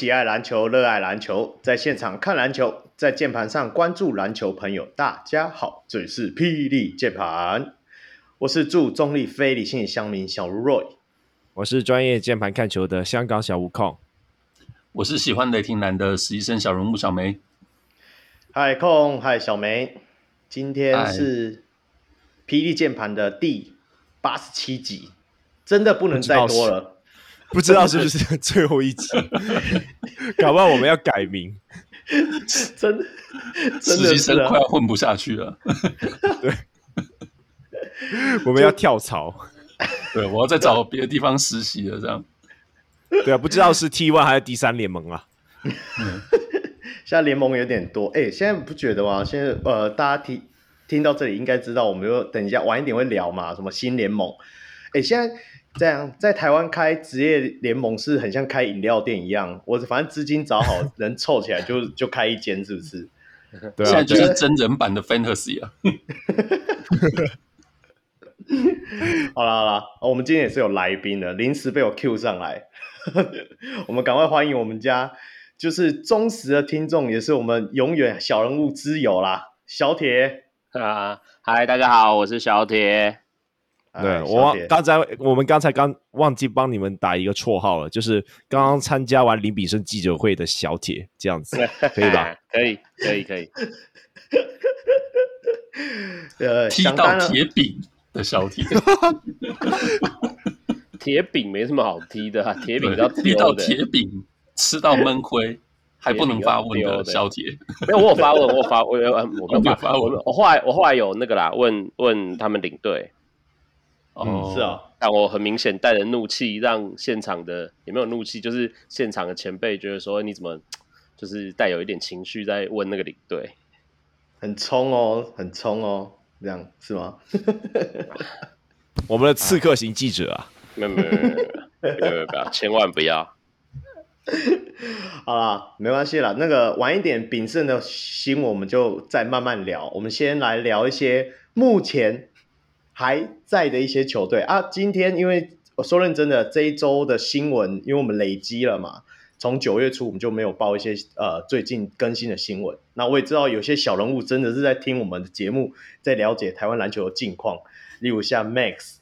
喜爱篮球、热爱篮球，在现场看篮球，在键盘上关注篮球朋友，大家好，这里是霹雳键盘，我是驻中立非理性乡民小如 Roy，我是专业键盘看球的香港小悟空，我是喜欢雷霆蓝的实习生小人物小梅。嗨，空，嗨，小梅，今天是霹雳键盘的第八十七集，真的不能再多了，不知道是不是 最后一集，搞不好我们要改名，真的，实习生快要混不下去了，对，我们要跳槽，对，我要再找别的地方实习了，这样，对啊，不知道是 T one 还是第三联盟啊。嗯现在联盟有点多，哎、欸，现在不觉得吗？现在呃，大家听听到这里应该知道，我们又等一下晚一点会聊嘛，什么新联盟？哎、欸，现在这样在台湾开职业联盟是很像开饮料店一样，我反正资金找好，人凑起来就 就开一间，是不是？对啊，现在就是真人版的 Fantasy 啊。好了好了，我们今天也是有来宾的，临时被我 Q 上来，我们赶快欢迎我们家。就是忠实的听众，也是我们永远小人物之友啦，小铁啊，嗨，大家好，我是小铁。对，我刚才我们刚才刚忘记帮你们打一个绰号了，就是刚刚参加完林比生记者会的小铁，这样子可以吧？可以，可以，可以。呃，踢到铁饼的小铁，铁饼没什么好踢的，铁饼要踢到铁饼。吃到闷亏还不能发问的小铁，没有，我有发问，我有发，我有，我没有发问。我后来，我后来有那个啦，问问他们领队。哦，是啊，但我很明显带着怒气，让现场的也没有怒气，就是现场的前辈觉得说，你怎么就是带有一点情绪在问那个领队，很冲哦，很冲哦，这样是吗？我们的刺客型记者啊，没有没有没有没有不要，千万不要。好啦，没关系啦。那个晚一点秉胜的新闻，我们就再慢慢聊。我们先来聊一些目前还在的一些球队啊。今天因为我说认真的，这一周的新闻，因为我们累积了嘛，从九月初我们就没有报一些呃最近更新的新闻。那我也知道有些小人物真的是在听我们的节目，在了解台湾篮球的近况。例如像 Max，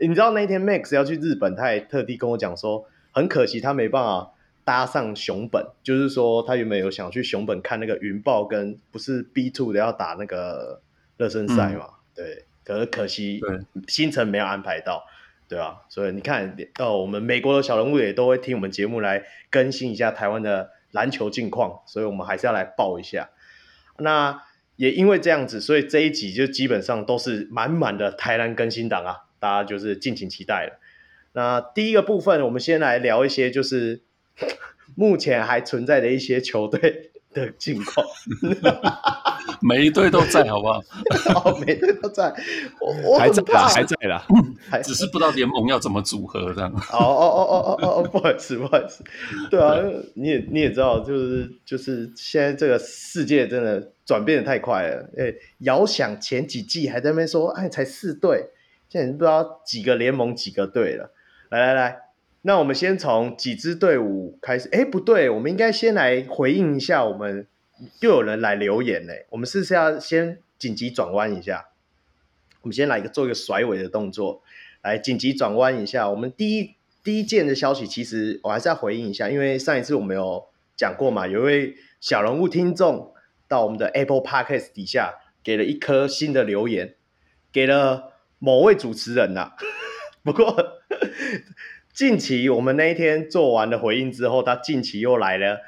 你知道那天 Max 要去日本，他也特地跟我讲说，很可惜他没办法。搭上熊本，就是说他原本有想去熊本看那个云豹跟不是 B two 的要打那个热身赛嘛？嗯、对，可是可惜新城没有安排到，对啊，所以你看，哦，我们美国的小人物也都会听我们节目来更新一下台湾的篮球近况，所以我们还是要来报一下。那也因为这样子，所以这一集就基本上都是满满的台南更新档啊，大家就是敬请期待了。那第一个部分，我们先来聊一些就是。目前还存在的一些球队的近况，每一队都在，好不好？哦，每队都在，我我还在啦，还在啦，还只是不知道联盟要怎么组合这样。哦哦哦哦哦哦，不好意思，不好意思。对啊，你也你也知道，就是就是现在这个世界真的转变的太快了。哎，遥想前几季还在那边说，哎，才四队，现在不知道几个联盟几个队了。来来来。那我们先从几支队伍开始？哎，不对，我们应该先来回应一下。我们又有人来留言嘞，我们是不是要先紧急转弯一下？我们先来一个做一个甩尾的动作，来紧急转弯一下。我们第一第一件的消息，其实我还是要回应一下，因为上一次我们有讲过嘛，有一位小人物听众到我们的 Apple Podcast 底下给了一颗新的留言，给了某位主持人呐、不过。近期我们那一天做完了回应之后，他近期又来了，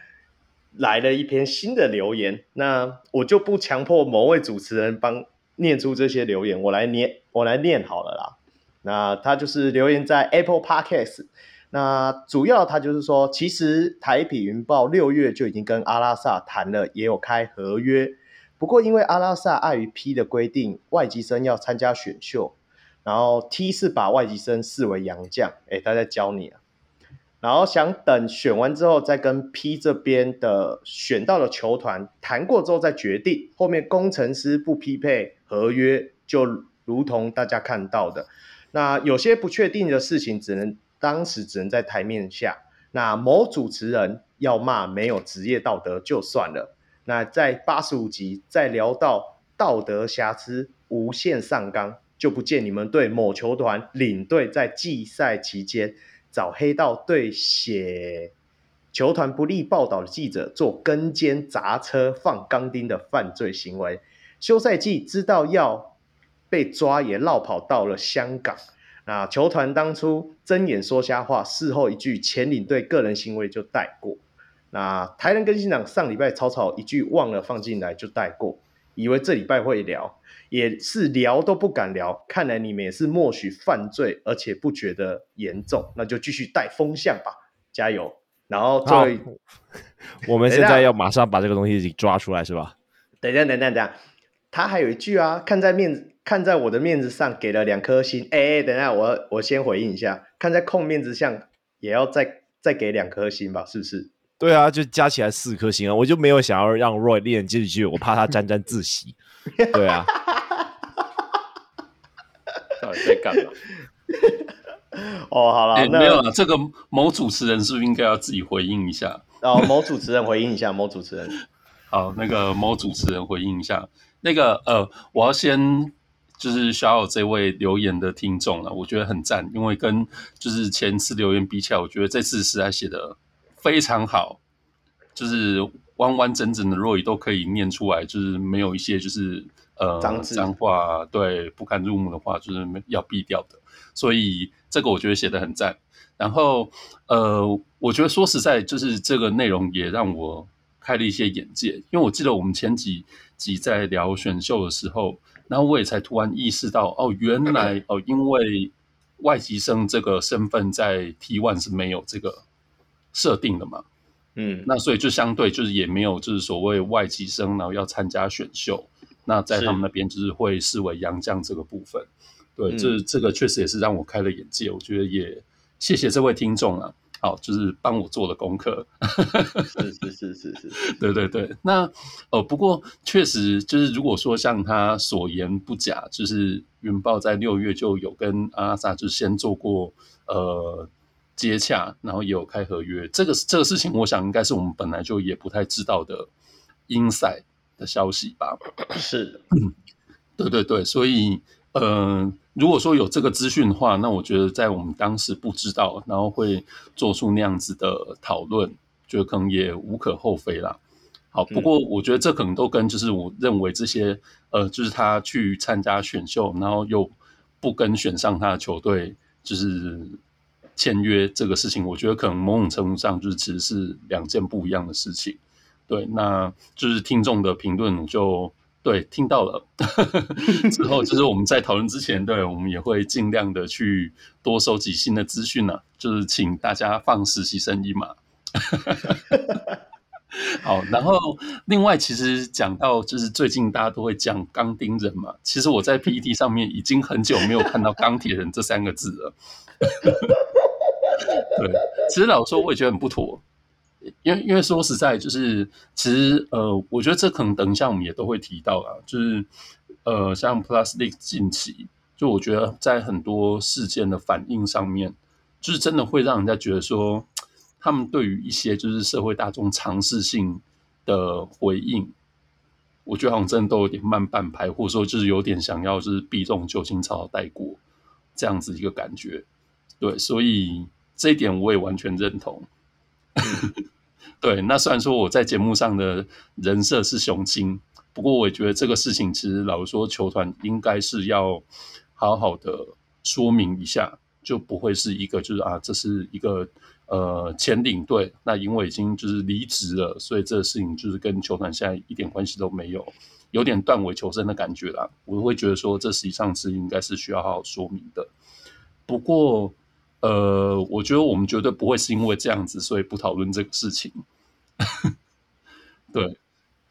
来了一篇新的留言。那我就不强迫某位主持人帮念出这些留言，我来念，我来念好了啦。那他就是留言在 Apple Podcast。那主要他就是说，其实台啤云豹六月就已经跟阿拉萨谈了，也有开合约。不过因为阿拉萨碍于 P 的规定，外籍生要参加选秀。然后 T 是把外籍生视为洋将，诶，他在教你啊。然后想等选完之后，再跟 P 这边的选到的球团谈过之后再决定。后面工程师不匹配合约，就如同大家看到的，那有些不确定的事情，只能当时只能在台面下。那某主持人要骂没有职业道德就算了，那在八十五集再聊到道德瑕疵无限上纲，就不见你们对某球团领队在季赛期间找黑道对写球团不利报道的记者做跟肩砸车放钢钉的犯罪行为，休赛季知道要被抓也落跑到了香港。那球团当初睁眼说瞎话，事后一句前领队个人行为就带过。那台人更新党上礼拜草草一句忘了放进来就带过，以为这礼拜会聊，也是聊都不敢聊。看来你们也是默许犯罪，而且不觉得严重，那就继续带风向吧，加油！然后最后，我们现在要马上把这个东西抓出来，是吧？等等等一下，他还有一句啊，看在面子。看在我的面子上，给了两颗星。哎、欸，等一下，我我先回应一下。看在控面子上，也要再再给两颗星吧？是不是？对啊，就加起来四颗星啊！我就没有想要让 Roy 练进去，我怕他沾沾自喜。对啊，到底在干嘛？哦，好了，欸、没有了。这个某主持人是不是应该要自己回应一下？哦，某主持人回应一下，某主持人。好，那个某主持人回应一下。那个呃，我要先。就是小友这位留言的听众了，我觉得很赞，因为跟就是前次留言比起来，我觉得这次实在写的非常好，就是完完整整的 Roy 都可以念出来，就是没有一些就是呃脏脏话，对不堪入目的话，就是要避掉的，所以这个我觉得写的很赞。然后呃，我觉得说实在，就是这个内容也让我开了一些眼界，因为我记得我们前几集在聊选秀的时候。然后我也才突然意识到，哦，原来哦，因为外籍生这个身份在 T one 是没有这个设定的嘛，嗯，那所以就相对就是也没有就是所谓外籍生然后要参加选秀，那在他们那边就是会视为洋将这个部分，对，这、嗯、这个确实也是让我开了眼界，我觉得也谢谢这位听众啊。好，就是帮我做了功课，是是是是是，对对对。那呃，不过确实就是，如果说像他所言不假，就是云豹在六月就有跟阿拉萨就先做过呃接洽，然后也有开合约。这个这个事情，我想应该是我们本来就也不太知道的 inside 的消息吧？是的，对对对，所以。呃，如果说有这个资讯的话，那我觉得在我们当时不知道，然后会做出那样子的讨论，觉得可能也无可厚非啦。好，不过我觉得这可能都跟就是我认为这些呃，就是他去参加选秀，然后又不跟选上他的球队就是签约这个事情，我觉得可能某种程度上就是其实是两件不一样的事情。对，那就是听众的评论就。对，听到了。之后就是我们在讨论之前，对，我们也会尽量的去多收集新的资讯呢、啊。就是请大家放实习生一马。好，然后另外，其实讲到就是最近大家都会讲钢钉人嘛，其实我在 PPT 上面已经很久没有看到钢铁人这三个字了。对，其实老实说，我也觉得很不妥。因为因为说实在，就是其实呃，我觉得这可能等一下我们也都会提到啊，就是呃，像 Plus League 近期，就我觉得在很多事件的反应上面，就是真的会让人家觉得说，他们对于一些就是社会大众尝试性的回应，我觉得好像真的都有点慢半拍，或者说就是有点想要就是避重就轻，草草带过这样子一个感觉。对，所以这一点我也完全认同。对，那虽然说我在节目上的人设是雄心，不过我也觉得这个事情其实老实说，球团应该是要好好的说明一下，就不会是一个就是啊，这是一个呃前领队，那因为已经就是离职了，所以这个事情就是跟球团现在一点关系都没有，有点断尾求生的感觉啦。我会觉得说，这实际上是应该是需要好好说明的。不过。呃，我觉得我们绝对不会是因为这样子，所以不讨论这个事情。对，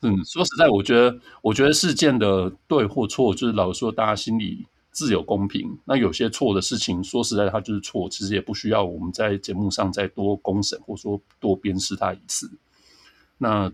嗯，说实在，我觉得，我觉得事件的对或错，就是老实说，大家心里自有公平。那有些错的事情，说实在，它就是错，其实也不需要我们在节目上再多公审，或说多鞭尸他一次。那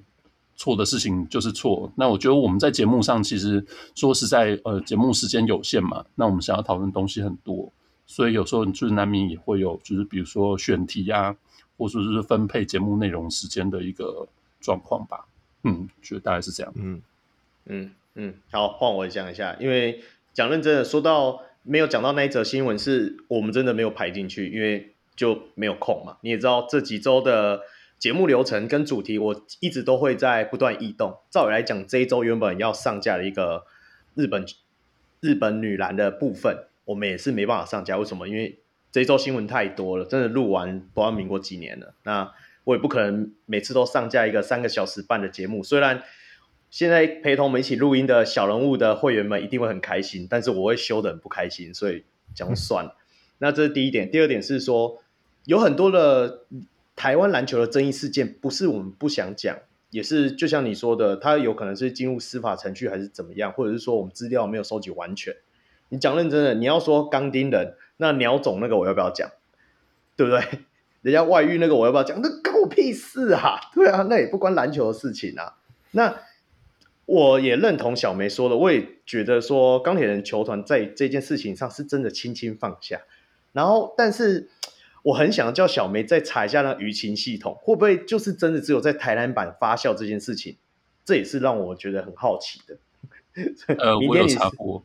错的事情就是错。那我觉得我们在节目上其实说实在，呃，节目时间有限嘛，那我们想要讨论东西很多，所以有时候就是难免也会有，就是比如说选题啊，或者说是分配节目内容时间的一个状况吧。嗯，觉得大概是这样。嗯嗯嗯，好，换我讲一下，因为讲认真的，说到没有讲到那一则新闻，是我们真的没有排进去，因为就没有空嘛。你也知道这几周的。节目流程跟主题，我一直都会在不断异动。照理来讲，这一周原本要上架的一个日本日本女篮的部分，我们也是没办法上架。为什么？因为这一周新闻太多了，真的录完不知道民国几年了。那我也不可能每次都上架一个三个小时半的节目。虽然现在陪同我们一起录音的小人物的会员们一定会很开心，但是我会修得很不开心，所以讲算了。那这是第一点。第二点是说，有很多的。台湾篮球的争议事件不是我们不想讲，也是就像你说的，它有可能是进入司法程序还是怎么样，或者是说我们资料没有收集完全。你讲认真的，你要说钢钉人，那鸟总那个我要不要讲？对不对？人家外遇那个我要不要讲？那关我屁事啊！对啊，那也不关篮球的事情啊。那我也认同小梅说的，我也觉得说钢铁人球团在这件事情上是真的轻轻放下，然后但是。我很想叫小梅再查一下那舆情系统，会不会就是真的只有在台南版发酵这件事情？这也是让我觉得很好奇的。呃，我有查过。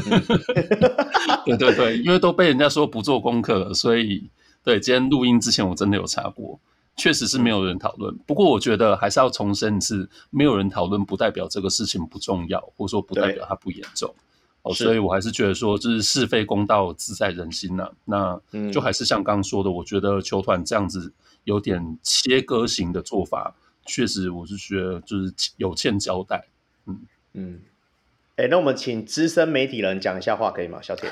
对对对，因为都被人家说不做功课了，所以对今天录音之前我真的有查过，确实是没有人讨论。不过我觉得还是要重申一次，没有人讨论不代表这个事情不重要，或者说不代表它不严重。哦，所以我还是觉得说，就是是非公道自在人心呐、啊。那就还是像刚刚说的，我觉得球团这样子有点切割型的做法，确实我是觉得就是有欠交代。嗯嗯。哎、那我们请资深媒体人讲一下话可以吗？小铁。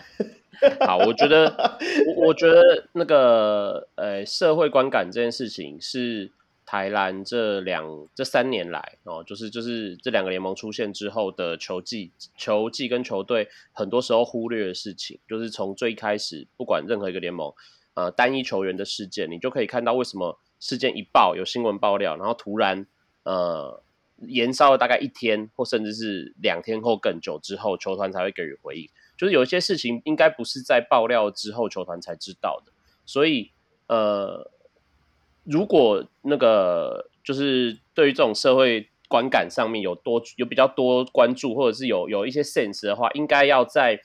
好，我觉得，我我觉得那个呃，社会观感这件事情是。台南这两这三年来哦，就是就是这两个联盟出现之后的球技、球技跟球队，很多时候忽略的事情，就是从最开始，不管任何一个联盟，呃，单一球员的事件，你就可以看到为什么事件一爆有新闻爆料，然后突然呃延烧了大概一天或甚至是两天后更久之后，球团才会给予回应。就是有一些事情应该不是在爆料之后球团才知道的，所以呃。如果那个就是对于这种社会观感上面有多有比较多关注，或者是有有一些 sense 的话，应该要在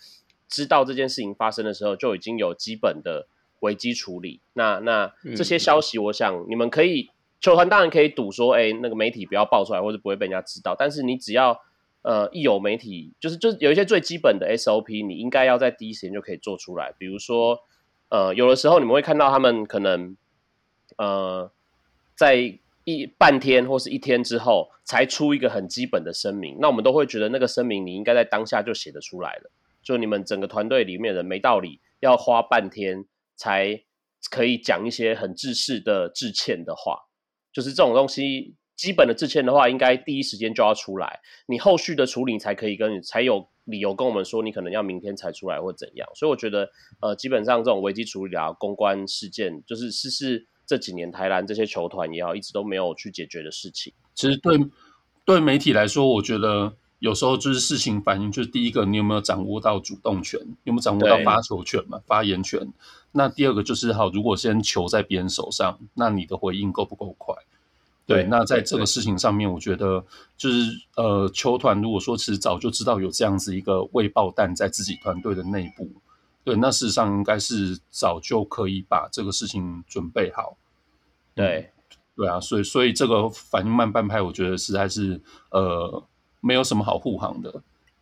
知道这件事情发生的时候就已经有基本的危机处理。那那这些消息，我想你们可以球团当然可以赌说，哎，那个媒体不要爆出来，或者不会被人家知道。但是你只要呃一有媒体，就是就是有一些最基本的 SOP，你应该要在第一时间就可以做出来。比如说呃有的时候你们会看到他们可能。呃，在一半天或是一天之后才出一个很基本的声明，那我们都会觉得那个声明你应该在当下就写得出来了。就你们整个团队里面的人没道理要花半天才可以讲一些很制式的致歉的话，就是这种东西基本的致歉的话，应该第一时间就要出来，你后续的处理才可以跟你才有理由跟我们说你可能要明天才出来或怎样。所以我觉得，呃，基本上这种危机处理啊、公关事件，就是是是。这几年台篮这些球团也好，一直都没有去解决的事情。其实对对媒体来说，我觉得有时候就是事情反应，就是第一个，你有没有掌握到主动权？有没有掌握到发球权嘛？发言权？那第二个就是好，如果先球在别人手上，那你的回应够不够快？对，对那在这个事情上面，我觉得就是呃，球团如果说其实早就知道有这样子一个未爆弹在自己团队的内部。对，那事实上应该是早就可以把这个事情准备好。对，对啊，所以所以这个反应慢半拍，我觉得实在是呃没有什么好护航的，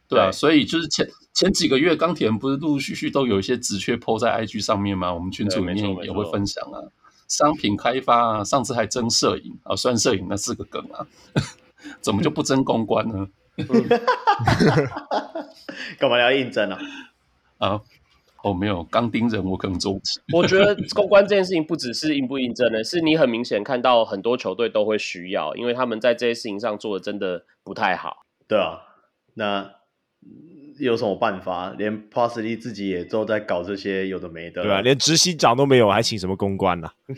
对啊，对所以就是前前几个月钢铁人不是陆陆续续都有一些职缺 po 在 IG 上面吗？我们群组里面也会分享啊，商品开发啊，上次还争摄影啊，算摄影那四个梗啊，怎么就不争公关呢？干嘛要应征啊？啊？哦，没有钢钉人，我可能做不起。我觉得公关这件事情不只是应不应征的，是你很明显看到很多球队都会需要，因为他们在这些事情上做的真的不太好。对啊，那有什么办法？连 Parsley 自己也都在搞这些有的没的，对啊，连执行长都没有，还请什么公关呢、啊？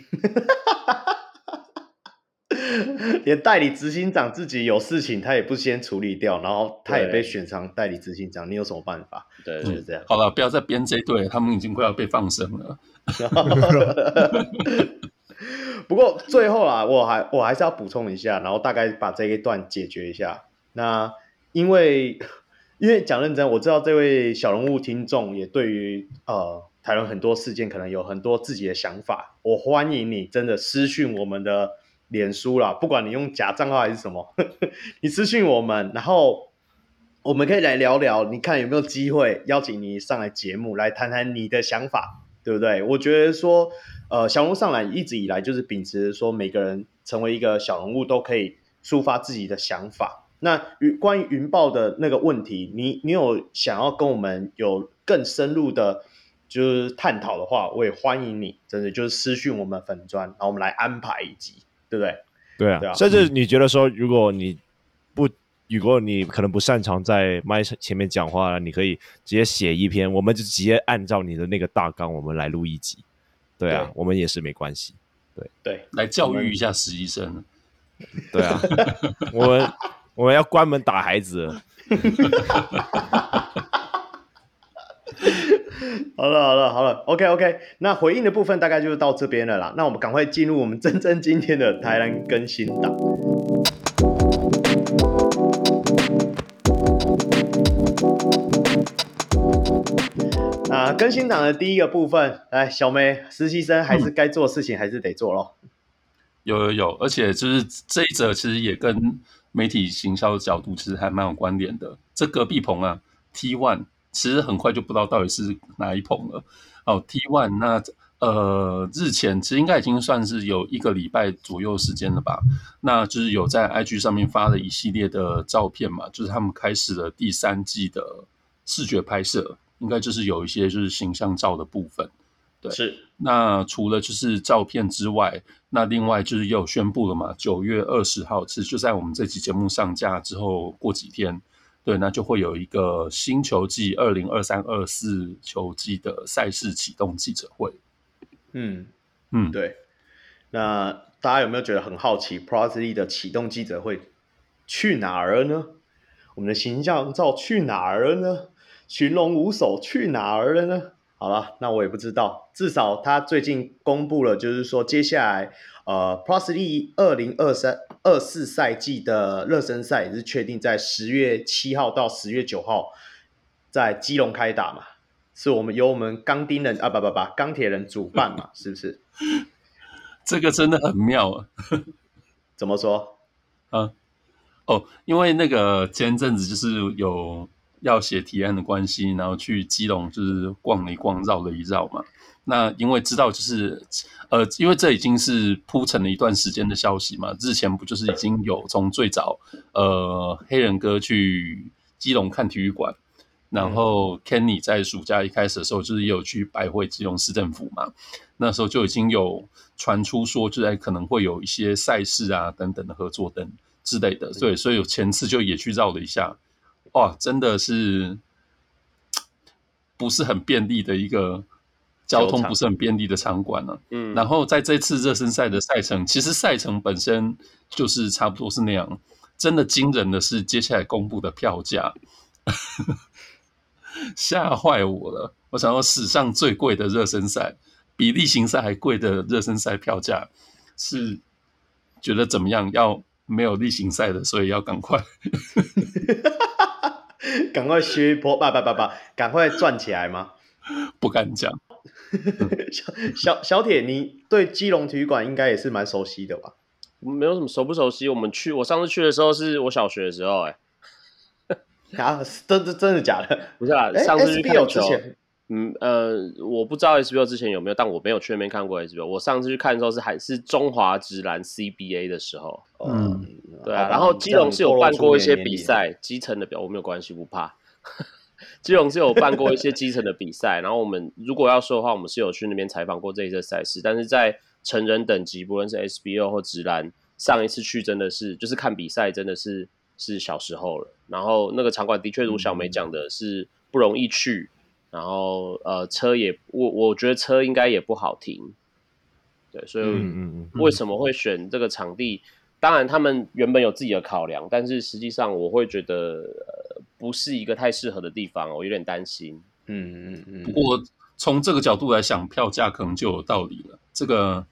连代理执行长自己有事情，他也不先处理掉，然后他也被选上代理执行长，你有什么办法？对，就是这样。好了，不要再编这一对，他们已经快要被放生了。不过最后啊，我还我还是要补充一下，然后大概把这一段解决一下。那因为因为讲认真，我知道这位小人物听众也对于呃台湾很多事件可能有很多自己的想法。我欢迎你真的私讯我们的脸书啦，不管你用假账号还是什么，你私讯我们，然后我们可以来聊聊，你看有没有机会邀请你上来节目来谈谈你的想法，对不对？我觉得说。呃，小龙上来一直以来就是秉持说，每个人成为一个小人物都可以抒发自己的想法。那云关于云豹的那个问题，你你有想要跟我们有更深入的，就是探讨的话，我也欢迎你，真的就是私讯我们粉砖，然后我们来安排一集，对不对？对啊，对啊。甚至你觉得说，如果你不，如果你可能不擅长在麦前面讲话，你可以直接写一篇，我们就直接按照你的那个大纲，我们来录一集。对啊对，我们也是没关系。对对，来教育一下实习生。对啊，我们我们要关门打孩子 了。好了好了好了，OK OK，那回应的部分大概就是到这边了啦。那我们赶快进入我们真正今天的台南更新档。啊，更新档的第一个部分，来，小梅，实习生还是该做的事情还是得做咯。有有有，而且就是这一则其实也跟媒体行销的角度其实还蛮有关联的。这隔壁棚啊，T One 其实很快就不知道到底是哪一棚了。哦，T One 那呃，日前其实应该已经算是有一个礼拜左右时间了吧。那就是有在 IG 上面发了一系列的照片嘛，就是他们开始了第三季的视觉拍摄。应该就是有一些就是形象照的部分，对，是。那除了就是照片之外，那另外就是又宣布了嘛，九月二十号，其实就在我们这期节目上架之后过几天，对，那就会有一个新球季二零二三二四球季的赛事启动记者会。嗯嗯，对。那大家有没有觉得很好奇，Plus League 的启动记者会去哪儿了呢？我们的形象照去哪儿了呢？群龙无首去哪儿了呢？好了，那我也不知道。至少他最近公布了，就是说接下来呃 League 二零二三二四赛季的热身赛也是确定在十月七号到十月九号在基隆开打嘛，是我们由我们钢钉人啊，不不不，钢铁人主办嘛，是不是？这个真的很妙啊！怎么说？啊，哦，因为那个前阵子就是有。要写提案的关系，然后去基隆就是逛了一逛，绕了一绕嘛。那因为知道就是呃，因为这已经是铺陈了一段时间的消息嘛。之前不就是已经有从最早呃黑人哥去基隆看体育馆，然后 Kenny 在暑假一开始的时候就是也有去拜会基隆市政府嘛。那时候就已经有传出说，就在可能会有一些赛事啊等等的合作等之类的。对，所以有前次就也去绕了一下。哇，真的是不是很便利的一个交通，不是很便利的场馆呢、啊。嗯，然后在这次热身赛的赛程，其实赛程本身就是差不多是那样。真的惊人的是，接下来公布的票价 吓坏我了。我想要，史上最贵的热身赛，比例行赛还贵的热身赛票价，是觉得怎么样？要没有例行赛的，所以要赶快。赶快削一波，不不不不，赶快赚起来吗？不敢讲。小小小铁，你对基隆体育馆应该也是蛮熟悉的吧？没有什么熟不熟悉。我们去，我上次去的时候是我小学的时候、欸，哎，啊，真真真的假的？不是啊，上次去看球。嗯呃，我不知道 SBO 之前有没有，但我没有去那边看过 SBO。我上次去看的时候是还是中华职篮 CBA 的时候。嗯，对啊。然后基隆是有办过一些比赛，基层的表我没有关系，不怕。基隆是有办过一些基层的比赛，然后我们如果要说的话，我们是有去那边采访过这一次赛事。但是在成人等级，不论是 SBO 或直篮，上一次去真的是就是看比赛，真的是是小时候了。然后那个场馆的确如小梅讲的是不容易去。然后呃，车也我我觉得车应该也不好停，对，所以为什么会选这个场地？当然他们原本有自己的考量，但是实际上我会觉得呃不是一个太适合的地方，我有点担心。嗯嗯嗯。不过从这个角度来想，票价可能就有道理了。这个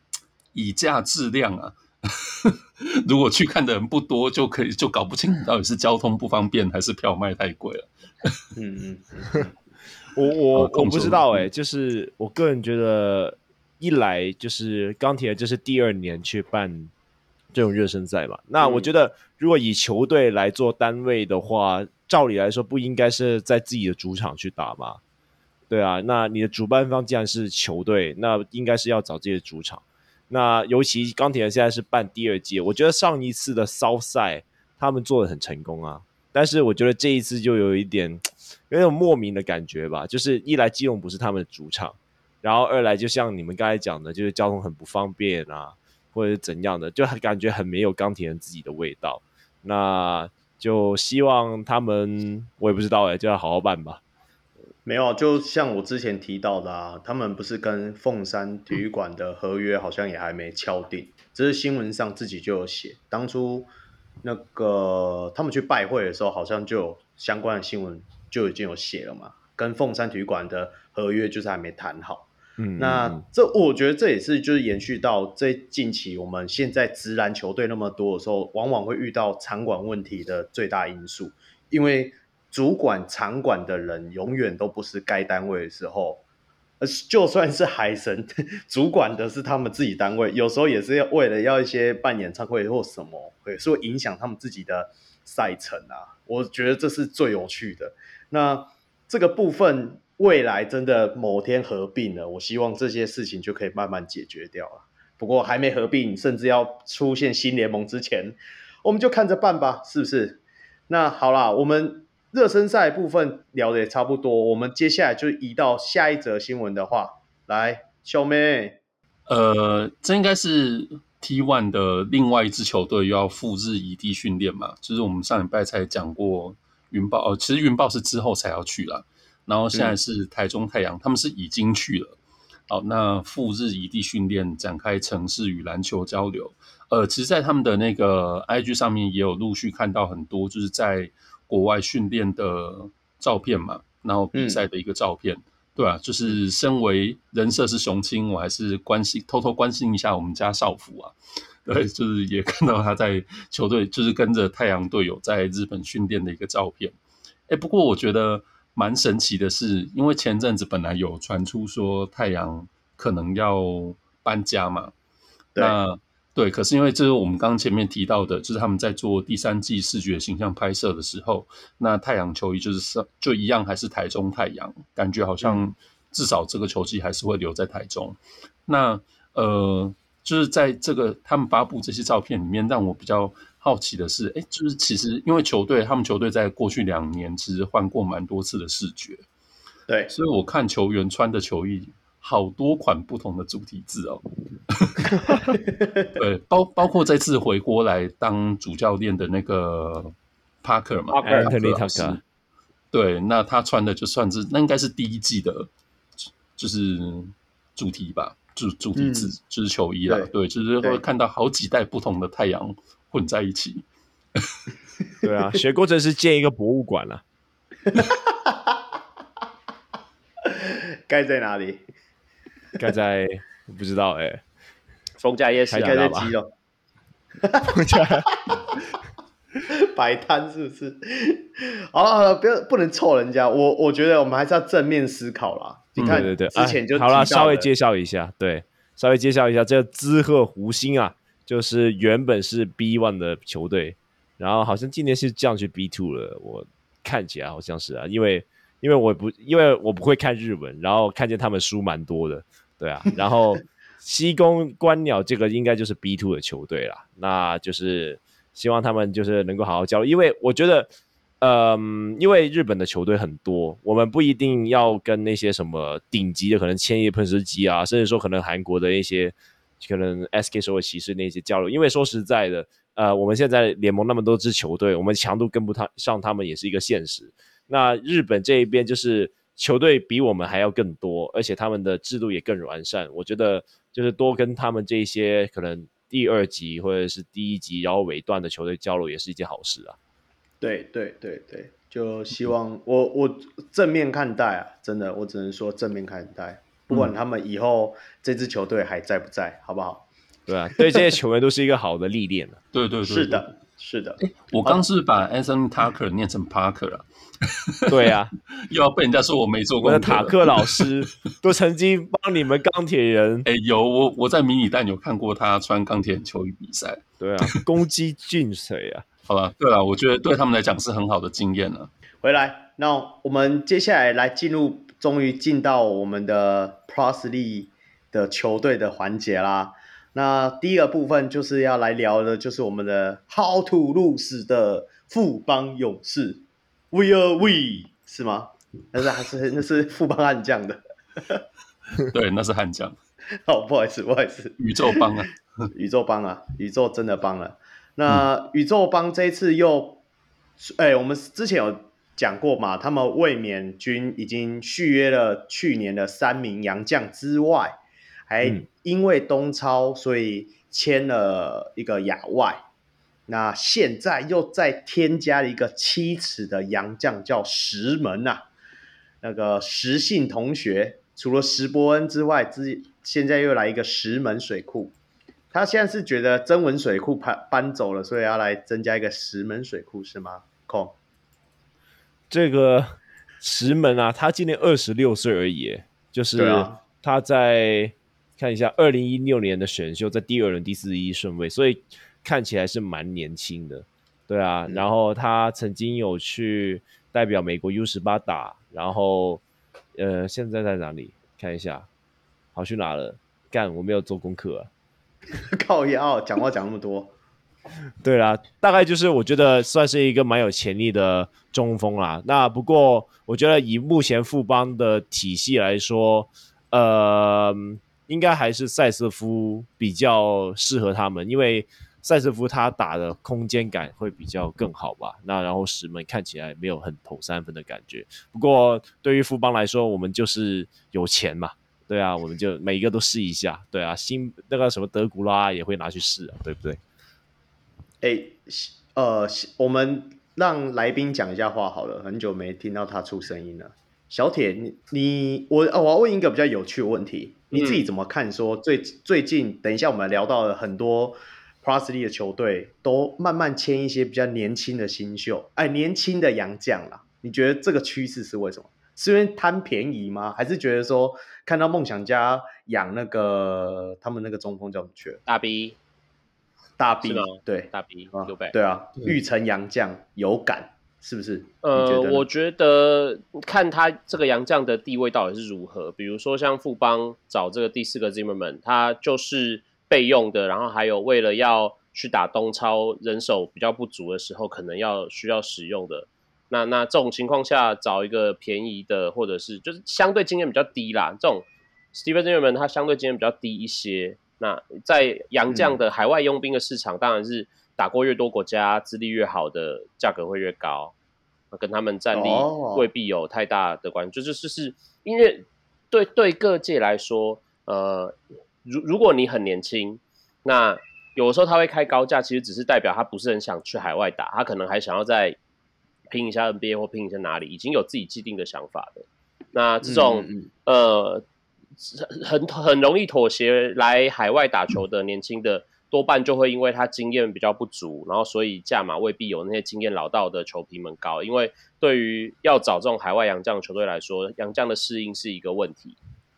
以价质量啊。如果去看的人不多，就可以就搞不清到底是交通不方便还是票卖太贵了。嗯 嗯，我我我不知道哎、欸，就是我个人觉得，一来就是钢铁，这是第二年去办这种热身赛嘛。那我觉得，如果以球队来做单位的话，照理来说不应该是在自己的主场去打吗？对啊，那你的主办方既然是球队，那应该是要找自己的主场。那尤其钢铁人现在是办第二届，我觉得上一次的 Southside 他们做的很成功啊，但是我觉得这一次就有一点有一种莫名的感觉吧，就是一来基隆不是他们的主场，然后二来就像你们刚才讲的，就是交通很不方便啊，或者是怎样的，就感觉很没有钢铁人自己的味道。那就希望他们，我也不知道哎，就要好好办吧。没有，就像我之前提到的啊，他们不是跟凤山体育馆的合约好像也还没敲定，只是新闻上自己就有写。当初那个他们去拜会的时候，好像就有相关的新闻就已经有写了嘛，跟凤山体育馆的合约就是还没谈好。嗯，那这我觉得这也是就是延续到这近期我们现在直篮球队那么多的时候，往往会遇到场馆问题的最大因素，因为。主管场馆的人永远都不是该单位的时候，呃，就算是海神，主管的是他们自己单位，有时候也是要为了要一些办演唱会或什么，会是会影响他们自己的赛程啊。我觉得这是最有趣的。那这个部分未来真的某天合并了，我希望这些事情就可以慢慢解决掉了。不过还没合并，甚至要出现新联盟之前，我们就看着办吧，是不是？那好啦，我们。热身赛部分聊的也差不多，我们接下来就移到下一则新闻的话，来，小妹，呃，这应该是 T one 的另外一支球队要赴日异地训练嘛，就是我们上礼拜才讲过云豹，哦，其实云豹是之后才要去啦，然后现在是台中太阳，他们是已经去了，好，那赴日异地训练展开城市与篮球交流，呃，其实，在他们的那个 IG 上面也有陆续看到很多，就是在。国外训练的照片嘛，然后比赛的一个照片，嗯、对啊，就是身为人设是雄青，我还是关心偷偷关心一下我们家少辅啊，对，就是也看到他在球队，就是跟着太阳队友在日本训练的一个照片。哎，不过我觉得蛮神奇的是，因为前阵子本来有传出说太阳可能要搬家嘛，对那。对，可是因为这是我们刚刚前面提到的，就是他们在做第三季视觉形象拍摄的时候，那太阳球衣就是就一样还是台中太阳，感觉好像至少这个球季还是会留在台中。那呃，就是在这个他们发布这些照片里面，让我比较好奇的是，哎，就是其实因为球队他们球队在过去两年其实换过蛮多次的视觉，对，所以我看球员穿的球衣。好多款不同的主题字哦，对，包包括这次回国来当主教练的那个 Parker 嘛，Anthony Tucker，对，那他穿的就算是那应该是第一季的，就是主题吧，主主题字、嗯、就是球衣啦，对，对，就是会看到好几代不同的太阳混在一起，对啊，学过这是建一个博物馆了，盖在哪里？盖在不知道哎、欸，逢甲夜市盖在基隆，逢甲摆摊是不是？好了好了，不要不能臭人家。我我觉得我们还是要正面思考啦。你看，对对对，之前就好了，稍微介绍一下，对，稍微介绍一下，这个滋贺湖心啊，就是原本是 B one 的球队，然后好像今年是降去 B two 了。我看起来好像是啊，因为因为我不因为我不会看日文，然后看见他们输蛮多的。对啊，然后 西宫观鸟这个应该就是 B two 的球队啦，那就是希望他们就是能够好好交流，因为我觉得，嗯，因为日本的球队很多，我们不一定要跟那些什么顶级的，可能千叶喷石机啊，甚至说可能韩国的一些可能 SK 首尔骑士那些交流，因为说实在的，呃，我们现在联盟那么多支球队，我们强度跟不上他们也是一个现实。那日本这一边就是。球队比我们还要更多，而且他们的制度也更完善。我觉得就是多跟他们这些可能第二级或者是第一级，然后尾段的球队交流也是一件好事啊。对对对对，就希望我我正面看待啊，真的，我只能说正面看待，不管他们以后这支球队还在不在，好不好？对啊，对这些球员都是一个好的历练 了。对，对对对，是的，是的。诶我刚是把 Anthony Tucker 念成 Parker 了。对啊，又要被人家说我没做过。我的塔克老师 都曾经帮你们钢铁人。哎，有我我在迷你蛋有看过他穿钢铁人球衣比赛。对啊，攻击进水啊。好了，对了，我觉得对他们来讲是很好的经验了。回来，那我们接下来来进入，终于进到我们的 Plus League 的球队的环节啦。那第一个部分就是要来聊的，就是我们的 How to Lose 的富邦勇士。We are we 是吗？那是还是那是富邦悍将的？对，那是悍将。哦，不好意思，不好意思，宇宙帮啊，宇宙帮啊，宇宙真的帮了。那宇宙帮这一次又，哎、我们之前有讲过嘛？他们卫冕军已经续约了去年的三名洋将之外，还因为东超，所以签了一个亚外。那现在又再添加了一个七尺的洋将，叫石门呐、啊。那个石信同学，除了石伯恩之外，之现在又来一个石门水库。他现在是觉得曾文水库搬搬走了，所以要来增加一个石门水库，是吗？空。这个石门啊，他今年二十六岁而已，就是他在、啊、看一下二零一六年的选秀，在第二轮第四十一顺位，所以。看起来是蛮年轻的，对啊，嗯、然后他曾经有去代表美国 U 十八打，然后呃，现在在哪里？看一下，跑去哪了？干，我没有做功课啊，靠腰，讲话讲那么多，对啦，大概就是我觉得算是一个蛮有潜力的中锋啦。那不过我觉得以目前富邦的体系来说，呃，应该还是塞斯夫比较适合他们，因为。赛斯夫他打的空间感会比较更好吧？那然后石门看起来没有很投三分的感觉。不过对于富邦来说，我们就是有钱嘛，对啊，我们就每一个都试一下，对啊，新那个什么德古拉也会拿去试啊，对不对？哎，呃，我们让来宾讲一下话好了，很久没听到他出声音了。小铁，你你我我要问一个比较有趣的问题，你自己怎么看？说最、嗯、最近，等一下我们聊到了很多。League 的球队都慢慢签一些比较年轻的新秀，哎，年轻的洋将啦。你觉得这个趋势是为什么？是因为贪便宜吗？还是觉得说看到梦想家养那个他们那个中锋叫什么去了？大 B，大 B 吗？对，大 B 啊，对啊，育成洋将有感是不是？呃，我觉得看他这个洋将的地位到底是如何。比如说像富邦找这个第四个 Zimmerman，他就是。备用的，然后还有为了要去打东超，人手比较不足的时候，可能要需要使用的。那那这种情况下，找一个便宜的，或者是就是相对经验比较低啦，这种 Steven Zimmerman 他相对经验比较低一些。那在洋将的海外佣兵的市场，嗯、当然是打过越多国家，资历越好的价格会越高。跟他们战力未必有太大的关系，哦、就是就是因为对对各界来说，呃。如如果你很年轻，那有的时候他会开高价，其实只是代表他不是很想去海外打，他可能还想要再拼一下 NBA 或拼一下哪里，已经有自己既定的想法的。那这种、呃很很容易妥协来海外打球的年轻的，多半就会因为他经验比较不足，然后所以价码未必有那些经验老道的球评们高。因为对于要找这种海外洋将球队来说，洋将的适应是一个问题。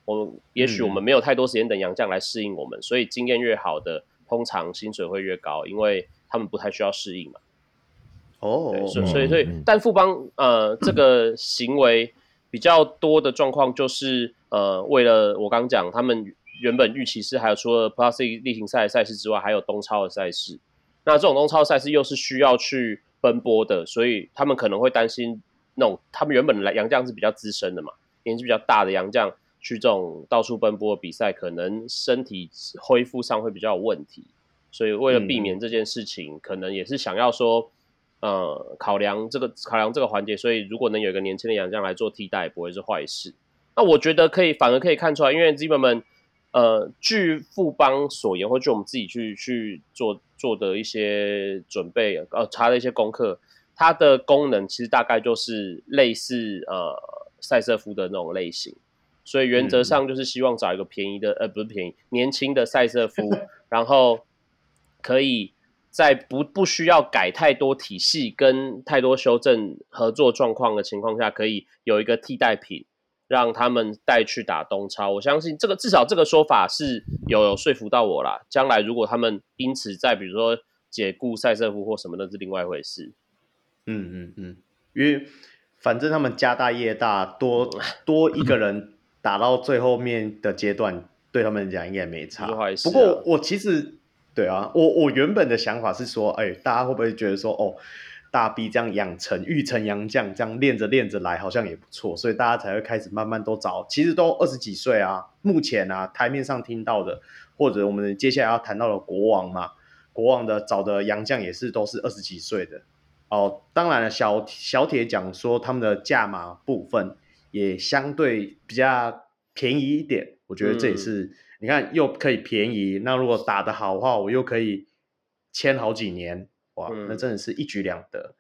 我也许我们没有太多时间等洋将来适应我们，嗯、所以经验越好的，通常薪水会越高，因为他们不太需要适应嘛。哦，所以所以所以，但富邦呃这个行为比较多的状况就是呃，为了我刚讲，他们原本预期是还有除了 Plus League 例行赛的赛事之外，还有东超的赛事。那这种东超赛事又是需要去奔波的，所以他们可能会担心那种他们原本来洋将是比较资深的嘛，年纪比较大的洋将。去这种到处奔波的比赛，可能身体恢复上会比较有问题，所以为了避免这件事情，嗯、可能也是想要说，呃，考量这个考量这个环节，所以如果能有一个年轻的洋将来做替代，不会是坏事。那我觉得可以，反而可以看出来，因为 Zimmerman 呃，据富邦所言，或据我们自己去去做做的一些准备，呃，查的一些功课，它的功能其实大概就是类似呃赛瑟夫的那种类型，所以原则上就是希望找一个便宜的，嗯、呃，不是便宜，年轻的赛瑟夫，然后可以在不不需要改太多体系跟太多修正合作状况的情况下，可以有一个替代品。让他们带去打东超，我相信这个至少这个说法是有有说服到我啦。将来如果他们因此在比如说解雇赛瑟夫或什么的，是另外一回事。嗯嗯嗯，因为反正他们家大业大，多 多一个人打到最后面的阶段，对他们讲应该没差。不过我其实对啊，我我原本的想法是说，哎，大家会不会觉得说，哦？大 B 这样养成育成洋将，这样练着练着来，好像也不错，所以大家才会开始慢慢都找。其实都二十几岁啊，目前啊台面上听到的，或者我们接下来要谈到的国王嘛，国王的找的洋将也是都是二十几岁的。哦，当然了，小小铁讲说他们的价码部分也相对比较便宜一点，我觉得这也是、嗯、你看又可以便宜，那如果打得好的话，我又可以签好几年。哇，那真的是一举两得。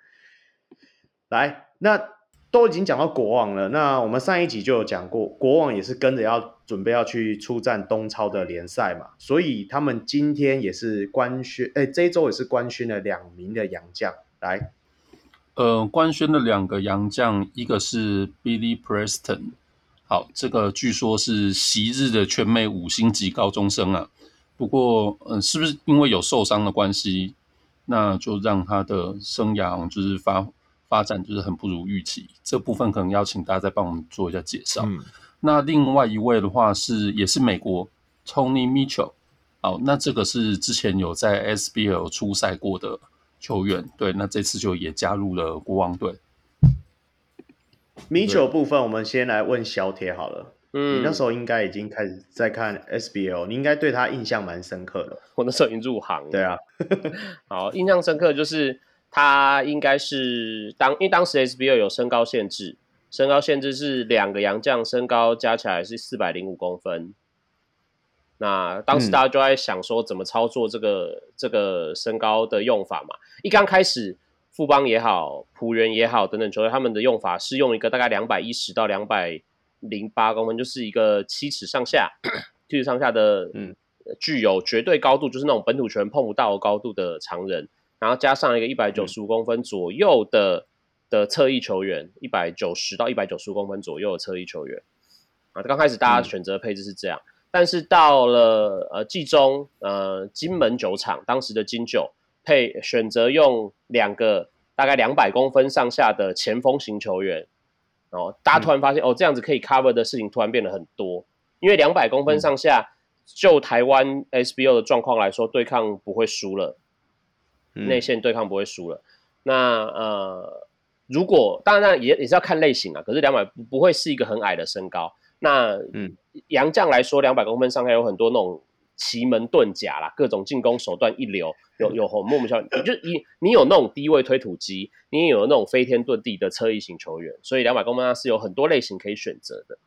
嗯、来，那都已经讲到国王了，那我们上一集就有讲过，国王也是跟着要准备要去出战东超的联赛嘛，所以他们今天也是官宣，哎，这一周也是官宣了两名的洋将。来，呃，官宣的两个洋将，一个是 Billy Preston，好，这个据说是昔日的全美五星级高中生啊，不过，嗯、呃，是不是因为有受伤的关系？那就让他的生涯就是发发展就是很不如预期，这部分可能要请大家再帮我们做一下介绍。嗯、那另外一位的话是也是美国 Tony Mitchell，好，那这个是之前有在 SBL 出赛过的球员，对，那这次就也加入了国王队。Mitchell 部分，我们先来问小铁好了。嗯，你那时候应该已经开始在看 SBL，你应该对他印象蛮深刻的。我那时候已经入行。对啊，好，印象深刻就是他应该是当，因为当时 SBL 有身高限制，身高限制是两个洋将身高加起来是四百零五公分。那当时大家就在想说怎么操作这个、嗯、这个身高的用法嘛。一刚开始，富邦也好，浦原也好等等球队，他们的用法是用一个大概两百一十到两百。零八公分就是一个七尺上下，七尺上下的，嗯，具有绝对高度，就是那种本土球员碰不到的高度的常人，然后加上一个一百九十五公分左右的、嗯、的侧翼球员，一百九十到一百九十五公分左右的侧翼球员。啊，刚开始大家选择的配置是这样，嗯、但是到了呃季中，呃金门酒厂当时的金酒配选择用两个大概两百公分上下的前锋型球员。哦，大家突然发现、嗯、哦，这样子可以 cover 的事情突然变得很多，因为两百公分上下，嗯、就台湾 SBO 的状况来说，对抗不会输了，嗯、内线对抗不会输了。那呃，如果当然也也是要看类型啊，可是两百不不会是一个很矮的身高。那嗯，杨将来说，两百公分上下有很多那种。奇门遁甲啦，各种进攻手段一流，有有很莫名其妙。你就你你有那种低位推土机，你也有那种飞天遁地的侧翼型球员，所以两百公分上是有很多类型可以选择的。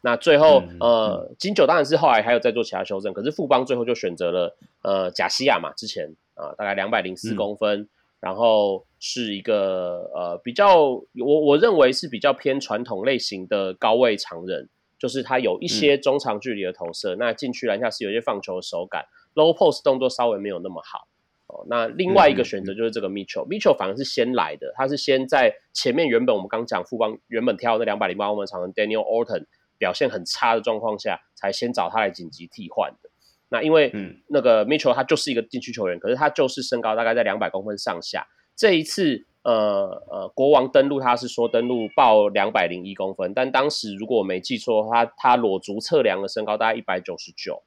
那最后、嗯、呃，金九当然是后来还有在做其他修正，可是富邦最后就选择了呃贾西亚嘛，之前啊、呃、大概两百零四公分，嗯、然后是一个呃比较我我认为是比较偏传统类型的高位长人。就是他有一些中长距离的投射，嗯、那禁区篮下是有一些放球的手感，low post 动作稍微没有那么好。哦，那另外一个选择就是这个 Mitchell，Mitchell、嗯、反而是先来的，他是先在前面原本我们刚讲富邦原本挑那两百零八公分长的 Daniel Orton 表现很差的状况下，才先找他来紧急替换的。那因为那个 Mitchell 他就是一个禁区球员，可是他就是身高大概在两百公分上下，这一次。呃呃，国王登陆他是说登陆报两百零一公分，但当时如果我没记错，他他裸足测量的身高大概一百九十九，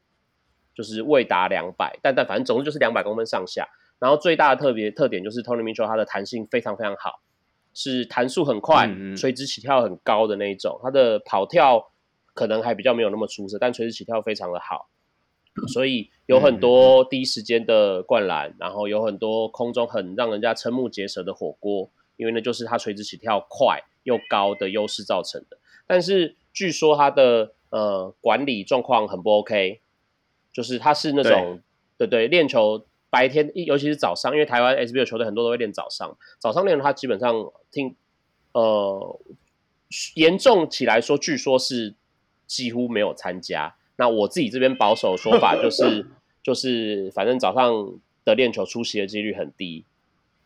就是未达两百，但但反正总之就是两百公分上下。然后最大的特别特点就是 Tony Mitchell 他的弹性非常非常好，是弹速很快，嗯嗯垂直起跳很高的那一种，他的跑跳可能还比较没有那么出色，但垂直起跳非常的好。所以有很多第一时间的灌篮，然后有很多空中很让人家瞠目结舌的火锅，因为那就是他垂直起跳快又高的优势造成的。但是据说他的呃管理状况很不 OK，就是他是那种对对练球白天，尤其是早上，因为台湾 SBL 球队很多都会练早上，早上练的话基本上听呃严重起来说，据说是几乎没有参加。那我自己这边保守说法就是就是反正早上的练球出席的几率很低。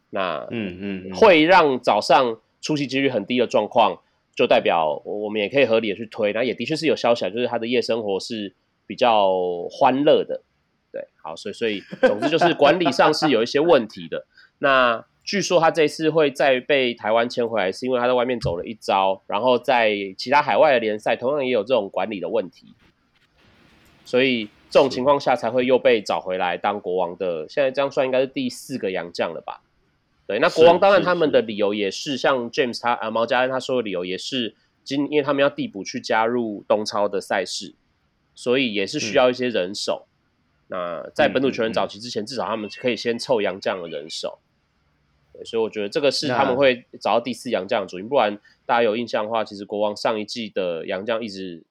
那嗯嗯，会让早上出席几率很低的状况，就代表我们也可以合理的去推。那也的确是有消息，就是他的夜生活是比较欢乐的。对，好，所以所以总之就是管理上是有一些问题的。那据说他这次会再被台湾签回来，是因为他在外面走了一遭，然后在其他海外的联赛同样也有这种管理的问题，所以这种情况下才会又被找回来当国王的。现在这样算应该是第四个洋将了吧？对，那国王当然他们的理由也是，像 James 他啊毛家恩他说的理由也是，今因为他们要递补去加入东超的赛事，所以也是需要一些人手。嗯、那在本土球员早期之前，至少他们可以先凑洋将的人手。对，所以我觉得这个是他们会找到第四洋将的主因。不然大家有印象的话，其实国王上一季的洋将一直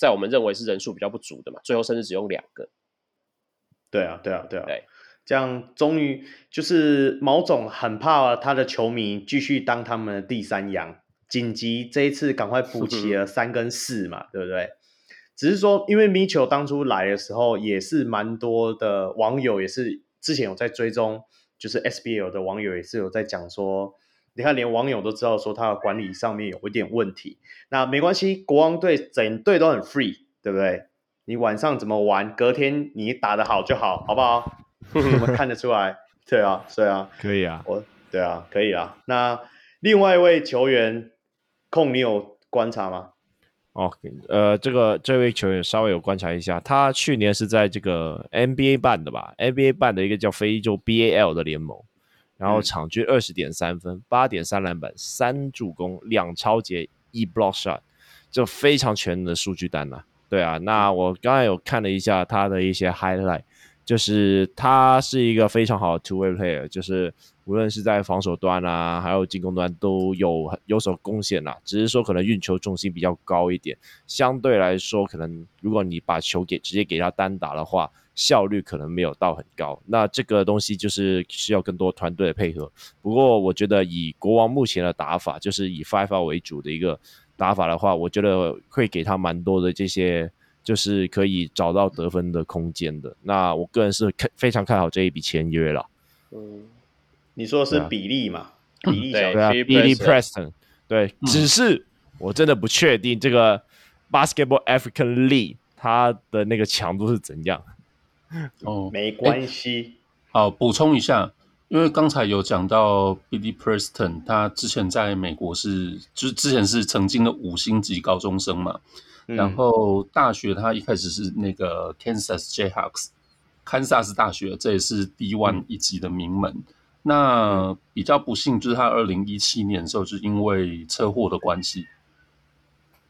在我们认为是人数比较不足的嘛，最后甚至只用两个。对啊，对啊，对啊。对。这样终于就是毛总很怕他的球迷继续当他们的第三羊，紧急这一次赶快补齐了 三跟四嘛，对不对？只是说，因为米球当初来的时候也是蛮多的网友，也是之前有在追踪，就是 SBL 的网友也是有在讲说，你看连网友都知道说他的管理上面有一点问题。那没关系，国王队整队都很 free，对不对？你晚上怎么玩，隔天你打得好就好，好不好？我们看得出来，对啊，对啊，可以啊，我对啊，可以啊。那另外一位球员控，你有观察吗？哦，呃，这个这位球员稍微有观察一下，他去年是在这个 NBA 办的吧？NBA 办的一个叫非洲 BAL 的联盟，然后场均二十点三分，八点三篮板，三助攻，两超截，一 block shot，就非常全能的数据单呐、啊。对啊，那我刚才有看了一下他的一些 highlight。就是他是一个非常好的 two way player，就是无论是在防守端啊，还有进攻端都有有所贡献啦。只是说可能运球重心比较高一点，相对来说，可能如果你把球给直接给他单打的话，效率可能没有到很高。那这个东西就是需要更多团队的配合。不过我觉得以国王目前的打法，就是以 five out 为主的一个打法的话，我觉得会给他蛮多的这些。就是可以找到得分的空间的。那我个人是看非常看好这一笔签约了。嗯，你说的是比利嘛？啊、比利对啊，Billy Preston。对，嗯、只是我真的不确定这个 Basketball African League 它的那个强度是怎样。哦，没关系。好，补充一下，因为刚才有讲到 Billy Preston，他之前在美国是，就是之前是曾经的五星级高中生嘛。然后大学他一开始是那个 Kansas Jayhawks，堪萨斯大学，这也是 D1 一级的名门。那比较不幸就是他二零一七年的时候，就是因为车祸的关系，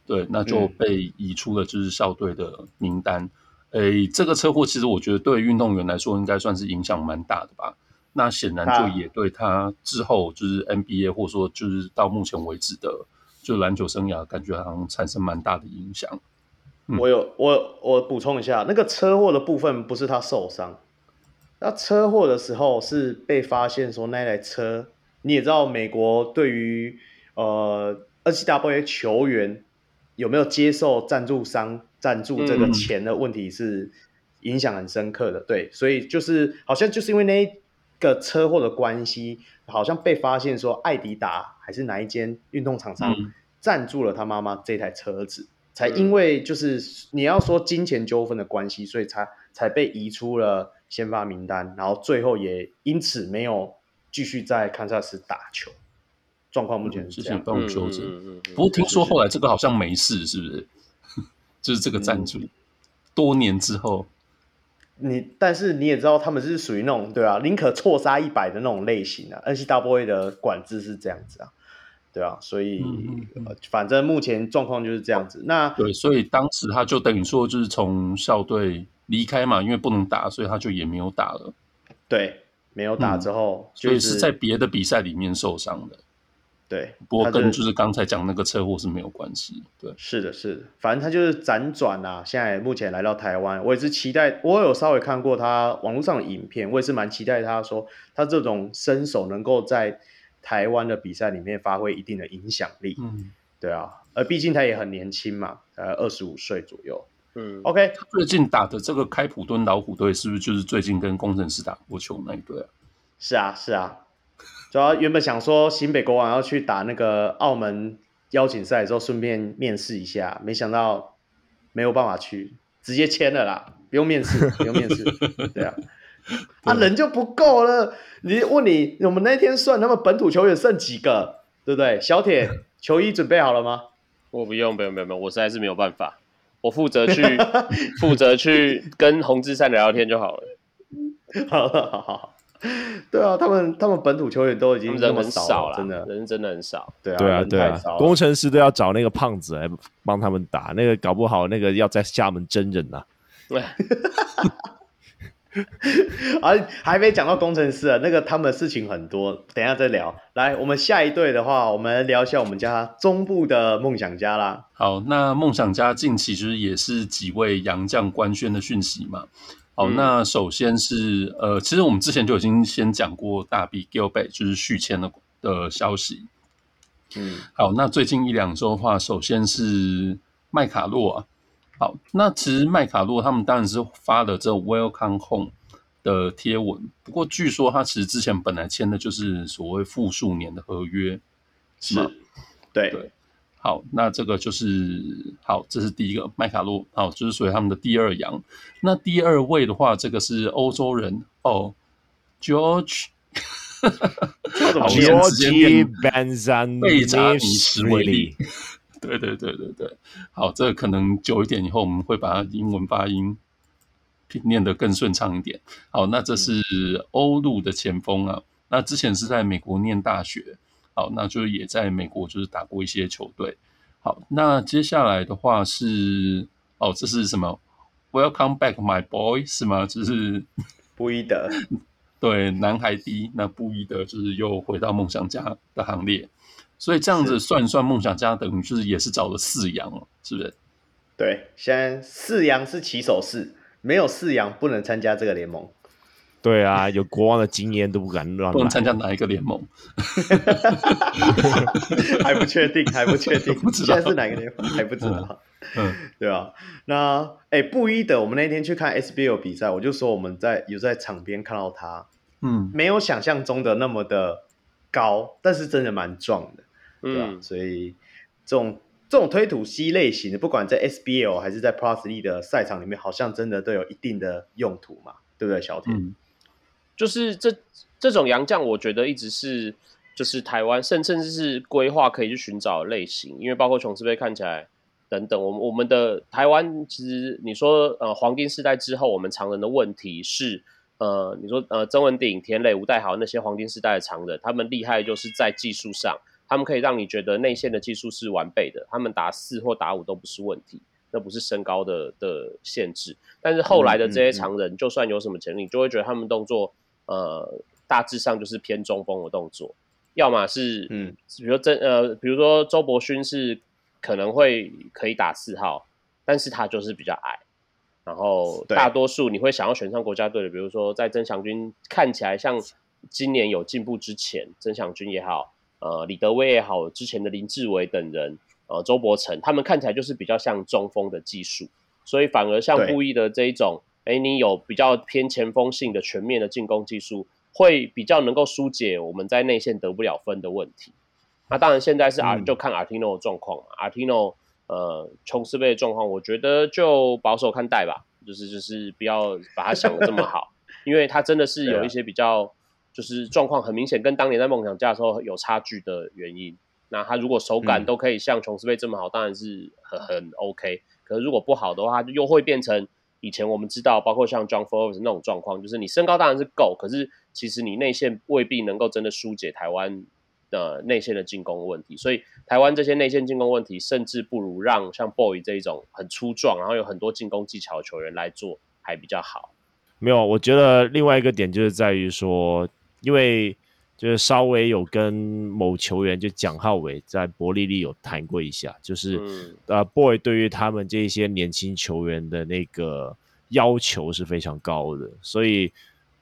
对，那就被移出了就是校队的名单。诶，这个车祸其实我觉得对运动员来说应该算是影响蛮大的吧。那显然就也对他之后就是 NBA 或者说就是到目前为止的。就篮球生涯，感觉好像产生蛮大的影响。嗯、我有我我补充一下，那个车祸的部分不是他受伤，那车祸的时候是被发现说那台车，你也知道美国对于呃 NCAA 球员有没有接受赞助商赞助这个钱的问题是影响很深刻的。嗯、对，所以就是好像就是因为那个车祸的关系，好像被发现说艾迪达还是哪一间运动厂商。嗯赞助了他妈妈这台车子，才因为就是你要说金钱纠纷的关系，所以才才被移出了先发名单，然后最后也因此没有继续在堪萨斯打球。状况目前是这样，帮我纠正。不过听说后来这个好像没事，是不是？就是这个赞助，多年之后，你但是你也知道他们是属于那种对啊，宁可错杀一百的那种类型啊。NCAA 的管制是这样子啊。对啊，所以、嗯嗯嗯、反正目前状况就是这样子。那对，所以当时他就等于说，就是从校队离开嘛，因为不能打，所以他就也没有打了。对，没有打之后，嗯就是、所以是在别的比赛里面受伤的。对，不过跟就是刚才讲那个车祸是没有关系。对，是的，是的，反正他就是辗转啊。现在目前来到台湾，我也是期待。我有稍微看过他网络上的影片，我也是蛮期待他说他这种身手能够在台湾的比赛里面发挥一定的影响力。嗯，对啊，而毕竟他也很年轻嘛，呃，二十五岁左右。嗯，OK。最近打的这个开普敦老虎队，是不是就是最近跟工程师打过球那一队啊？是啊，是啊。主要原本想说新北国王要去打那个澳门邀请赛的时候，顺便面试一下，没想到没有办法去，直接签了啦，不用面试，不用面试。对啊，啊、人就不够了。你问你，我们那天算他们本土球员剩几个，对不对？小铁球衣准备好了吗？我不用，不用，不用，不用，我实在是没有办法，我负责去 负责去跟洪志善聊聊天就好了。好好好。对啊，他们他们本土球员都已经人很少了，真的人真的很少。对啊，对啊，对啊，工程师都要找那个胖子来帮他们打，那个搞不好那个要在厦门真人呐。对，啊，还没讲到工程师啊，那个他们的事情很多，等一下再聊。来，我们下一队的话，我们聊一下我们家中部的梦想家啦。好，那梦想家近期就是也是几位洋将官宣的讯息嘛。好，那首先是呃，其实我们之前就已经先讲过大 B Gilbert 就是续签的的消息。嗯，好，那最近一两周的话，首先是麦卡洛啊。好，那其实麦卡洛他们当然是发了这 Welcome Home 的贴文，不过据说他其实之前本来签的就是所谓复数年的合约，是吗？对对。好，那这个就是好，这是第一个麦卡洛，好，就是属于他们的第二洋。那第二位的话，这个是欧洲人哦，George，好，George Benzan 贝扎尼什维利，对对对对对，好，这可能久一点以后，我们会把它英文发音念得更顺畅一点。好，那这是欧陆的前锋啊，那之前是在美国念大学。好，那就也在美国就是打过一些球队。好，那接下来的话是哦，这是什么？Welcome back, my boy，是吗？就是 布伊德，对，男孩第那布伊德就是又回到梦想家的行列。所以这样子算一算，梦想家等于就是也是找了四羊了，是不是？对，现在四羊是起手式，没有四羊不能参加这个联盟。对啊，有国王的经验都不敢乱，不能参加哪一个联盟，还不确定，还不确定，不知道。现在是哪个联盟还不知道，嗯，对啊？那哎、欸，布伊德，我们那天去看 SBL 比赛，我就说我们在有在场边看到他，嗯，没有想象中的那么的高，但是真的蛮壮的，对吧？嗯、所以这种这种推土机类型的，不管在 SBL 还是在 League 的赛场里面，好像真的都有一定的用途嘛，对不对，小田？嗯就是这这种洋将，我觉得一直是就是台湾甚甚至是规划可以去寻找的类型，因为包括琼斯杯看起来等等，我们我们的台湾其实你说呃黄金时代之后，我们常人的问题是呃你说呃曾文鼎、田磊、吴岱豪那些黄金时代的常人，他们厉害就是在技术上，他们可以让你觉得内线的技术是完备的，他们打四或打五都不是问题，那不是身高的的限制。但是后来的这些常人，嗯嗯嗯就算有什么潜力，就会觉得他们动作。呃，大致上就是偏中锋的动作，要么是，嗯，比如说真呃，比如说周伯勋是可能会可以打四号，但是他就是比较矮，然后大多数你会想要选上国家队的，比如说在曾祥军看起来像今年有进步之前，曾祥军也好，呃，李德威也好，之前的林志伟等人，呃，周伯成他们看起来就是比较像中锋的技术，所以反而像布衣的这一种。哎，你有比较偏前锋性的全面的进攻技术，会比较能够疏解我们在内线得不了分的问题。那当然，现在是啊、嗯、就看 Artino 的状况嘛。Artino 呃，琼斯杯的状况，我觉得就保守看待吧，就是就是不要把他想的这么好，因为他真的是有一些比较就是状况很明显，跟当年在梦想家的时候有差距的原因。那他如果手感都可以像琼斯杯这么好，当然是很很 OK。可是如果不好的话，就又会变成。以前我们知道，包括像 John Forbes 那种状况，就是你身高当然是够，可是其实你内线未必能够真的疏解台湾的内线的进攻问题。所以台湾这些内线进攻问题，甚至不如让像 Boy 这一种很粗壮，然后有很多进攻技巧的球员来做还比较好。没有，我觉得另外一个点就是在于说，因为就是稍微有跟某球员，就蒋浩伟在伯利利有谈过一下，就是、嗯、呃，boy 对于他们这些年轻球员的那个要求是非常高的，所以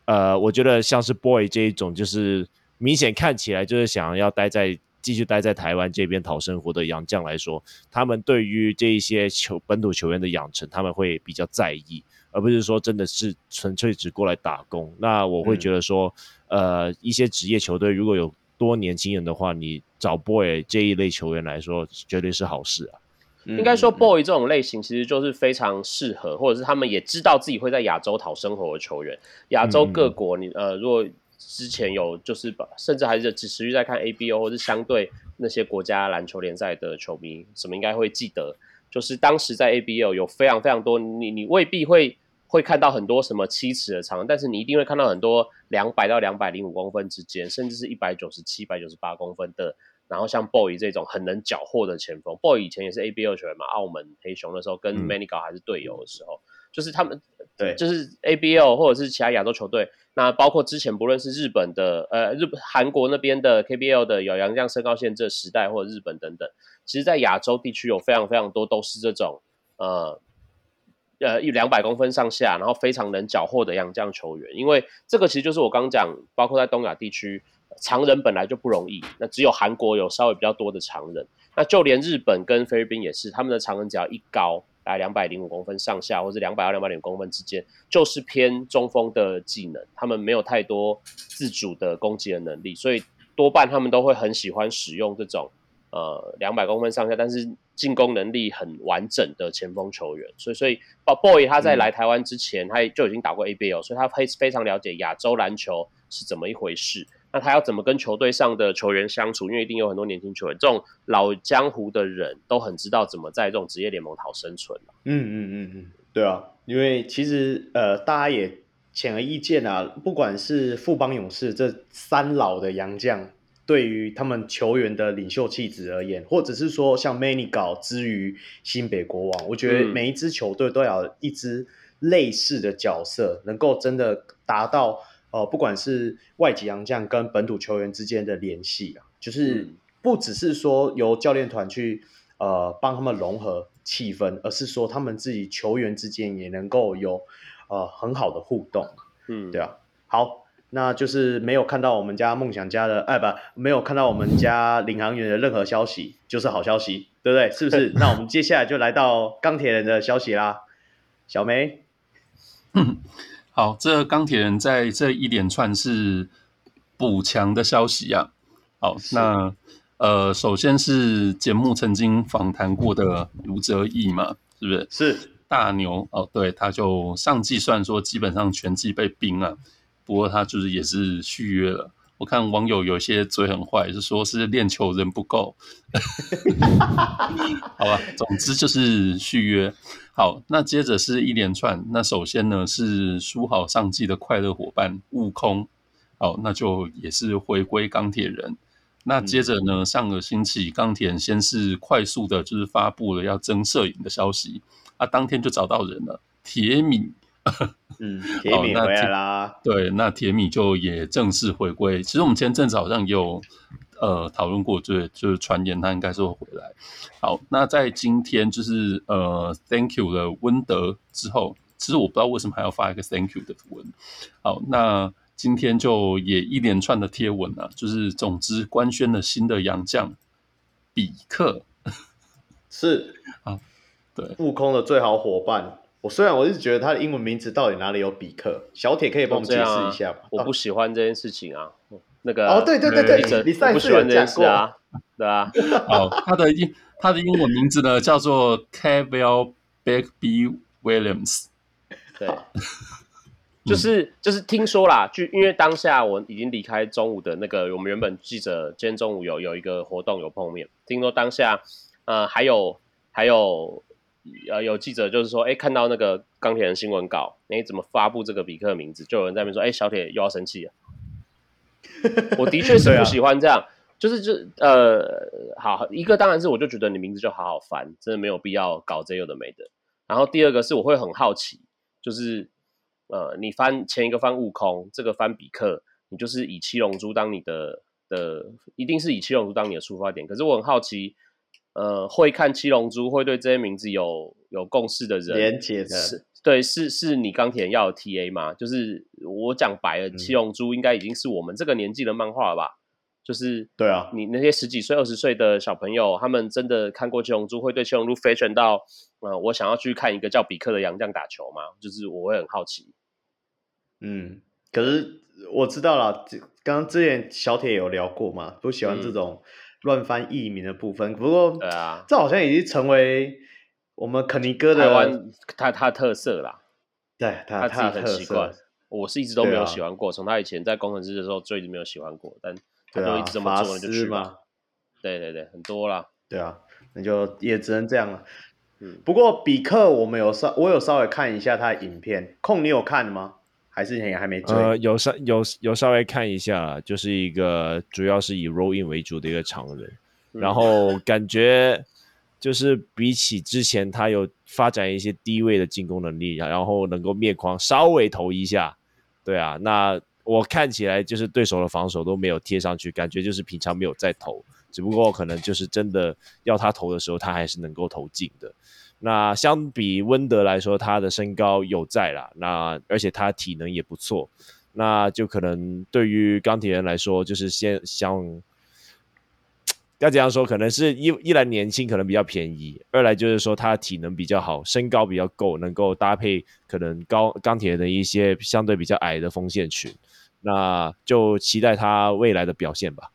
呃，我觉得像是 boy 这一种，就是明显看起来就是想要待在。继续待在台湾这边讨生活的洋将来说，他们对于这一些球本土球员的养成，他们会比较在意，而不是说真的是纯粹只过来打工。那我会觉得说，嗯、呃，一些职业球队如果有多年轻人的话，你找 boy 这一类球员来说，绝对是好事啊。应该说，boy 这种类型其实就是非常适合，或者是他们也知道自己会在亚洲讨生活的球员。亚洲各国，你呃，如果之前有就是把，甚至还是只持续在看 ABO 或是相对那些国家篮球联赛的球迷，什么应该会记得，就是当时在 ABO 有非常非常多，你你未必会会看到很多什么七尺的长，但是你一定会看到很多两百到两百零五公分之间，甚至是一百九十七、一百九十八公分的，然后像 Boy 这种很能缴获的前锋，Boy 以前也是 ABL 球员嘛，澳门黑熊的时候跟 Manigault 还是队友的时候。嗯就是他们，对，就是 ABL 或者是其他亚洲球队，那包括之前不论是日本的，呃，日韩国那边的 KBL 的有洋将身高线这时代或者日本等等，其实，在亚洲地区有非常非常多都是这种，呃，呃，一两百公分上下，然后非常能缴获的洋将球员，因为这个其实就是我刚讲，包括在东亚地区，长人本来就不容易，那只有韩国有稍微比较多的长人，那就连日本跟菲律宾也是，他们的长人只要一高。在两百零五公分上下，或者两百到两百零公分之间，就是偏中锋的技能。他们没有太多自主的攻击的能力，所以多半他们都会很喜欢使用这种呃两百公分上下，但是进攻能力很完整的前锋球员。所以，所以 Boy 他在来台湾之前，嗯、他就已经打过 ABL，所以他非非常了解亚洲篮球是怎么一回事。那他要怎么跟球队上的球员相处？因为一定有很多年轻球员，这种老江湖的人都很知道怎么在这种职业联盟讨生存。嗯嗯嗯嗯，对啊，因为其实呃，大家也显而易见啊，不管是富邦勇士这三老的洋将，对于他们球员的领袖气质而言，或者是说像 Manigault 之于新北国王，我觉得每一支球队都要一支类似的角色，能够真的达到。哦、呃，不管是外籍洋将跟本土球员之间的联系啊，就是不只是说由教练团去呃帮他们融合气氛，而是说他们自己球员之间也能够有呃很好的互动。嗯，对啊。好，那就是没有看到我们家梦想家的，哎，不，没有看到我们家领航员的任何消息，就是好消息，对不对？是不是？那我们接下来就来到钢铁人的消息啦，小梅。好，这钢铁人在这一连串是补强的消息啊。好，那呃，首先是节目曾经访谈过的卢哲义嘛，是不是？是大牛哦，对，他就上季算说基本上全季被冰了，不过他就是也是续约了。我看网友有些嘴很坏，是说是练球人不够。好吧，总之就是续约。好，那接着是一连串。那首先呢是书好上季的快乐伙伴悟空，好，那就也是回归钢铁人。那接着呢，上个星期钢铁人先是快速的，就是发布了要增摄影的消息，啊，当天就找到人了，铁米。嗯，铁米回来啦。对，那铁米就也正式回归。其实我们前阵子好像有。呃，讨论过，对，就是传言他应该是会回来。好，那在今天就是呃，Thank you 的温德之后，其实我不知道为什么还要发一个 Thank you 的文。好，那今天就也一连串的贴文啊，就是总之官宣了新的洋将比克，是啊，对，悟空的最好伙伴。我虽然我一直觉得他的英文名字到底哪里有比克，小铁可以帮我们解释一下吗？我不喜欢这件事情啊。那个哦，对对对对，你上次有讲过啊，对啊。哦，他的英他的英文名字呢叫做 Kavell Bagby Williams。对，就是就是听说啦，就因为当下我已经离开中午的那个，我们原本记者今天中午有有一个活动有碰面，听说当下呃还有还有呃有记者就是说，哎，看到那个钢铁人新闻稿，哎，怎么发布这个比克的名字？就有人在那边说，哎，小铁又要生气了。我的确是 不喜欢这样，啊、就是就呃，好一个当然是我就觉得你名字就好好翻，真的没有必要搞这有的没的。然后第二个是我会很好奇，就是呃，你翻前一个翻悟空，这个翻比克，你就是以七龙珠当你的的，一定是以七龙珠当你的出发点。可是我很好奇，呃，会看七龙珠，会对这些名字有有共识的人，连接的，是对，是是你钢铁人要的 TA 吗？就是我讲白了，七龙珠应该已经是我们这个年纪的漫画了吧？就是对啊，你那些十几岁、二十岁的小朋友，他们真的看过七龙珠，会对七龙珠飞旋到，呃，我想要去看一个叫比克的洋将打球吗？就是我会很好奇。嗯，可是我知道了，刚刚之前小铁有聊过嘛，不喜欢这种乱翻译名的部分。嗯、不过，对啊，这好像已经成为我们肯尼哥的台湾他他特色啦。对，他他自己很习惯。我是一直都没有喜欢过，从、啊、他以前在工程师的时候就一直没有喜欢过，但。他就一直这么做，就去嘛。对对对，很多啦。对啊，那就也只能这样了。嗯，不过比克我们有稍，我有稍微看一下他的影片。空你有看吗？还是也还没追？呃，有稍有有稍微看一下，就是一个主要是以 roll in 为主的一个常人，嗯、然后感觉就是比起之前他有发展一些低位的进攻能力，然后能够灭框，稍微投一下。对啊，那。我看起来就是对手的防守都没有贴上去，感觉就是平常没有在投，只不过可能就是真的要他投的时候，他还是能够投进的。那相比温德来说，他的身高有在啦，那而且他体能也不错，那就可能对于钢铁人来说，就是先想要怎样说，可能是一一来年轻，可能比较便宜；二来就是说他体能比较好，身高比较够，能够搭配可能高钢铁人的一些相对比较矮的锋线群。那就期待他未来的表现吧。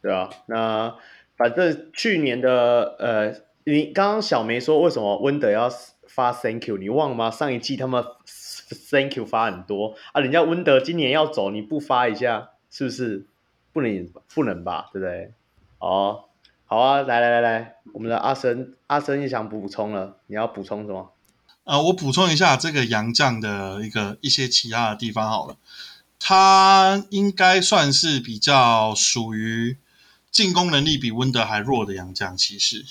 对啊，那反正去年的呃，你刚刚小梅说为什么温德要发 Thank you，你忘了吗？上一季他们 Thank you 发很多啊，人家温德今年要走，你不发一下是不是？不能不能吧，对不对？哦，好啊，来来来来，我们的阿森阿森也想补充了，你要补充什么？呃，我补充一下这个洋将的一个一些其他的地方好了。他应该算是比较属于进攻能力比温德还弱的洋将，其实，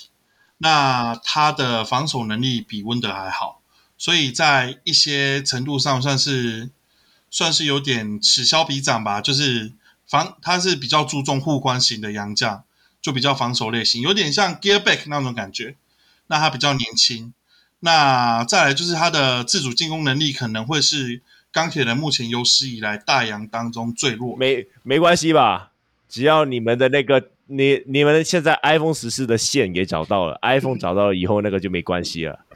那他的防守能力比温德还好，所以在一些程度上算是算是有点此消彼长吧。就是防他是比较注重护关型的洋将，就比较防守类型，有点像 Gearback 那种感觉。那他比较年轻，那再来就是他的自主进攻能力可能会是。钢铁人目前有史以来大洋当中最弱，没没关系吧？只要你们的那个你你们现在 iPhone 十四的线也找到了，iPhone 找到了以后，那个就没关系了。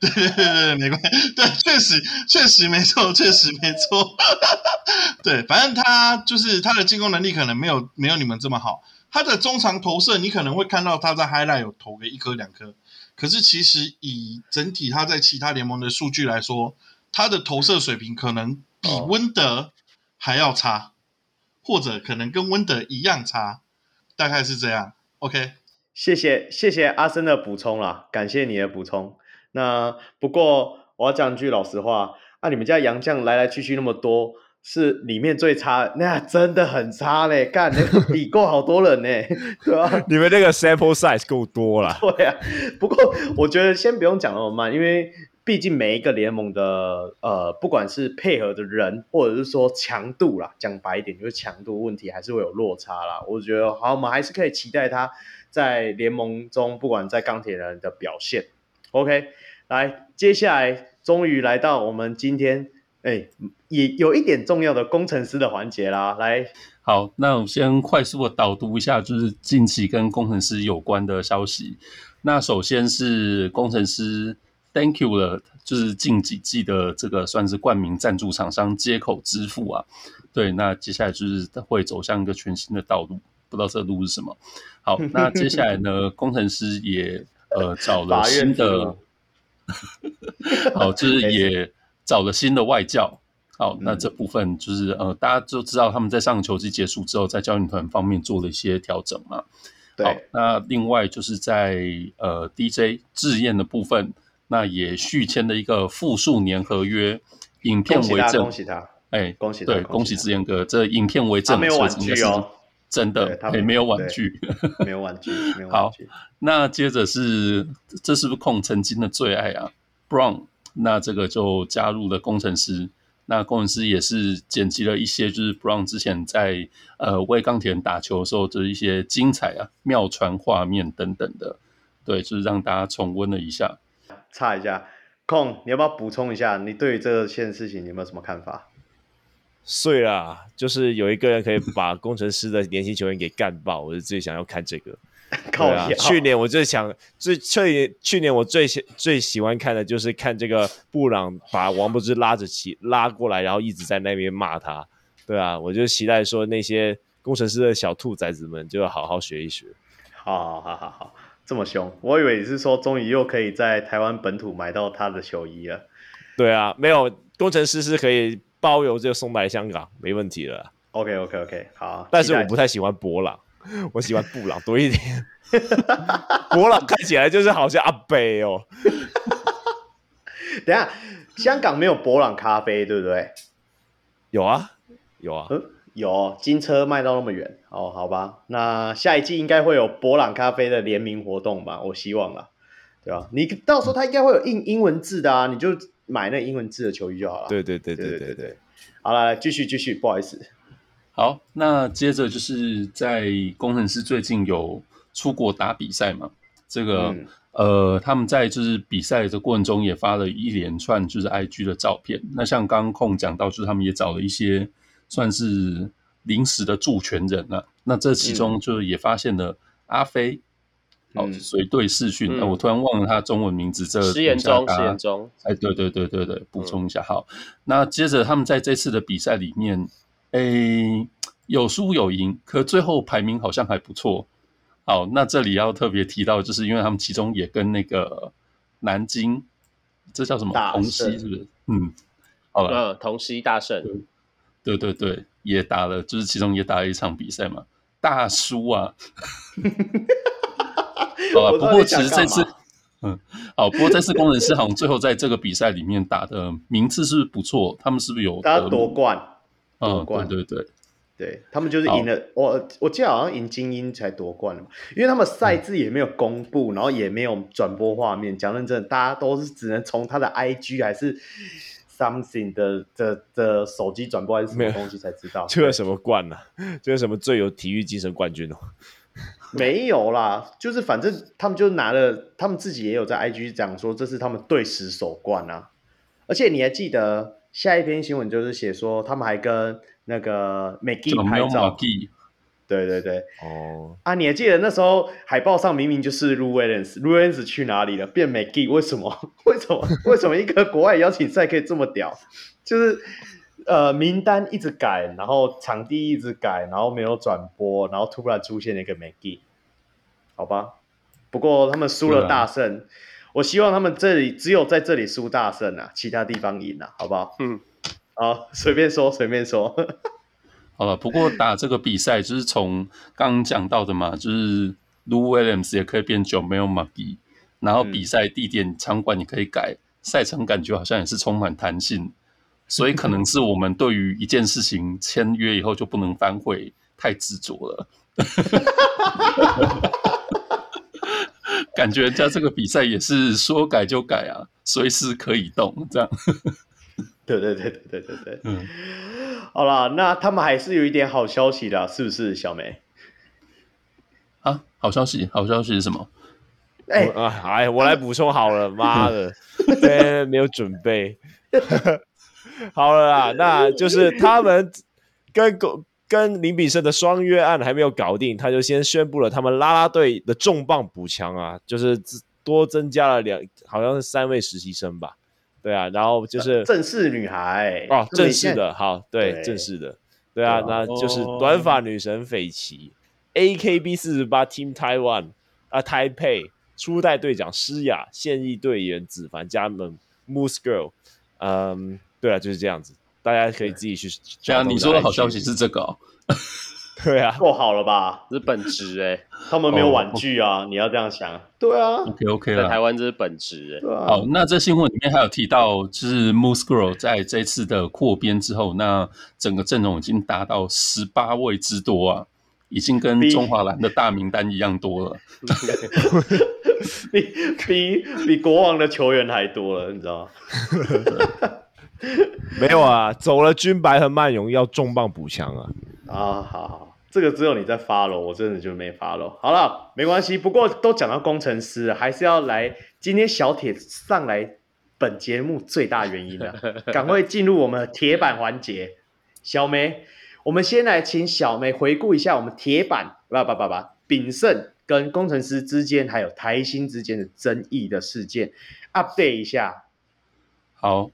对对对对，没关系。对，确实确实没错，确实没错。对，反正他就是他的进攻能力可能没有没有你们这么好，他的中长投射你可能会看到他在 Highlight 有投个一颗两颗。可是，其实以整体他在其他联盟的数据来说，他的投射水平可能比温德还要差，哦、或者可能跟温德一样差，大概是这样。OK，谢谢谢谢阿森的补充啦，感谢你的补充。那不过我要讲句老实话，啊，你们家洋将来来去去那么多。是里面最差，那真的很差嘞！干那个比过好多人呢，对吧、啊？你们那个 sample size 够多了。对啊，不过我觉得先不用讲那么慢，因为毕竟每一个联盟的呃，不管是配合的人，或者是说强度啦，讲白一点就是强度问题，还是会有落差啦。我觉得好，我们还是可以期待他在联盟中，不管在钢铁人的表现。OK，来，接下来终于来到我们今天。哎，也有一点重要的工程师的环节啦，来，好，那我先快速的导读一下，就是近期跟工程师有关的消息。那首先是工程师 Thank you 了，就是近几季的这个算是冠名赞助厂商接口支付啊，对，那接下来就是会走向一个全新的道路，不知道这路是什么。好，那接下来呢，工程师也呃找了新的，好，就是也。找了新的外教，好，那这部分就是呃，大家就知道他们在上个球季结束之后，在教练团方面做了一些调整嘛。好，那另外就是在呃 DJ 志彦的部分，那也续签了一个复数年合约，影片为证，恭喜他，哎，恭喜，对，恭喜志彦哥，这影片为证，没有玩具哦，真的，也没有玩具，没有玩具，没有玩具。好，那接着是，这是不是控曾经的最爱啊？Brown。那这个就加入了工程师，那工程师也是剪辑了一些，就是 Brown 之前在呃为钢铁人打球的时候的一些精彩啊妙传画面等等的，对，就是让大家重温了一下。插一下，空，你要不要补充一下？你对于这件事情你有没有什么看法？碎啦，就是有一个人可以把工程师的年轻球员给干爆，我是最想要看这个。对啊，去年我最想最去去年我最喜最喜欢看的就是看这个布朗把王柏芝拉着起拉过来，然后一直在那边骂他。对啊，我就期待说那些工程师的小兔崽子们就要好好学一学。好好好好好，这么凶，我以为你是说终于又可以在台湾本土买到他的球衣了。对啊，没有工程师是可以包邮就送来香港，没问题了。OK OK OK，好，但是我不太喜欢博朗。我喜欢布朗多一点，博朗看起来就是好像阿北哦。等下，香港没有博朗咖啡，对不对？有啊，有啊，嗯、有金车卖到那么远哦，好吧。那下一季应该会有博朗咖啡的联名活动吧？我希望啊，对吧？你到时候他应该会有印英文字的啊，你就买那英文字的球衣就好了。对对对对对对，对，对，对，好了，继续继续，不好意思。好，那接着就是在工程师最近有出国打比赛嘛？这个、嗯、呃，他们在就是比赛的过程中也发了一连串就是 IG 的照片。那像刚刚空讲到，就是他们也找了一些算是临时的助拳人啊。那这其中就也发现了阿飞，哦、嗯，随队视讯。那、嗯、我突然忘了他中文名字，这石岩中，石岩中。哎，对对对对对，补充一下。好，那接着他们在这次的比赛里面。诶，有输有赢，可最后排名好像还不错。好，那这里要特别提到，就是因为他们其中也跟那个南京，这叫什么？同曦是不是？嗯，好了，嗯，同曦大胜，对对对，也打了，就是其中也打了一场比赛嘛，大输啊。好了，不过其实这次，嗯，好，不过这次工程师好像最后在这个比赛里面打的名次是不是不错？他们是不是有他夺冠？嗯冠，对对对，对他们就是赢了。我我记得好像赢精英才夺冠了嘛，因为他们赛制也没有公布，嗯、然后也没有转播画面。讲认真，大家都是只能从他的 IG 还是 something 的的的手机转播还是什么东西才知道。这个什么冠呢、啊？这个什么最有体育精神冠军哦？没有啦，就是反正他们就拿了，他们自己也有在 IG 讲说这是他们队史首冠啊。而且你还记得？下一篇新闻就是写说，他们还跟那个 McGee 拍照。对对对，哦啊，你还记得那时候海报上明明就是 Williams 去哪里了？变 McGee？为什么？为什么？为什么一个国外邀请赛可以这么屌？就是呃，名单一直改，然后场地一直改，然后没有转播，然后突然出现了一个 McGee。好吧，不过他们输了大胜。我希望他们这里只有在这里输大胜啊，其他地方赢啊，好不好？嗯，好，随便说，随便说。好了，不过打这个比赛就是从刚刚讲到的嘛，就是 Lou Williams 也可以变 JaMychal McGee，然后比赛地点场馆你可以改，赛程感觉好像也是充满弹性，所以可能是我们对于一件事情签约以后就不能反悔，太执着了。感觉人家这个比赛也是说改就改啊，随时可以动这样。对 对对对对对对。嗯，好啦，那他们还是有一点好消息的，是不是小梅？啊，好消息，好消息是什么？哎、欸，哎，我来补充好了，妈的，对，没有准备。好了啦，那就是他们跟狗。跟林比胜的双约案还没有搞定，他就先宣布了他们啦啦队的重磅补强啊，就是多增加了两，好像是三位实习生吧？对啊，然后就是正式女孩哦，正式的，好，对，对正式的，对啊，那就是短发女神斐琪，AKB 四十八 Team Taiwan 啊，台北初代队长诗雅，现役队员子凡加盟 Moose Girl，嗯，对啊，就是这样子。大家可以自己去。对啊，你说的好消息是这个哦。对啊，够好了吧？这是本职哎，他们没有婉拒啊，你要这样想。对啊，OK OK 了。在台湾这是本职哎。对啊。好，那这新闻里面还有提到，就是 Moose Girl 在这次的扩编之后，那整个阵容已经达到十八位之多啊，已经跟中华蓝的大名单一样多了。比比比国王的球员还多了，你知道吗？没有啊，走了军白和曼勇要重磅补强啊！啊，好好，这个只有你在 follow，我真的就没 follow。好了，没关系，不过都讲到工程师，还是要来今天小铁上来本节目最大原因了，赶快进入我们铁板环节。小梅，我们先来请小梅回顾一下我们铁板，不不不不，炳胜跟工程师之间还有台新之间的争议的事件，update 一下。好。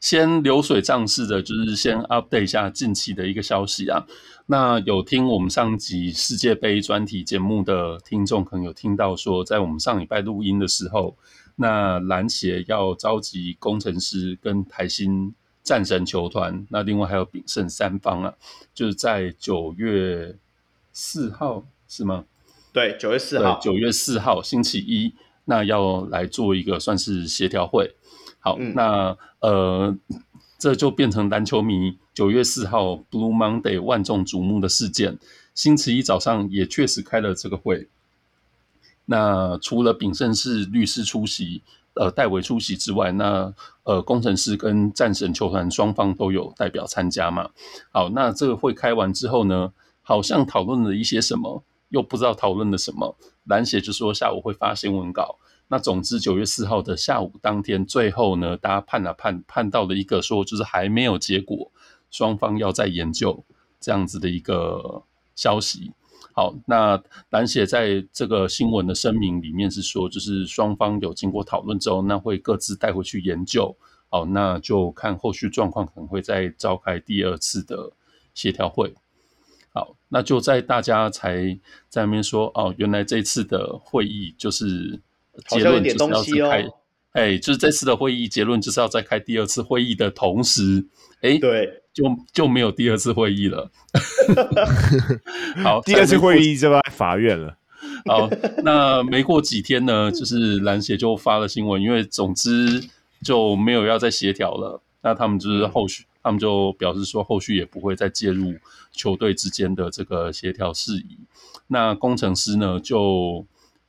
先流水账式的，就是先 update 一下近期的一个消息啊。那有听我们上集世界杯专题节目的听众，可能有听到说，在我们上礼拜录音的时候，那篮协要召集工程师跟台新战神球团，那另外还有炳胜三方啊，就是在九月四号是吗？对，九月四号，九月四号星期一，那要来做一个算是协调会。好，嗯、那呃，这就变成篮球迷九月四号 Blue Monday 万众瞩目的事件。星期一早上也确实开了这个会。那除了炳胜是律师出席，呃，代为出席之外，那呃，工程师跟战神球团双方都有代表参加嘛。好，那这个会开完之后呢，好像讨论了一些什么，又不知道讨论了什么。篮协就说下午会发新闻稿。那总之，九月四号的下午当天，最后呢，大家判了判，判到了一个说，就是还没有结果，双方要再研究这样子的一个消息。好，那篮协在这个新闻的声明里面是说，就是双方有经过讨论之后，那会各自带回去研究。好，那就看后续状况，可能会再召开第二次的协调会。好，那就在大家才在那边说，哦，原来这次的会议就是。结论就是要是开，哎、欸，就是这次的会议结论就是要再开第二次会议的同时，哎、欸，对，就就没有第二次会议了。好，第二次会议就在法院了。好，那没过几天呢，就是篮协就发了新闻，因为总之就没有要再协调了。那他们就是后续，他们就表示说，后续也不会再介入球队之间的这个协调事宜。那工程师呢，就。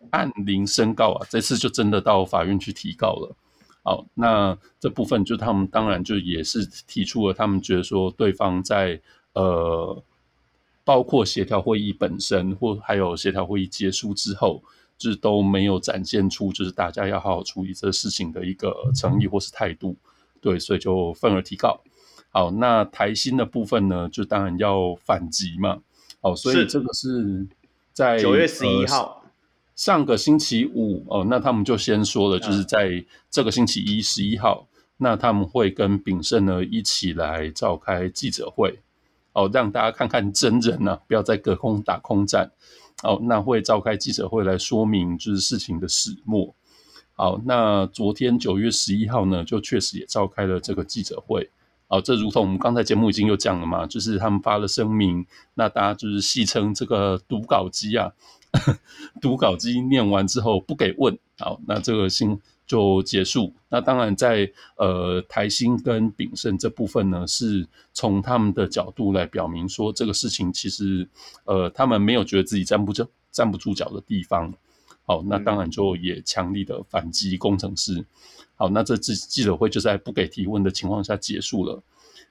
按铃申告啊，这次就真的到法院去提告了。好，那这部分就他们当然就也是提出了，他们觉得说对方在呃，包括协调会议本身或还有协调会议结束之后，就是都没有展现出就是大家要好好处理这事情的一个诚意或是态度。对，所以就愤而提告。好，那台新的部分呢，就当然要反击嘛。好，所以这个是在九月十一号。上个星期五哦，那他们就先说了，就是在这个星期一十一号，那他们会跟炳胜呢一起来召开记者会，哦，让大家看看真人呢、啊，不要再隔空打空战，哦，那会召开记者会来说明就是事情的始末。好，那昨天九月十一号呢，就确实也召开了这个记者会，哦，这如同我们刚才节目已经有讲了嘛，就是他们发了声明，那大家就是戏称这个读稿机啊。读稿机念完之后不给问，好，那这个信就结束。那当然在，在呃台新跟炳胜这部分呢，是从他们的角度来表明说，这个事情其实呃他们没有觉得自己站不住站不住脚的地方。好，那当然就也强力的反击工程师。好，那这次记者会就在不给提问的情况下结束了。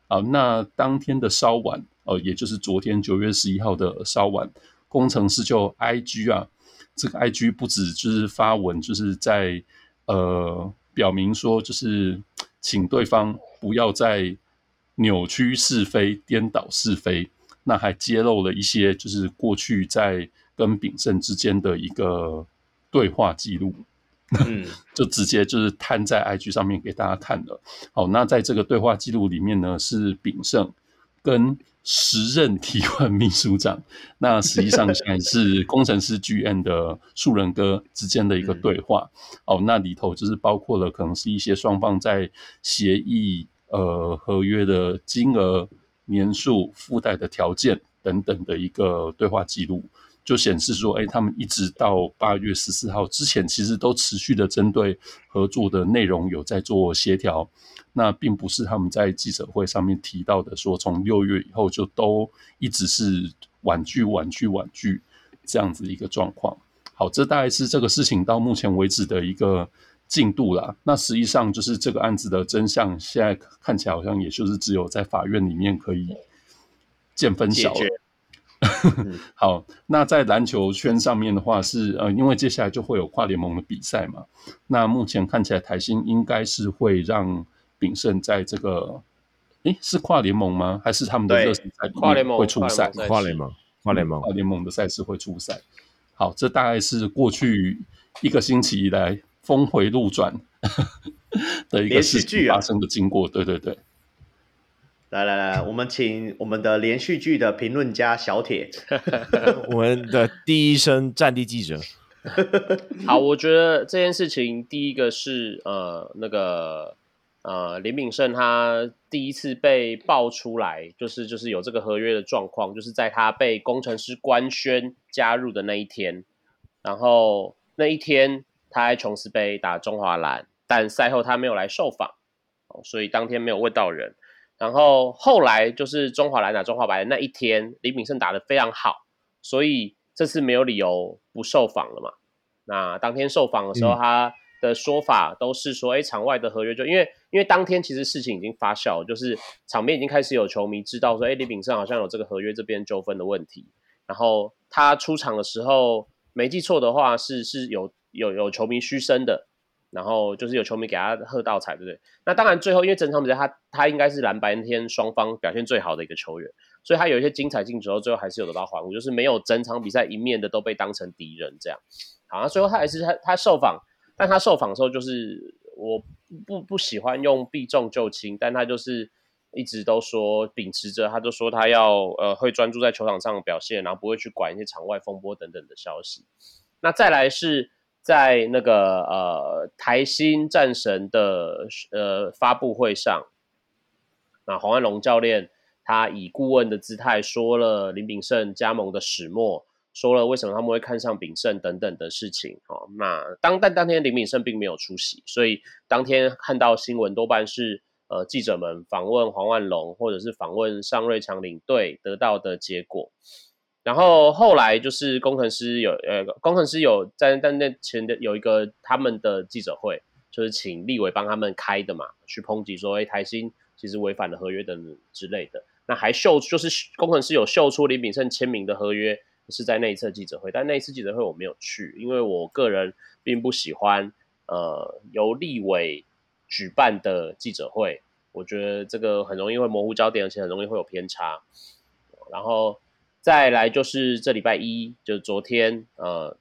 好，那当天的稍晚，哦、呃，也就是昨天九月十一号的稍晚。攻城狮就 IG 啊，这个 IG 不止就是发文，就是在呃表明说，就是请对方不要再扭曲是非、颠倒是非。那还揭露了一些，就是过去在跟炳胜之间的一个对话记录，嗯，就直接就是摊在 IG 上面给大家看了。好，那在这个对话记录里面呢，是炳胜跟时任体管秘书长，那实际上现在是工程师 GM 的树人哥之间的一个对话。哦，那里头就是包括了可能是一些双方在协议、呃合约的金额、年数、附带的条件等等的一个对话记录。就显示说，哎，他们一直到八月十四号之前，其实都持续的针对合作的内容有在做协调。那并不是他们在记者会上面提到的，说从六月以后就都一直是婉拒、婉拒、婉拒这样子一个状况。好，这大概是这个事情到目前为止的一个进度啦。那实际上就是这个案子的真相，现在看起来好像也就是只有在法院里面可以见分晓了。好，那在篮球圈上面的话是呃，因为接下来就会有跨联盟的比赛嘛。那目前看起来台新应该是会让炳胜在这个，诶，是跨联盟吗？还是他们的热身赛跨联盟会出赛？跨联盟，跨联盟，跨联盟的赛事会出赛。好，这大概是过去一个星期以来峰回路转 的一个事情发生的经过。对对对。来来来，我们请我们的连续剧的评论家小铁，我们的第一声战地记者。好，我觉得这件事情，第一个是呃那个呃林炳胜他第一次被爆出来，就是就是有这个合约的状况，就是在他被工程师官宣加入的那一天，然后那一天他在琼斯杯打中华蓝，但赛后他没有来受访，所以当天没有问到人。然后后来就是中华蓝打中华白的那一天，林炳胜打得非常好，所以这次没有理由不受访了嘛。那当天受访的时候，他的说法都是说，哎、场外的合约就因为因为当天其实事情已经发酵，就是场边已经开始有球迷知道说，哎，李炳胜好像有这个合约这边纠纷的问题。然后他出场的时候，没记错的话是是有有有球迷嘘声的。然后就是有球迷给他喝倒彩，对不对？那当然最后因为整场比赛他他应该是蓝白天双方表现最好的一个球员，所以他有一些精彩进球，最后还是有得到欢呼，就是没有整场比赛一面的都被当成敌人这样。好，那最后他还是他他受访，但他受访的时候就是我不不喜欢用避重就轻，但他就是一直都说秉持着，他就说他要呃会专注在球场上的表现，然后不会去管一些场外风波等等的消息。那再来是。在那个呃台新战神的呃发布会上，那黄万龙教练他以顾问的姿态说了林炳胜加盟的始末，说了为什么他们会看上炳胜等等的事情。哦，那当但当天林炳胜并没有出席，所以当天看到新闻多半是呃记者们访问黄万龙或者是访问尚瑞强领队得到的结果。然后后来就是工程师有呃，工程师有在在那前的有一个他们的记者会，就是请立委帮他们开的嘛，去抨击说，哎，台新其实违反了合约等之类的。那还秀就是工程师有秀出林炳胜签名的合约，是在那一次记者会，但那一次记者会我没有去，因为我个人并不喜欢呃由立委举办的记者会，我觉得这个很容易会模糊焦点，而且很容易会有偏差。然后。再来就是这礼拜一，就是昨天，呃，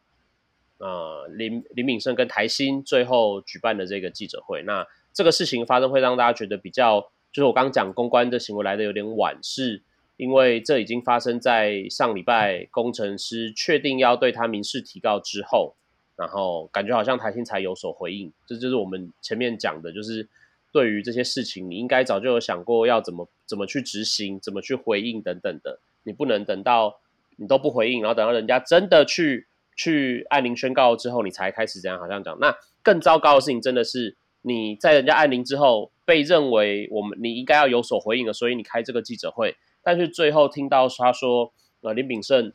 呃，林林敏胜跟台新最后举办的这个记者会。那这个事情发生会让大家觉得比较，就是我刚刚讲公关的行为来的有点晚，是因为这已经发生在上礼拜工程师确定要对他民事提告之后，然后感觉好像台新才有所回应。这就是我们前面讲的，就是对于这些事情，你应该早就有想过要怎么怎么去执行，怎么去回应等等的。你不能等到你都不回应，然后等到人家真的去去按铃宣告之后，你才开始这样好像讲。那更糟糕的事情真的是你在人家按铃之后被认为我们你应该要有所回应了，所以你开这个记者会，但是最后听到他说呃林炳胜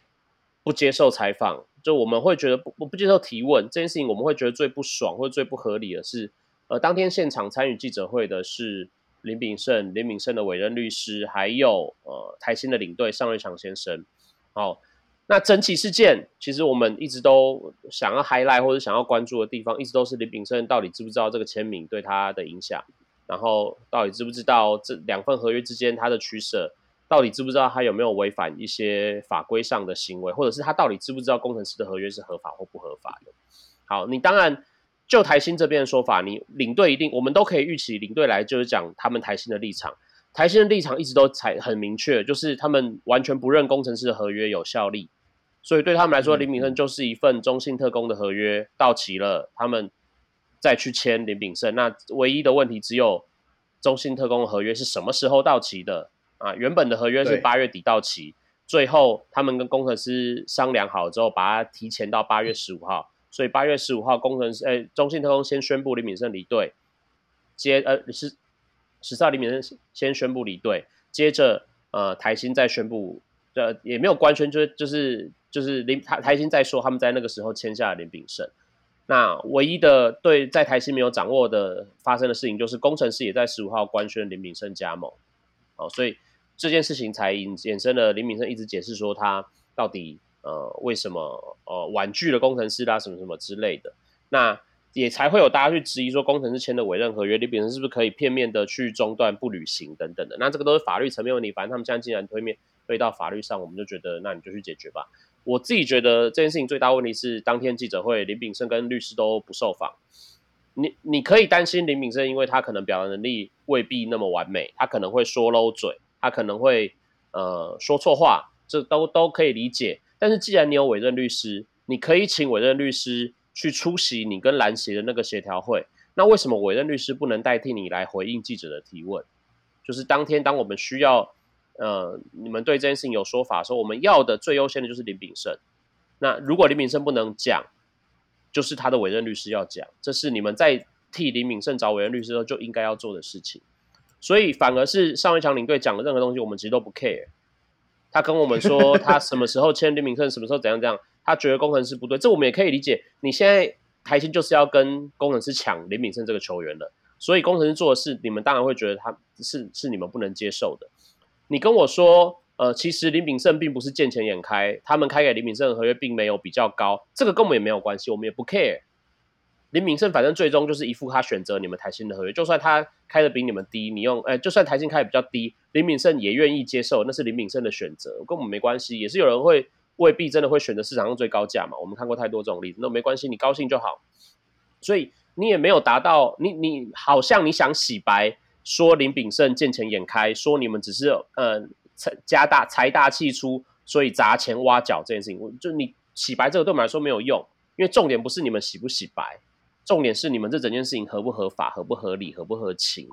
不接受采访，就我们会觉得不不接受提问这件事情，我们会觉得最不爽或者最不合理的是，呃当天现场参与记者会的是。林炳胜，林炳胜的委任律师，还有呃台新的领队尚瑞强先生。好，那整起事件，其实我们一直都想要 highlight 或者想要关注的地方，一直都是林炳胜到底知不知道这个签名对他的影响，然后到底知不知道这两份合约之间他的取舍，到底知不知道他有没有违反一些法规上的行为，或者是他到底知不知道工程师的合约是合法或不合法的。好，你当然。就台新这边的说法，你领队一定，我们都可以预期领队来就是讲他们台新的立场。台新的立场一直都才很明确，就是他们完全不认工程师的合约有效力，所以对他们来说，林炳胜就是一份中信特工的合约到期了，他们再去签林炳胜。那唯一的问题只有中信特工的合约是什么时候到期的啊？原本的合约是八月底到期，最后他们跟工程师商量好之后，把它提前到八月十五号。所以八月十五号，工程师呃，中信特工先宣布林敏胜离队，接呃是十四号林炳胜先宣布离队，接着呃台新再宣布，呃也没有官宣，就是就是就是林台台新再说他们在那个时候签下了林炳胜。那唯一的对在台新没有掌握的发生的事情，就是工程师也在十五号官宣林炳胜加盟，哦，所以这件事情才引衍生了林炳生一直解释说他到底呃为什么呃婉拒了工程师啦什么什么之类的，那也才会有大家去质疑说工程师签的委任合约林炳生是不是可以片面的去中断不履行等等的，那这个都是法律层面问题，反正他们现在竟然推面推到法律上，我们就觉得那你就去解决吧。我自己觉得这件事情最大问题是，当天记者会林炳胜跟律师都不受访。你你可以担心林炳胜，因为他可能表达能力未必那么完美，他可能会说漏嘴，他可能会呃说错话，这都都可以理解。但是既然你有委任律师，你可以请委任律师去出席你跟篮协的那个协调会。那为什么委任律师不能代替你来回应记者的提问？就是当天当我们需要。呃，你们对这件事情有说法，的时候我们要的最优先的就是林炳胜。那如果林炳胜不能讲，就是他的委任律师要讲，这是你们在替林敏胜找委任律师的时候就应该要做的事情。所以反而是上一强领队讲的任何东西，我们其实都不 care。他跟我们说 他什么时候签林敏胜，什么时候怎样怎样，他觉得工程师不对，这我们也可以理解。你现在台新就是要跟工程师抢林敏胜这个球员了，所以工程师做的事，你们当然会觉得他是是你们不能接受的。你跟我说，呃，其实林炳胜并不是见钱眼开，他们开给林炳胜的合约并没有比较高，这个跟我们也没有关系，我们也不 care。林炳胜反正最终就是一副他选择你们台新的合约，就算他开的比你们低，你用，哎，就算台新开的比较低，林炳胜也愿意接受，那是林炳胜的选择，跟我们没关系。也是有人会未必真的会选择市场上最高价嘛，我们看过太多这种例子，那没关系，你高兴就好。所以你也没有达到，你你好像你想洗白。说林炳胜见钱眼开，说你们只是呃财加大财大气粗，所以砸钱挖角这件事情，我就你洗白这个对我们来说没有用，因为重点不是你们洗不洗白，重点是你们这整件事情合不合法、合不合理、合不合情。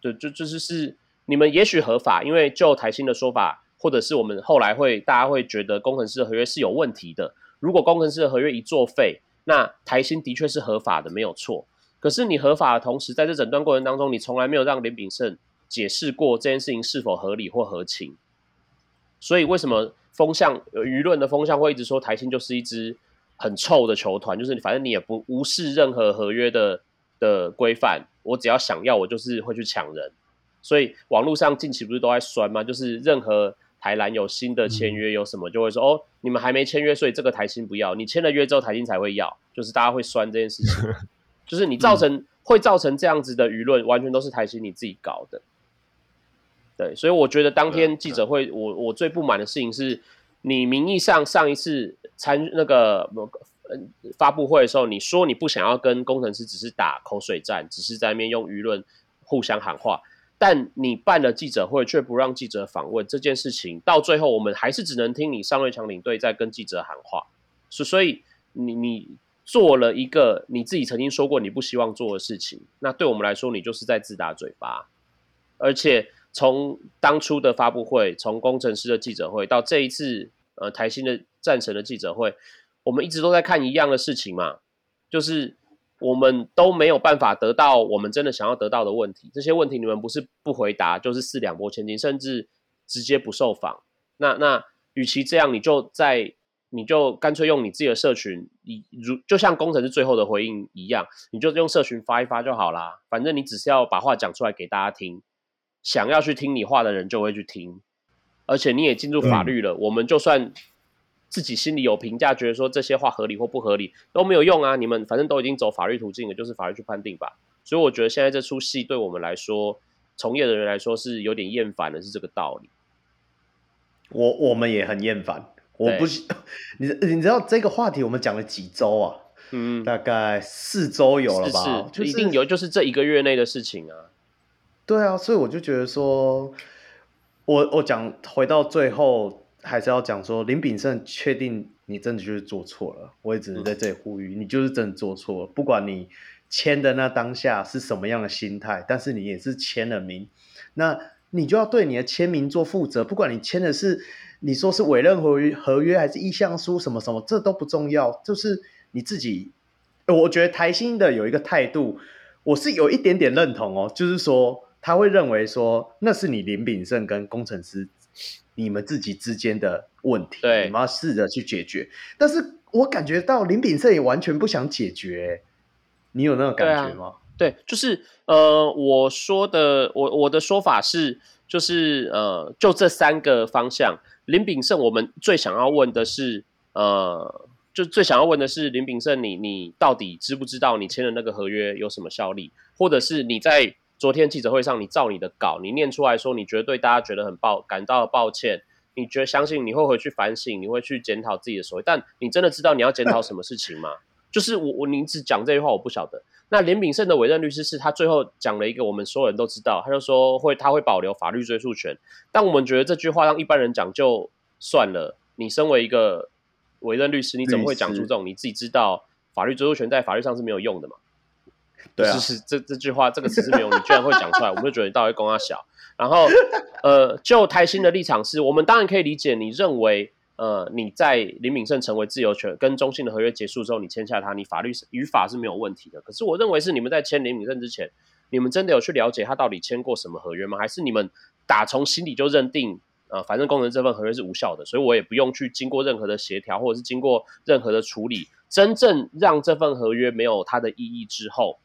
对，就就是是你们也许合法，因为就台新的说法，或者是我们后来会大家会觉得工程师的合约是有问题的。如果工程师的合约一作废，那台新的确是合法的，没有错。可是你合法的同时，在这整段过程当中，你从来没有让林炳胜解释过这件事情是否合理或合情。所以为什么风向舆论的风向会一直说台新就是一支很臭的球团？就是反正你也不无视任何合约的的规范，我只要想要，我就是会去抢人。所以网络上近期不是都在酸吗？就是任何台篮有新的签约有什么，就会说哦，你们还没签约，所以这个台新不要。你签了约之后，台新才会要。就是大家会酸这件事情。就是你造成、嗯、会造成这样子的舆论，完全都是台新你自己搞的。对，所以我觉得当天记者会，我我最不满的事情是，你名义上上一次参那个发布会的时候，你说你不想要跟工程师只是打口水战，只是在那边用舆论互相喊话，但你办了记者会却不让记者访问这件事情，到最后我们还是只能听你上瑞强领队在跟记者喊话。所所以你你。做了一个你自己曾经说过你不希望做的事情，那对我们来说，你就是在自打嘴巴。而且从当初的发布会，从工程师的记者会到这一次呃台新的战神的记者会，我们一直都在看一样的事情嘛，就是我们都没有办法得到我们真的想要得到的问题。这些问题你们不是不回答，就是四两拨千斤，甚至直接不受访。那那与其这样，你就在。你就干脆用你自己的社群，你如就像工程师最后的回应一样，你就用社群发一发就好啦。反正你只是要把话讲出来给大家听，想要去听你话的人就会去听。而且你也进入法律了，嗯、我们就算自己心里有评价，觉得说这些话合理或不合理都没有用啊。你们反正都已经走法律途径了，就是法律去判定吧。所以我觉得现在这出戏对我们来说，从业的人来说是有点厌烦的，是这个道理。我我们也很厌烦。我不是你，你知道这个话题我们讲了几周啊？嗯，大概四周有了吧？是是就是、一定有，就是这一个月内的事情啊。对啊，所以我就觉得说，我我讲回到最后，还是要讲说林炳胜确定你真的就是做错了。我也只能在这里呼吁，你就是真的做错了。不管你签的那当下是什么样的心态，但是你也是签了名，那你就要对你的签名做负责。不管你签的是。你说是委任合约合约还是意向书什么什么，这都不重要，就是你自己。我觉得台新的有一个态度，我是有一点点认同哦，就是说他会认为说那是你林炳胜跟工程师你们自己之间的问题，对你们要试着去解决。但是我感觉到林炳胜也完全不想解决，你有那种感觉吗？对，啊、对，就是呃，我说的，我我的说法是，就是呃，就这三个方向，林炳胜，我们最想要问的是，呃，就最想要问的是林炳胜，你你到底知不知道你签的那个合约有什么效力，或者是你在。昨天记者会上，你照你的稿，你念出来说，你觉得对大家觉得很抱感到抱歉，你觉得相信你会回去反省，你会去检讨自己的所谓，但你真的知道你要检讨什么事情吗？就是我我你只讲这句话，我不晓得。那林秉胜的委任律师是他最后讲了一个我们所有人都知道，他就说会他会保留法律追诉权，但我们觉得这句话让一般人讲就算了。你身为一个委任律师，你怎么会讲出这种你自己知道法律追诉权在法律上是没有用的嘛？对啊，是是这这句话这个词是没有，你居然会讲出来，我们就觉得你到底公他小。然后，呃，就台新的立场是，我们当然可以理解，你认为，呃，你在林敏胜成为自由权跟中信的合约结束之后，你签下他，你法律语法是没有问题的。可是我认为是你们在签林敏胜之前，你们真的有去了解他到底签过什么合约吗？还是你们打从心里就认定，呃，反正工人这份合约是无效的，所以我也不用去经过任何的协调，或者是经过任何的处理，真正让这份合约没有它的意义之后。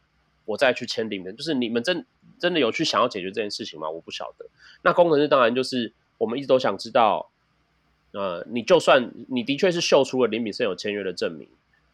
我再去签订的，就是你们真真的有去想要解决这件事情吗？我不晓得。那工程师当然就是我们一直都想知道，呃，你就算你的确是秀出了林秉胜有签约的证明，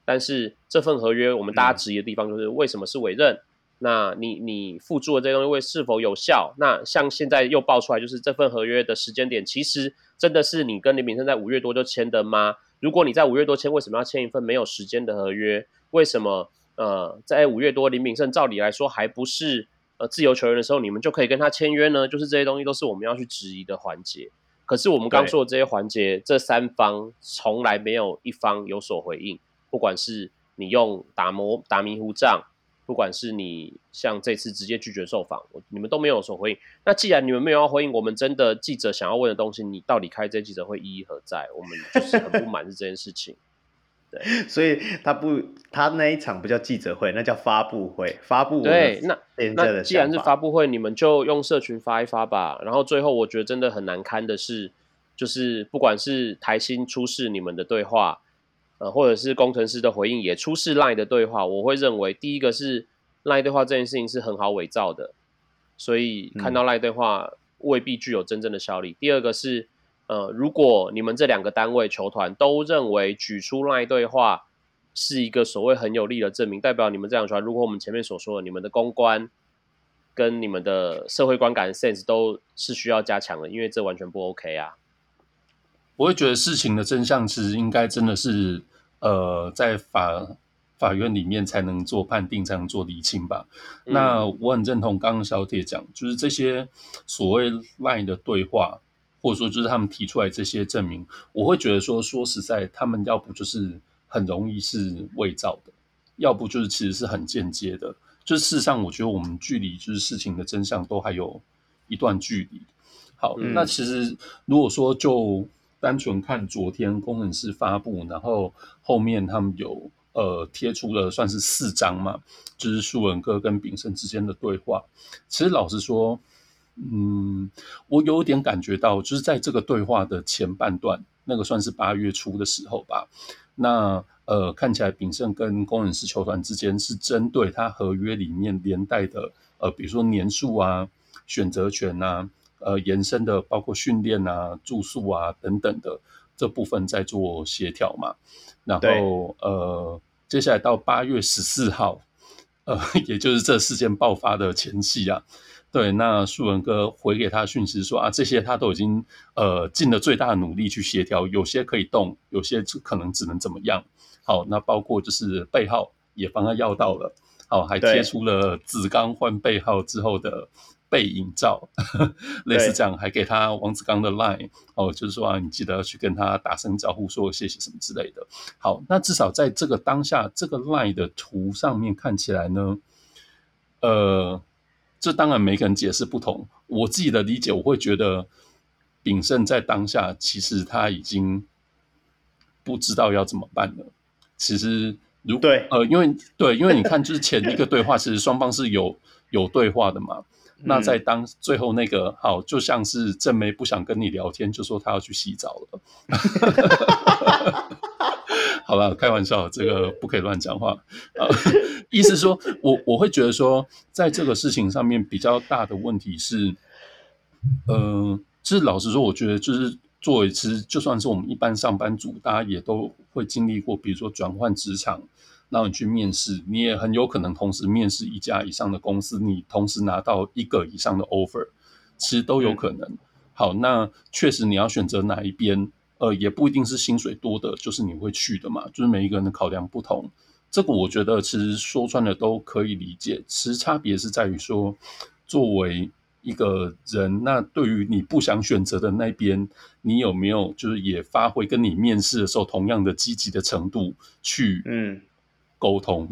但是这份合约我们大家质疑的地方就是为什么是委任？嗯、那你你付注的这些东西为是否有效？那像现在又爆出来，就是这份合约的时间点其实真的是你跟林秉胜在五月多就签的吗？如果你在五月多签，为什么要签一份没有时间的合约？为什么？呃，在五月多，林秉胜照理来说还不是呃自由球员的时候，你们就可以跟他签约呢？就是这些东西都是我们要去质疑的环节。可是我们刚说的这些环节，这三方从来没有一方有所回应。不管是你用打模打迷糊仗，不管是你像这次直接拒绝受访，你们都没有所回应。那既然你们没有要回应，我们真的记者想要问的东西，你到底开这记者会意义何在？我们就是很不满是这件事情。对，所以他不，他那一场不叫记者会，那叫发布会。发布会对，那那既然是发布会，你们就用社群发一发吧。然后最后，我觉得真的很难堪的是，就是不管是台新出示你们的对话，呃，或者是工程师的回应也出示 LINE 的对话，我会认为第一个是 LINE 对话这件事情是很好伪造的，所以看到 LINE 对话未必具有真正的效力。嗯、第二个是。呃，如果你们这两个单位球团都认为举出 LINE 对话是一个所谓很有力的证明，代表你们这样球团，如果我们前面所说的，你们的公关跟你们的社会观感 sense 都是需要加强的，因为这完全不 OK 啊。我会觉得事情的真相其实应该真的是呃，在法法院里面才能做判定，才能做厘清吧。嗯、那我很认同刚刚小铁讲，就是这些所谓 LINE 的对话。或者说，就是他们提出来这些证明，我会觉得说，说实在，他们要不就是很容易是伪造的，要不就是其实是很间接的。就是事实上，我觉得我们距离就是事情的真相都还有一段距离。好，嗯、那其实如果说就单纯看昨天工程师发布，然后后面他们有呃贴出了算是四张嘛，就是树文哥跟秉胜之间的对话。其实老实说。嗯，我有点感觉到，就是在这个对话的前半段，那个算是八月初的时候吧。那呃，看起来秉胜跟工人师球团之间是针对他合约里面连带的呃，比如说年数啊、选择权啊、呃延伸的包括训练啊、住宿啊等等的这部分在做协调嘛。然后呃，接下来到八月十四号，呃，也就是这事件爆发的前夕啊。对，那树文哥回给他讯息说啊，这些他都已经呃尽了最大的努力去协调，有些可以动，有些可能只能怎么样。好，那包括就是背号也帮他要到了，好，还贴出了子刚换背号之后的背影照，对 类似这样，还给他王子刚的 line，哦，就是说啊，你记得要去跟他打声招呼，说谢谢什么之类的。好，那至少在这个当下，这个 line 的图上面看起来呢，呃。这当然每个人解释不同，我自己的理解，我会觉得秉胜在当下其实他已经不知道要怎么办了。其实如，如对呃，因为对，因为你看，就是前一个对话，其实双方是有 有对话的嘛。那在当最后那个好，就像是正妹不想跟你聊天，就说她要去洗澡了。好了，开玩笑，这个不可以乱讲话啊。意思说我我会觉得说，在这个事情上面比较大的问题是，嗯、呃，其实老实说，我觉得就是作为其实就算是我们一般上班族，大家也都会经历过，比如说转换职场。让你去面试，你也很有可能同时面试一家以上的公司，你同时拿到一个以上的 offer，其实都有可能。嗯、好，那确实你要选择哪一边，呃，也不一定是薪水多的，就是你会去的嘛。就是每一个人的考量不同，这个我觉得其实说穿了都可以理解。其实差别是在于说，作为一个人，那对于你不想选择的那边，你有没有就是也发挥跟你面试的时候同样的积极的程度去，嗯。沟通，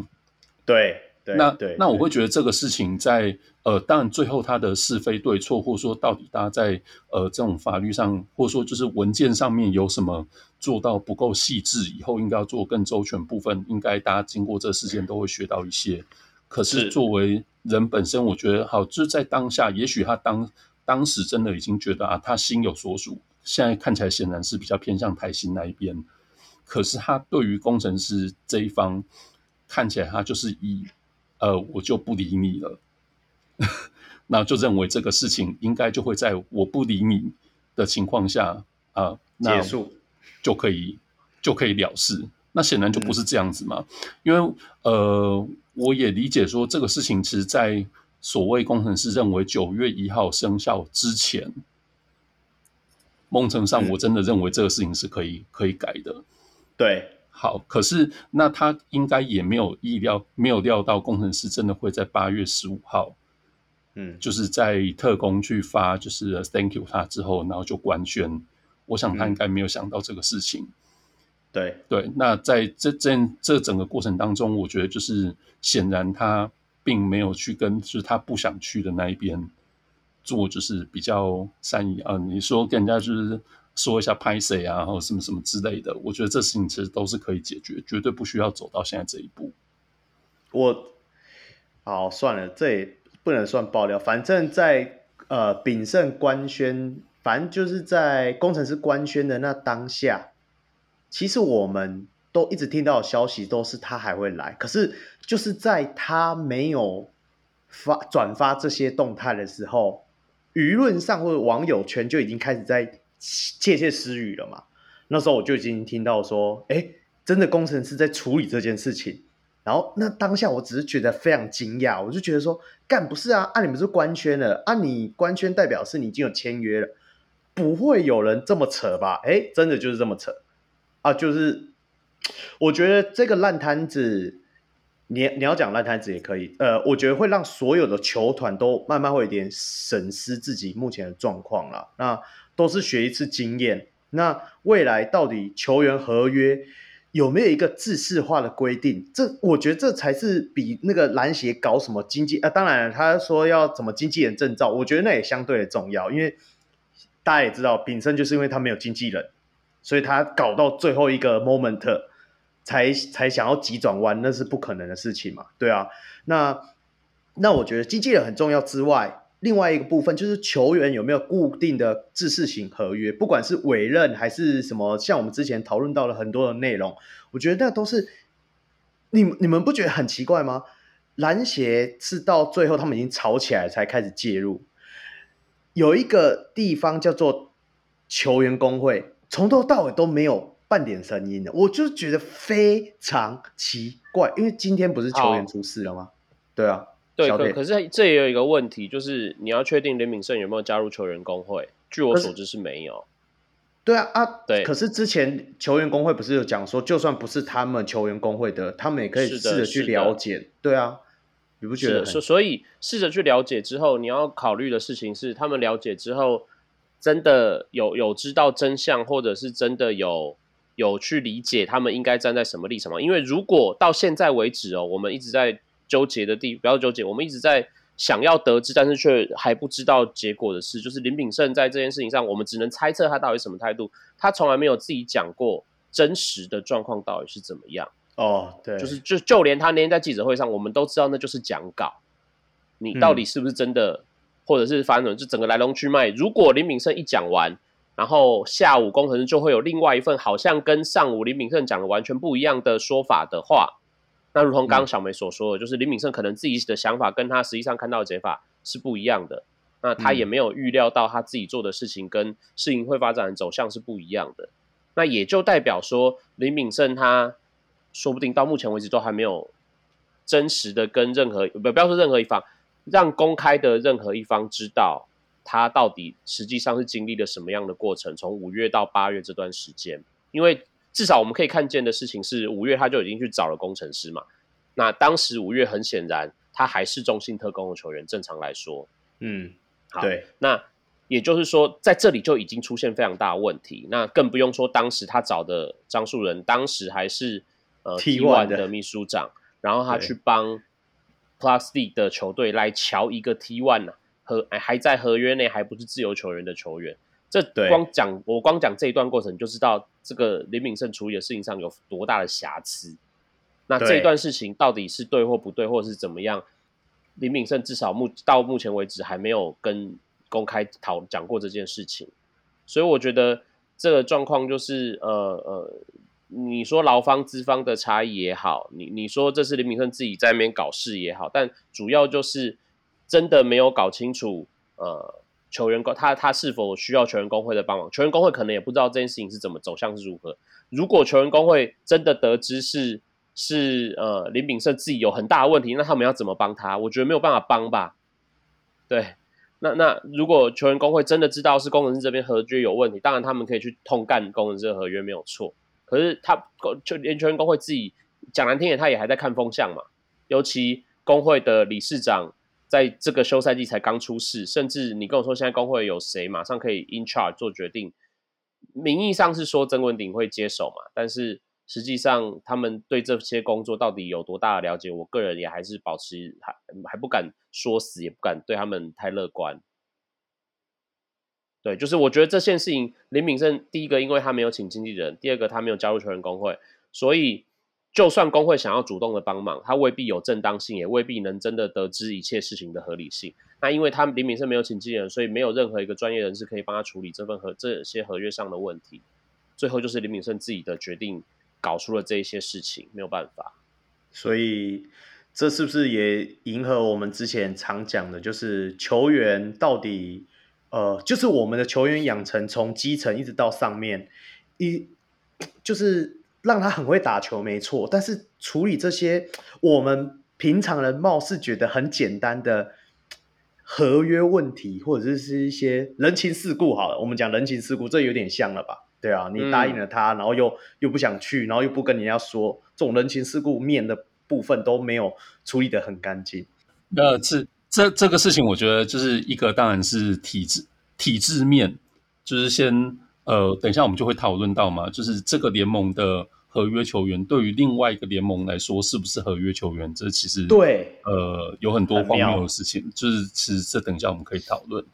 对，对那对，那我会觉得这个事情在呃，当然最后他的是非对错，或者说到底大家在呃这种法律上，或者说就是文件上面有什么做到不够细致，以后应该要做更周全部分，应该大家经过这事件都会学到一些。可是作为人本身，我觉得好，就是在当下，也许他当当时真的已经觉得啊，他心有所属，现在看起来显然是比较偏向台新那一边。可是他对于工程师这一方。看起来他就是以，呃，我就不理你了，那就认为这个事情应该就会在我不理你的情况下啊、呃、结束，就可以就可以了事。那显然就不是这样子嘛，嗯、因为呃，我也理解说这个事情其实，在所谓工程师认为九月一号生效之前，梦程上我真的认为这个事情是可以可以改的，对。好，可是那他应该也没有意料，没有料到工程师真的会在八月十五号，嗯，就是在特工去发就是 thank you 他之后，然后就官宣。我想他应该没有想到这个事情。嗯、对对，那在这这这整个过程当中，我觉得就是显然他并没有去跟就是他不想去的那一边做，就是比较善意啊。你说跟人家就是。说一下拍谁啊，或什么什么之类的，我觉得这事情其实都是可以解决，绝对不需要走到现在这一步。我好算了，这也不能算爆料。反正在，呃秉胜官宣，反正就是在工程师官宣的那当下，其实我们都一直听到的消息都是他还会来。可是就是在他没有发转发这些动态的时候，舆论上或者网友圈就已经开始在。窃窃私语了嘛？那时候我就已经听到说，哎，真的工程师在处理这件事情。然后那当下我只是觉得非常惊讶，我就觉得说，干不是啊？啊，你们是官宣了，啊，你官宣代表是你已经有签约了，不会有人这么扯吧？哎，真的就是这么扯啊！就是我觉得这个烂摊子，你你要讲烂摊子也可以，呃，我觉得会让所有的球团都慢慢会有点审视自己目前的状况了。那都是学一次经验。那未来到底球员合约有没有一个制式化的规定？这我觉得这才是比那个篮协搞什么经济啊，当然他说要怎么经纪人证照，我觉得那也相对的重要。因为大家也知道，炳生就是因为他没有经纪人，所以他搞到最后一个 moment 才才想要急转弯，那是不可能的事情嘛。对啊，那那我觉得经纪人很重要之外。另外一个部分就是球员有没有固定的制式型合约，不管是委任还是什么，像我们之前讨论到了很多的内容，我觉得那都是你你们不觉得很奇怪吗？篮协是到最后他们已经吵起来才开始介入，有一个地方叫做球员工会，从头到尾都没有半点声音的，我就觉得非常奇怪，因为今天不是球员出事了吗？对啊。对，可可是这也有一个问题，就是你要确定林敏胜有没有加入球员工会？据我所知是没有。对啊啊，对。可是之前球员工会不是有讲说，就算不是他们球员工会的，他们也可以试着去了解。对啊，你不觉得？所所以试着去了解之后，你要考虑的事情是，他们了解之后真的有有知道真相，或者是真的有有去理解他们应该站在什么立场吗？因为如果到现在为止哦，我们一直在。纠结的地，不要纠结。我们一直在想要得知，但是却还不知道结果的事，就是林炳胜在这件事情上，我们只能猜测他到底什么态度。他从来没有自己讲过真实的状况到底是怎么样。哦，对，就是就就连他那天在记者会上，我们都知道那就是讲稿。你到底是不是真的或者是发生就整个来龙去脉。如果林炳胜一讲完，然后下午工程师就会有另外一份好像跟上午林炳胜讲的完全不一样的说法的话，那如同刚刚小梅所说的，嗯、就是林敏胜可能自己的想法跟他实际上看到的解法是不一样的。那他也没有预料到他自己做的事情跟事情会发展的走向是不一样的。那也就代表说，林敏胜他说不定到目前为止都还没有真实的跟任何不不要说任何一方，让公开的任何一方知道。他到底实际上是经历了什么样的过程？从五月到八月这段时间，因为至少我们可以看见的事情是，五月他就已经去找了工程师嘛。那当时五月很显然他还是中信特工的球员，正常来说，嗯，好，对。那也就是说，在这里就已经出现非常大的问题。那更不用说当时他找的张树人，当时还是呃 T One 的秘书长，然后他去帮 Plus D 的球队来瞧一个 T1 呢、啊。合还在合约内，还不是自由球员的球员，这光讲我光讲这一段过程，就知道这个林敏胜处理的事情上有多大的瑕疵。那这一段事情到底是对或不对，或者是怎么样？林敏胜至少目到目前为止还没有跟公开讨讲过这件事情，所以我觉得这个状况就是呃呃，你说劳方资方的差异也好，你你说这是林敏胜自己在那边搞事也好，但主要就是。真的没有搞清楚，呃，球员工他他是否需要球员工会的帮忙？球员工会可能也不知道这件事情是怎么走向是如何。如果球员工会真的得知是是呃林秉胜自己有很大的问题，那他们要怎么帮他？我觉得没有办法帮吧。对，那那如果球员工会真的知道是工程师这边合约有问题，当然他们可以去痛干工程师的合约没有错。可是他就连球员工会自己讲难听点，他也还在看风向嘛。尤其工会的理事长。在这个休赛季才刚出事，甚至你跟我说现在工会有谁马上可以 in charge 做决定，名义上是说曾文鼎会接手嘛，但是实际上他们对这些工作到底有多大的了解，我个人也还是保持还还不敢说死，也不敢对他们太乐观。对，就是我觉得这件事情，林敏胜第一个因为他没有请经纪人，第二个他没有加入球员工会，所以。就算工会想要主动的帮忙，他未必有正当性，也未必能真的得知一切事情的合理性。那因为他林敏胜没有请经纪人，所以没有任何一个专业人士可以帮他处理这份合这些合约上的问题。最后就是林敏胜自己的决定，搞出了这一些事情，没有办法。所以这是不是也迎合我们之前常讲的，就是球员到底呃，就是我们的球员养成从基层一直到上面，一就是。让他很会打球，没错，但是处理这些我们平常人貌似觉得很简单的合约问题，或者是一些人情世故，好了，我们讲人情世故，这有点像了吧？对啊，你答应了他，嗯、然后又又不想去，然后又不跟人家说，这种人情世故面的部分都没有处理的很干净。呃，这这这个事情，我觉得就是一个，当然是体制体制面，就是先。呃，等一下我们就会讨论到嘛，就是这个联盟的合约球员对于另外一个联盟来说是不是合约球员，这其实对，呃，有很多荒谬的事情，就是其实这等一下我们可以讨论。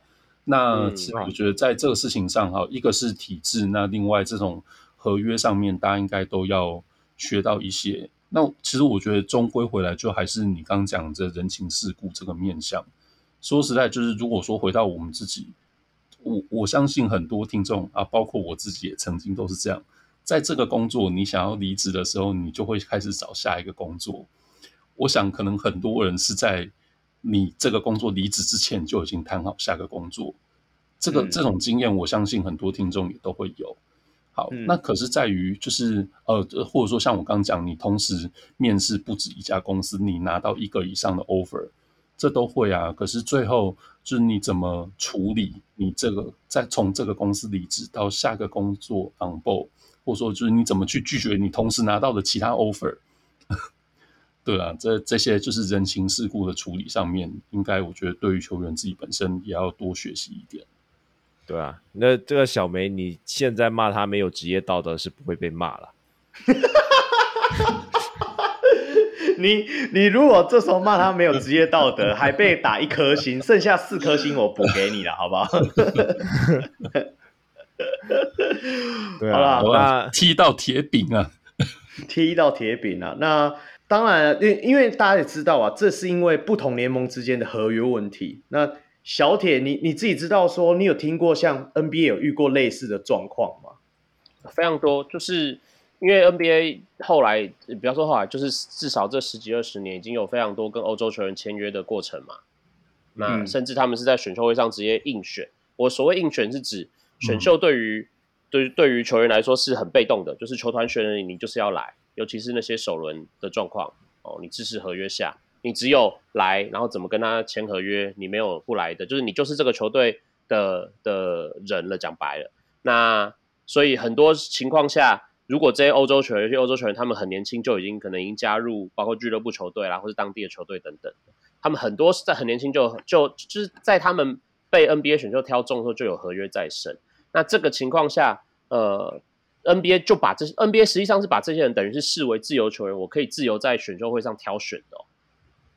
那其实我觉得在这个事情上哈，一个是体制，那另外这种合约上面，大家应该都要学到一些。那其实我觉得终归回来，就还是你刚刚讲这人情世故这个面向。说实在，就是如果说回到我们自己。我我相信很多听众啊，包括我自己也曾经都是这样，在这个工作你想要离职的时候，你就会开始找下一个工作。我想可能很多人是在你这个工作离职之前就已经谈好下个工作。这个、嗯、这种经验，我相信很多听众也都会有。好，嗯、那可是在于就是呃，或者说像我刚刚讲，你同时面试不止一家公司，你拿到一个以上的 offer。这都会啊，可是最后就是你怎么处理你这个，再从这个公司离职到下个工作 on board，或者说就是你怎么去拒绝你同时拿到的其他 offer，对啊，这这些就是人情世故的处理上面，应该我觉得对于球员自己本身也要多学习一点。对啊，那这个小梅，你现在骂他没有职业道德是不会被骂了。你你如果这时候骂他没有职业道德，还被打一颗星，剩下四颗星我补给你了，好不好？对啊，那踢到铁饼啊，踢到铁饼啊。那当然，因因为大家也知道啊，这是因为不同联盟之间的合约问题。那小铁，你你自己知道说，你有听过像 NBA 有遇过类似的状况吗？非常多，就是因为 NBA 后来，比方说后来，就是至少这十几二十年，已经有非常多跟欧洲球员签约的过程嘛。那甚至他们是在选秀会上直接硬选。我所谓硬选是指选秀对于、嗯、对对于球员来说是很被动的，就是球团选了你，你就是要来，尤其是那些首轮的状况哦，你支持合约下，你只有来，然后怎么跟他签合约，你没有不来的，就是你就是这个球队的的人了。讲白了，那所以很多情况下，如果这些欧洲球员，有些欧洲球员他们很年轻就已经可能已经加入，包括俱乐部球队啦，或是当地的球队等等。他们很多在很年轻就就就是在他们被 NBA 选秀挑中的时候就有合约在身。那这个情况下，呃，NBA 就把这 NBA 实际上是把这些人等于是视为自由球员，我可以自由在选秀会上挑选的哦。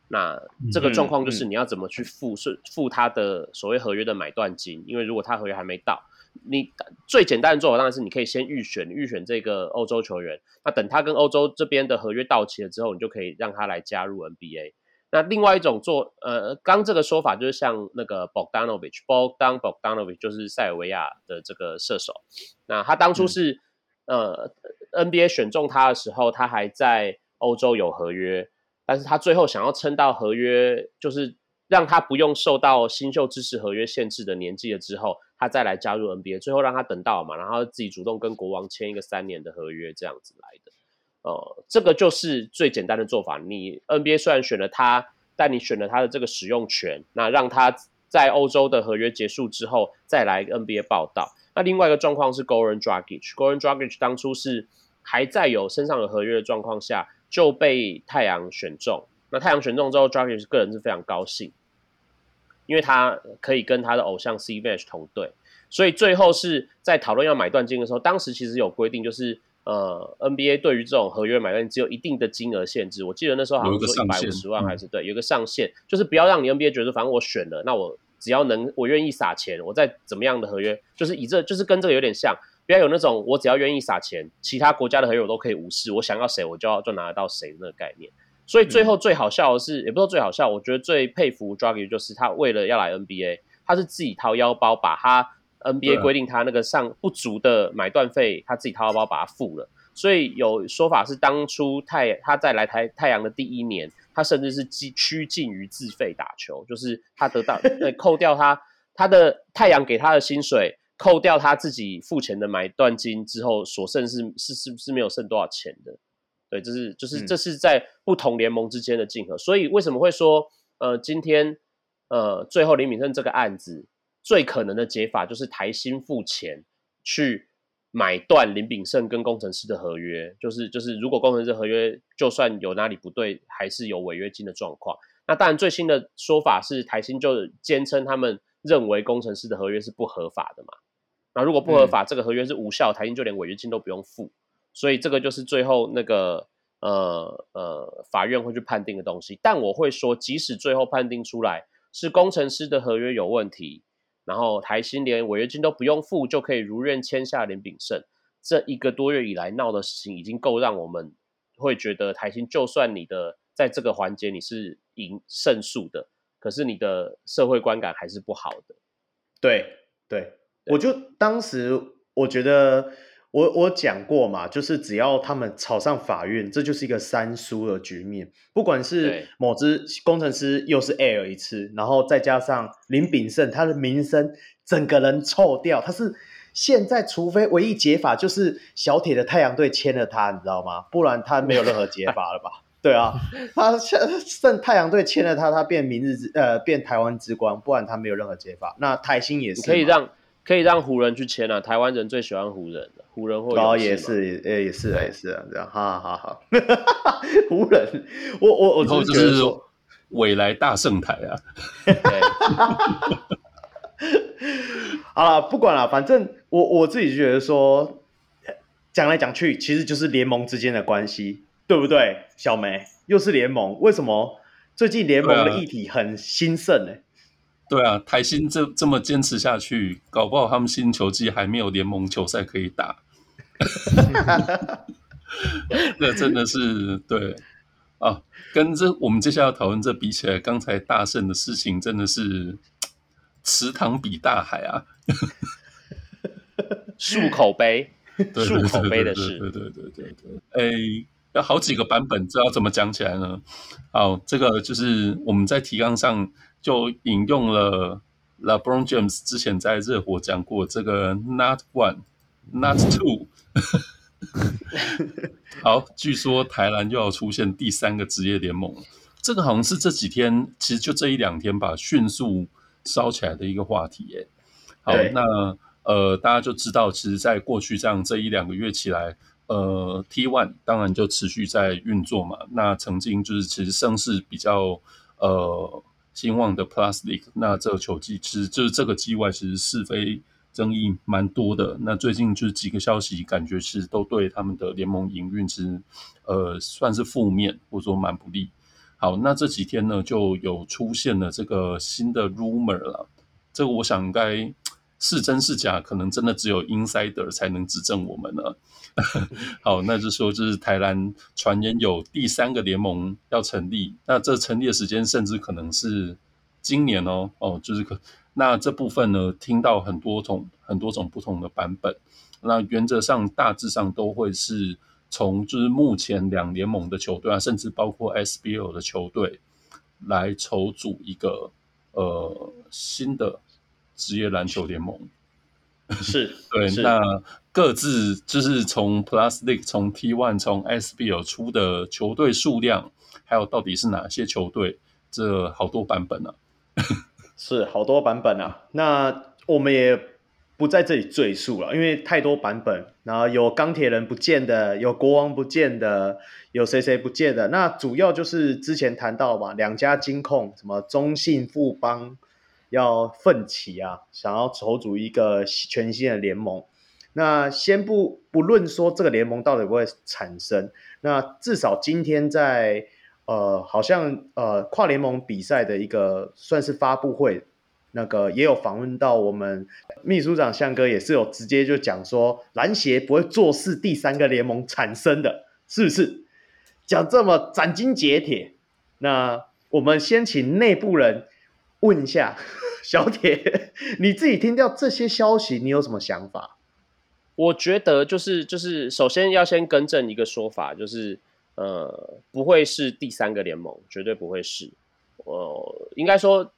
那这个状况就是你要怎么去付是付他的所谓合约的买断金？因为如果他合约还没到，你最简单的做法当然是你可以先预选预选这个欧洲球员。那等他跟欧洲这边的合约到期了之后，你就可以让他来加入 NBA。那另外一种做，呃，刚这个说法就是像那个 Bogdanovic，Bogdan Bogdanovic 就是塞尔维亚的这个射手。那他当初是，嗯、呃，NBA 选中他的时候，他还在欧洲有合约，但是他最后想要撑到合约，就是让他不用受到新秀支持合约限制的年纪了之后，他再来加入 NBA，最后让他等到嘛，然后自己主动跟国王签一个三年的合约，这样子来的。呃，这个就是最简单的做法。你 NBA 虽然选了他，但你选了他的这个使用权，那让他在欧洲的合约结束之后再来 NBA 报道。那另外一个状况是 Goran Dragic，Goran Dragic 当初是还在有身上有合约的状况下就被太阳选中。那太阳选中之后，Dragic 个人是非常高兴，因为他可以跟他的偶像 c v a s h 同队。所以最后是在讨论要买断金的时候，当时其实有规定就是。呃，NBA 对于这种合约买断只有一定的金额限制，我记得那时候好像说一百五十万还是对，有个上限，嗯、就是不要让你 NBA 觉得反正我选了，那我只要能我愿意撒钱，我再怎么样的合约，就是以这就是跟这个有点像，不要有那种我只要愿意撒钱，其他国家的合约我都可以无视，我想要谁我就要就拿得到谁的那个概念。所以最后最好笑的是，嗯、也不说最好笑，我觉得最佩服 Dragic 就是他为了要来 NBA，他是自己掏腰包把他。NBA 规定他那个上不足的买断费，他自己掏腰包把它付了。所以有说法是，当初太他在来台太阳的第一年，他甚至是趋近于自费打球，就是他得到呃扣掉他 他的太阳给他的薪水，扣掉他自己付钱的买断金之后，所剩是是是是没有剩多少钱的。对，这是就是这是在不同联盟之间的竞合。所以为什么会说呃今天呃最后林敏胜这个案子？最可能的解法就是台新付钱去买断林炳胜跟工程师的合约，就是就是如果工程师合约就算有哪里不对，还是有违约金的状况。那当然最新的说法是台新就坚称他们认为工程师的合约是不合法的嘛。那如果不合法，嗯、这个合约是无效，台新就连违约金都不用付。所以这个就是最后那个呃呃法院会去判定的东西。但我会说，即使最后判定出来是工程师的合约有问题。然后台新连违约金都不用付，就可以如愿签下林炳胜。这一个多月以来闹的事情，已经够让我们会觉得台新，就算你的在这个环节你是赢胜诉的，可是你的社会观感还是不好的。对对，对我就当时我觉得。我我讲过嘛，就是只要他们吵上法院，这就是一个三输的局面。不管是某支工程师又是 Air 一次，然后再加上林炳胜，他的名声整个人臭掉。他是现在，除非唯一解法就是小铁的太阳队签了他，你知道吗？不然他没有任何解法了吧？对啊，他剩太阳队签了他，他变明日之呃变台湾之光，不然他没有任何解法。那台新也是可以让可以让湖人去签啊，台湾人最喜欢湖人的。湖人或哦也是也也是也是啊这样，好好好，湖人，我我我就是说未来大圣台啊，好了不管了，反正我我自己觉得说讲来讲去其实就是联盟之间的关系，对不对？小梅又是联盟，为什么最近联盟的议题很兴盛呢？对啊，台新这这么坚持下去，搞不好他们新球季还没有联盟球赛可以打。那真的是对啊，跟这我们接下来讨论这比起来，刚才大胜的事情真的是池塘比大海啊，漱口杯，对漱口杯的事，对对对对对对。诶，有好几个版本，这要怎么讲起来呢？好，这个就是我们在提纲上就引用了 LeBron James 之前在热火讲过这个 Not One, Not Two。好，据说台南又要出现第三个职业联盟，这个好像是这几天，其实就这一两天吧，迅速烧起来的一个话题。耶。好，那呃，大家就知道，其实，在过去这样这一两个月起来，呃，T One 当然就持续在运作嘛。那曾经就是其实声势比较呃兴旺的 Plus League，那这个球季其实就是这个季外其实是非。争议蛮多的，那最近就是几个消息，感觉是都对他们的联盟营运其实呃算是负面，或者说蛮不利。好，那这几天呢，就有出现了这个新的 rumor 了，这个我想应该是真是假，可能真的只有 insider 才能指证我们了。好，那就说就是台篮传言有第三个联盟要成立，那这成立的时间甚至可能是今年哦，哦，就是可。那这部分呢，听到很多种很多种不同的版本。那原则上大致上都会是从就是目前两联盟的球队啊，甚至包括 SBL 的球队来筹组一个呃新的职业篮球联盟。是，对。是那各自就是从 Plus League、从 T1、从 SBL 出的球队数量，还有到底是哪些球队，这好多版本 呢、啊？是好多版本啊，那我们也不在这里赘述了，因为太多版本，然后有钢铁人不见的，有国王不见的，有谁谁不见的。那主要就是之前谈到嘛，两家金控，什么中信富邦要奋起啊，想要筹组一个全新的联盟。那先不不论说这个联盟到底会不会产生，那至少今天在。呃，好像呃跨联盟比赛的一个算是发布会，那个也有访问到我们秘书长向哥，也是有直接就讲说篮协不会坐视第三个联盟产生的，是不是？讲这么斩钉截铁，那我们先请内部人问一下 小铁，你自己听到这些消息，你有什么想法？我觉得就是就是首先要先更正一个说法，就是。呃，不会是第三个联盟，绝对不会是。呃，应该说，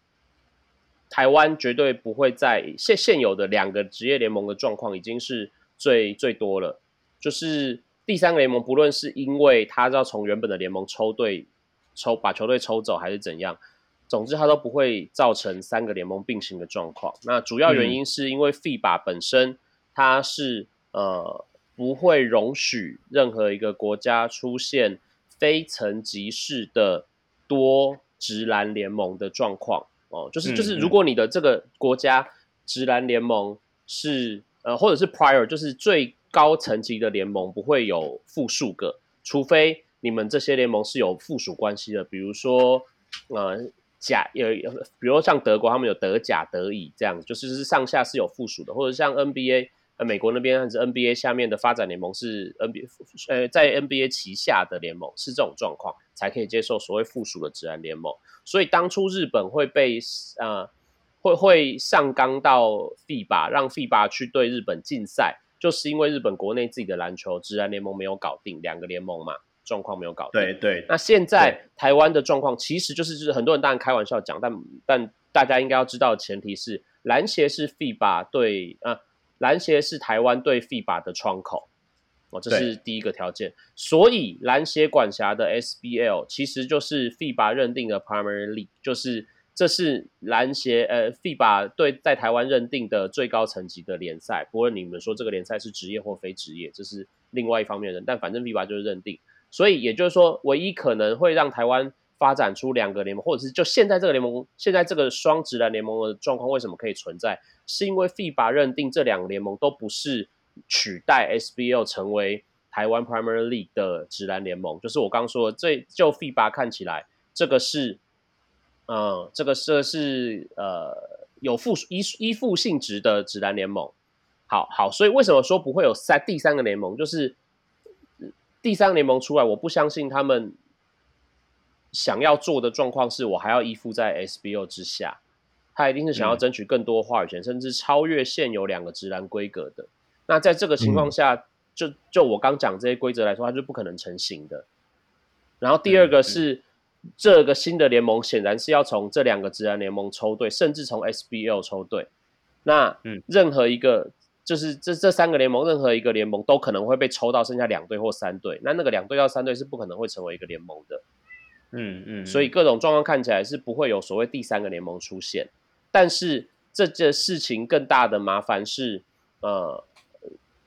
台湾绝对不会在现现有的两个职业联盟的状况已经是最最多了。就是第三个联盟，不论是因为他要从原本的联盟抽队抽把球队抽走，还是怎样，总之它都不会造成三个联盟并行的状况。那主要原因是因为 FIBA 本身它是呃。不会容许任何一个国家出现非层级式的多直篮联盟的状况哦，就是就是，如果你的这个国家直篮联盟是呃，或者是 prior，就是最高层级的联盟不会有复数个，除非你们这些联盟是有附属关系的，比如说呃甲有，比如像德国他们有德甲、德乙这样，就是是上下是有附属的，或者像 NBA。呃，美国那边还是 NBA 下面的发展联盟是 NBA，呃，在 NBA 旗下的联盟是这种状况才可以接受所谓附属的职篮联盟。所以当初日本会被呃会会上纲到 FIBA，让 FIBA 去对日本禁赛，就是因为日本国内自己的篮球职篮联盟没有搞定，两个联盟嘛状况没有搞定。对对。那现在台湾的状况其实就是就是很多人当然开玩笑讲，但但大家应该要知道的前提是篮协是 FIBA 对啊。呃篮协是台湾对 FIBA 的窗口，哦，这是第一个条件。所以篮协管辖的 SBL 其实就是 FIBA 认定的 Primary League，就是这是篮协呃 FIBA 对在台湾认定的最高层级的联赛。不论你们说这个联赛是职业或非职业，这是另外一方面的人，但反正 FIBA 就是认定。所以也就是说，唯一可能会让台湾发展出两个联盟，或者是就现在这个联盟，现在这个双职篮联盟的状况，为什么可以存在？是因为 FIBA 认定这两个联盟都不是取代 SBL 成为台湾 Primary League 的职篮联盟，就是我刚说的，这就 FIBA 看起来，这个是，嗯，这个是是呃有附依依附性质的职篮联盟。好好，所以为什么说不会有三第三个联盟？就是第三个联盟出来，我不相信他们想要做的状况是我还要依附在 SBO 之下。他一定是想要争取更多话语权，嗯、甚至超越现有两个直男规格的。那在这个情况下，嗯、就就我刚讲这些规则来说，它是不可能成型的。然后第二个是、嗯、这个新的联盟显然是要从这两个直男联盟抽队，甚至从 SBL 抽队。那任何一个、嗯、就是这这三个联盟任何一个联盟都可能会被抽到剩下两队或三队。那那个两队到三队是不可能会成为一个联盟的。嗯嗯，所以各种状况看起来是不会有所谓第三个联盟出现。但是这件事情更大的麻烦是，呃，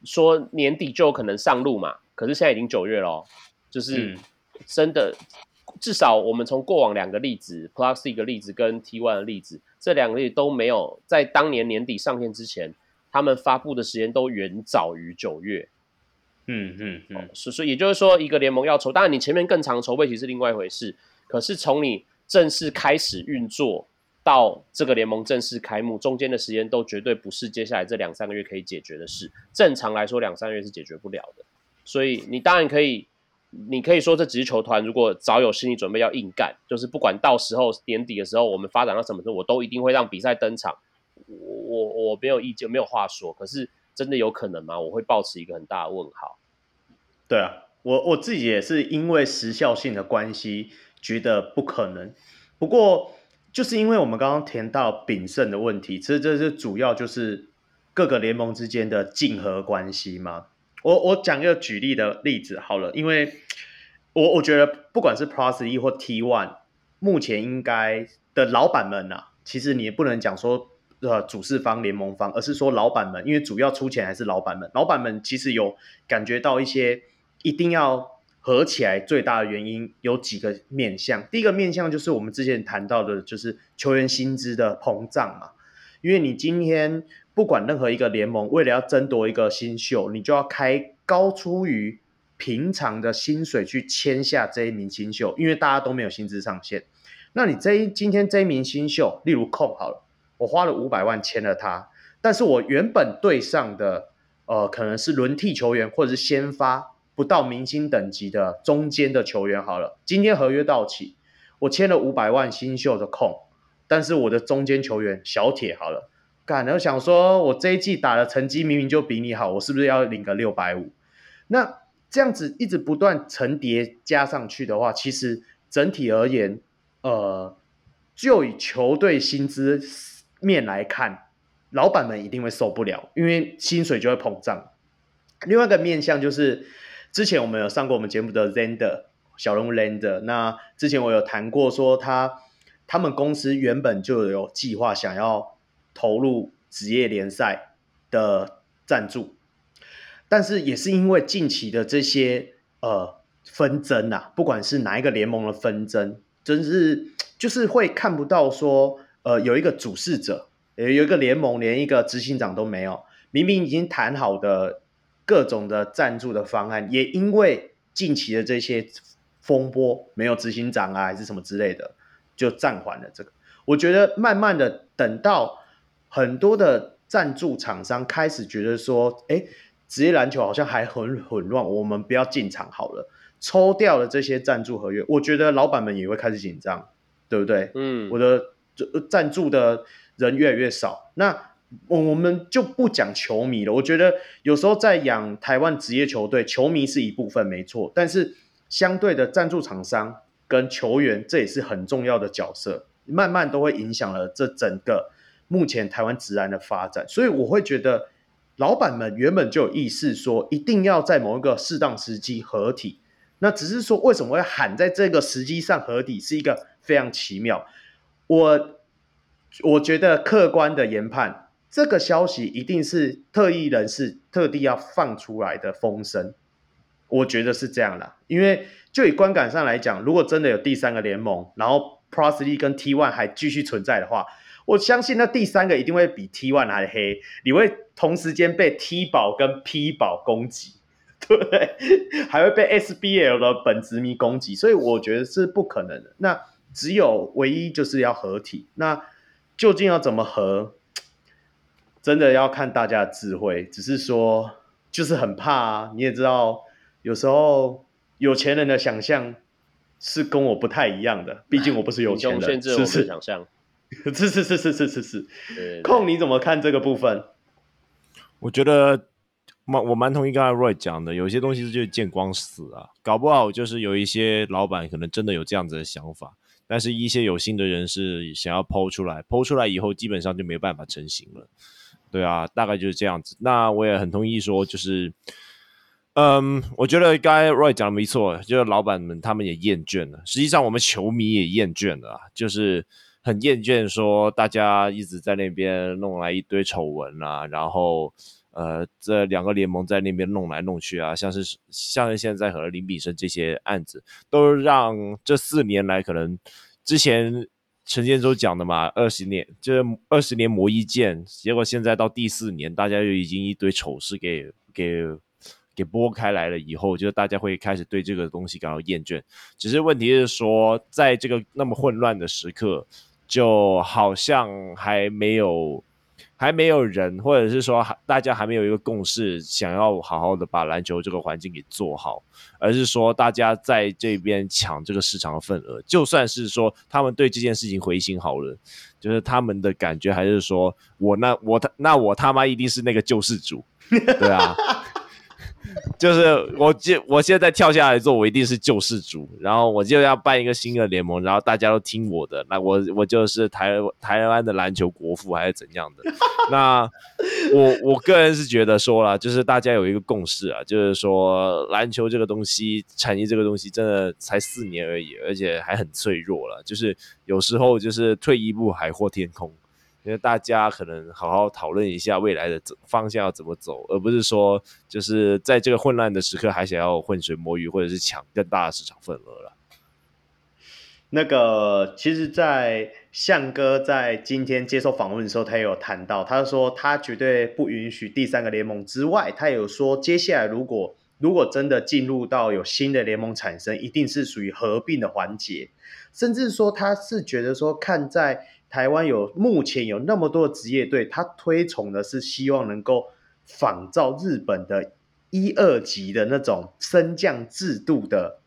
说年底就有可能上路嘛。可是现在已经九月了，就是真的，嗯、至少我们从过往两个例子，Plus 一个例子跟 T One 的例子，这两个例子都没有在当年年底上线之前，他们发布的时间都远早于九月。嗯嗯嗯，所、嗯、所以也就是说，一个联盟要筹，当然你前面更长筹备期是另外一回事。可是从你正式开始运作到这个联盟正式开幕，中间的时间都绝对不是接下来这两三个月可以解决的事。正常来说，两三个月是解决不了的。所以你当然可以，你可以说这只是球团如果早有心理准备要硬干，就是不管到时候年底的时候我们发展到什么时候，我都一定会让比赛登场。我我我没有意见，没有话说。可是。真的有可能吗？我会保持一个很大的问号。对啊，我我自己也是因为时效性的关系，觉得不可能。不过，就是因为我们刚刚提到秉胜的问题，其实这是主要就是各个联盟之间的竞合关系嘛。我我讲一个举例的例子好了，因为我我觉得不管是 Plus E 或 T One，目前应该的老板们啊，其实你也不能讲说。呃，主事方、联盟方，而是说老板们，因为主要出钱还是老板们。老板们其实有感觉到一些一定要合起来，最大的原因有几个面向。第一个面向就是我们之前谈到的，就是球员薪资的膨胀嘛。因为你今天不管任何一个联盟，为了要争夺一个新秀，你就要开高出于平常的薪水去签下这一名新秀，因为大家都没有薪资上限。那你这一今天这一名新秀，例如控好了。我花了五百万签了他，但是我原本队上的呃可能是轮替球员或者是先发不到明星等级的中间的球员好了，今天合约到期，我签了五百万新秀的控，但是我的中间球员小铁好了，干，我想说我这一季打的成绩明明就比你好，我是不是要领个六百五？那这样子一直不断层叠加上去的话，其实整体而言，呃，就以球队薪资。面来看，老板们一定会受不了，因为薪水就会膨胀。另外一个面向就是，之前我们有上过我们节目的 Zander 小人物 Zander，那之前我有谈过说他他们公司原本就有计划想要投入职业联赛的赞助，但是也是因为近期的这些呃纷争啊，不管是哪一个联盟的纷争，真是就是会看不到说。呃，有一个主事者，有有一个联盟，连一个执行长都没有。明明已经谈好的各种的赞助的方案，也因为近期的这些风波，没有执行长啊，还是什么之类的，就暂缓了这个。我觉得慢慢的等到很多的赞助厂商开始觉得说，哎，职业篮球好像还很混乱，我们不要进场好了，抽掉了这些赞助合约，我觉得老板们也会开始紧张，对不对？嗯，我的。赞助的人越来越少，那我们就不讲球迷了。我觉得有时候在养台湾职业球队，球迷是一部分没错，但是相对的赞助厂商跟球员，这也是很重要的角色，慢慢都会影响了这整个目前台湾职篮的发展。所以我会觉得，老板们原本就有意识说，一定要在某一个适当时机合体。那只是说，为什么会喊在这个时机上合体，是一个非常奇妙。我我觉得客观的研判，这个消息一定是特异人士特地要放出来的风声。我觉得是这样啦，因为就以观感上来讲，如果真的有第三个联盟，然后 Plus League 跟 T1 还继续存在的话，我相信那第三个一定会比 T1 还黑，你会同时间被 T 宝跟 P 宝攻击，对不对？还会被 SBL 的本职迷攻击，所以我觉得是不可能的。那。只有唯一就是要合体，那究竟要怎么合，真的要看大家的智慧。只是说，就是很怕啊。你也知道，有时候有钱人的想象是跟我不太一样的，毕竟我不是有钱人，限制我的想象。是是是是是是是。控你怎么看这个部分？我觉得蛮我蛮同意刚才 Roy 讲的，有些东西就是见光死啊，搞不好就是有一些老板可能真的有这样子的想法，但是一些有心的人是想要剖出来，剖出来以后基本上就没有办法成型了。对啊，大概就是这样子。那我也很同意说，就是，嗯，我觉得刚才 Roy 讲的没错，就是老板们他们也厌倦了。实际上，我们球迷也厌倦了，就是很厌倦说大家一直在那边弄来一堆丑闻啊，然后呃，这两个联盟在那边弄来弄去啊，像是像是现在和林比生这些案子，都让这四年来可能之前。陈建州讲的嘛，二十年就是二十年磨一剑，结果现在到第四年，大家就已经一堆丑事给给给拨开来了，以后就是大家会开始对这个东西感到厌倦。只是问题是说，在这个那么混乱的时刻，就好像还没有。还没有人，或者是说大家还没有一个共识，想要好好的把篮球这个环境给做好，而是说大家在这边抢这个市场的份额。就算是说他们对这件事情回心好了，就是他们的感觉还是说我那我他那我他妈一定是那个救世主，对啊。就是我现我现在跳下来做，我一定是救世主，然后我就要办一个新的联盟，然后大家都听我的，那我我就是台台湾的篮球国父还是怎样的？那我我个人是觉得说了，就是大家有一个共识啊，就是说篮球这个东西，产业这个东西，真的才四年而已，而且还很脆弱了，就是有时候就是退一步海阔天空。因为大家可能好好讨论一下未来的方向要怎么走，而不是说就是在这个混乱的时刻还想要浑水摸鱼，或者是抢更大的市场份额了。那个，其实，在向哥在今天接受访问的时候，他也有谈到，他说他绝对不允许第三个联盟之外，他有说接下来如果如果真的进入到有新的联盟产生，一定是属于合并的环节，甚至说他是觉得说看在。台湾有目前有那么多的职业队，他推崇的是希望能够仿照日本的一二级的那种升降制度的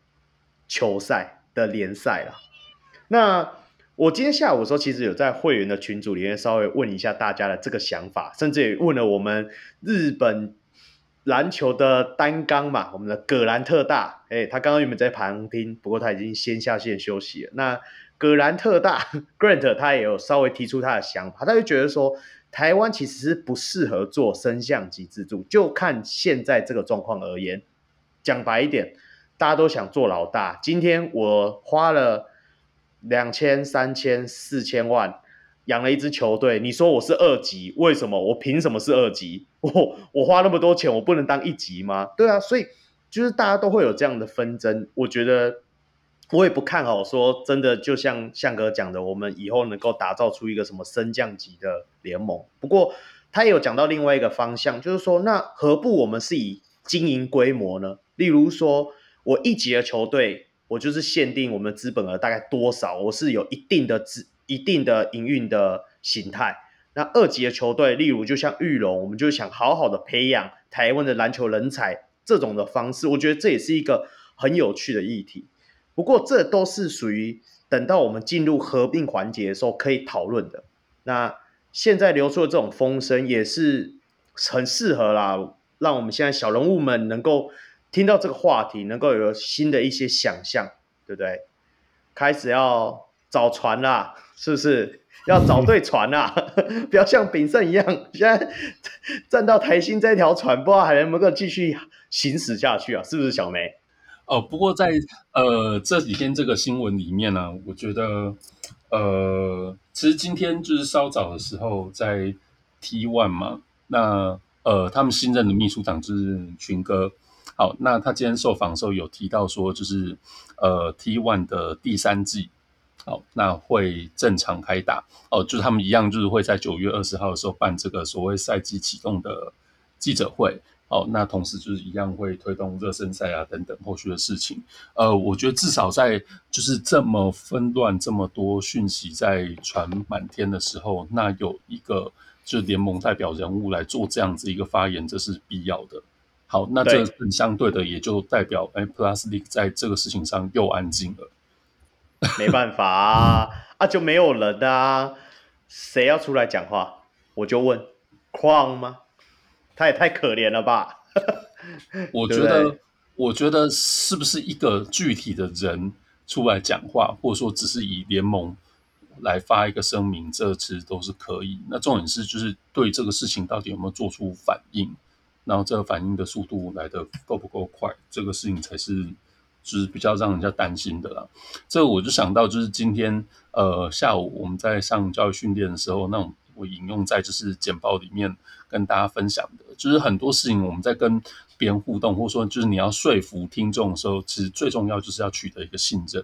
球赛的联赛啦。那我今天下午的时候，其实有在会员的群组里面稍微问一下大家的这个想法，甚至也问了我们日本篮球的单纲嘛，我们的葛兰特大，哎，他刚刚原本在旁听，不过他已经先下线休息了。那葛兰特大 Grant 他也有稍微提出他的想法，他就觉得说，台湾其实是不适合做升降级制度，就看现在这个状况而言。讲白一点，大家都想做老大。今天我花了两千、三千、四千万养了一支球队，你说我是二级，为什么？我凭什么是二级？我我花那么多钱，我不能当一级吗？对啊，所以就是大家都会有这样的纷争，我觉得。我也不看好说真的，就像向哥讲的，我们以后能够打造出一个什么升降级的联盟。不过他也有讲到另外一个方向，就是说，那何不我们是以经营规模呢？例如说，我一级的球队，我就是限定我们资本额大概多少，我是有一定的资、一定的营运的形态。那二级的球队，例如就像玉龙，我们就想好好的培养台湾的篮球人才，这种的方式，我觉得这也是一个很有趣的议题。不过，这都是属于等到我们进入合并环节的时候可以讨论的。那现在流出的这种风声也是很适合啦，让我们现在小人物们能够听到这个话题，能够有新的一些想象，对不对？开始要找船啦，是不是？要找对船啦，不要像炳胜一样，现在站到台新这条船，不知道还能不能够继续行驶下去啊？是不是，小梅？哦，不过在呃这几天这个新闻里面呢、我觉得呃，其实今天就是稍早的时候在 T1 嘛，那呃他们新任的秘书长就是群哥，好，那他今天受访的时候有提到说，就是呃 T1 的第三季，好，那会正常开打，哦，就是他们一样就是会在九月二十号的时候办这个所谓赛季启动的记者会。哦，那同时就是一样会推动热身赛啊等等后续的事情。呃，我觉得至少在就是这么纷乱、这么多讯息在传满天的时候，那有一个就联盟代表人物来做这样子一个发言，这是必要的。好，那这很相对的也就代表，哎，Plus League 在这个事情上又安静了。没办法啊，啊就没有人啊。谁要出来讲话？我就问，矿吗？他也太可怜了吧？我觉得，我觉得是不是一个具体的人出来讲话，或者说只是以联盟来发一个声明，这其实都是可以。那重点是，就是对这个事情到底有没有做出反应，然后这个反应的速度来的够不够快，这个事情才是就是比较让人家担心的啦。这个我就想到，就是今天呃下午我们在上教育训练的时候，那种我引用在就是简报里面跟大家分享的，就是很多事情我们在跟别人互动，或者说就是你要说服听众的时候，其实最重要就是要取得一个信任。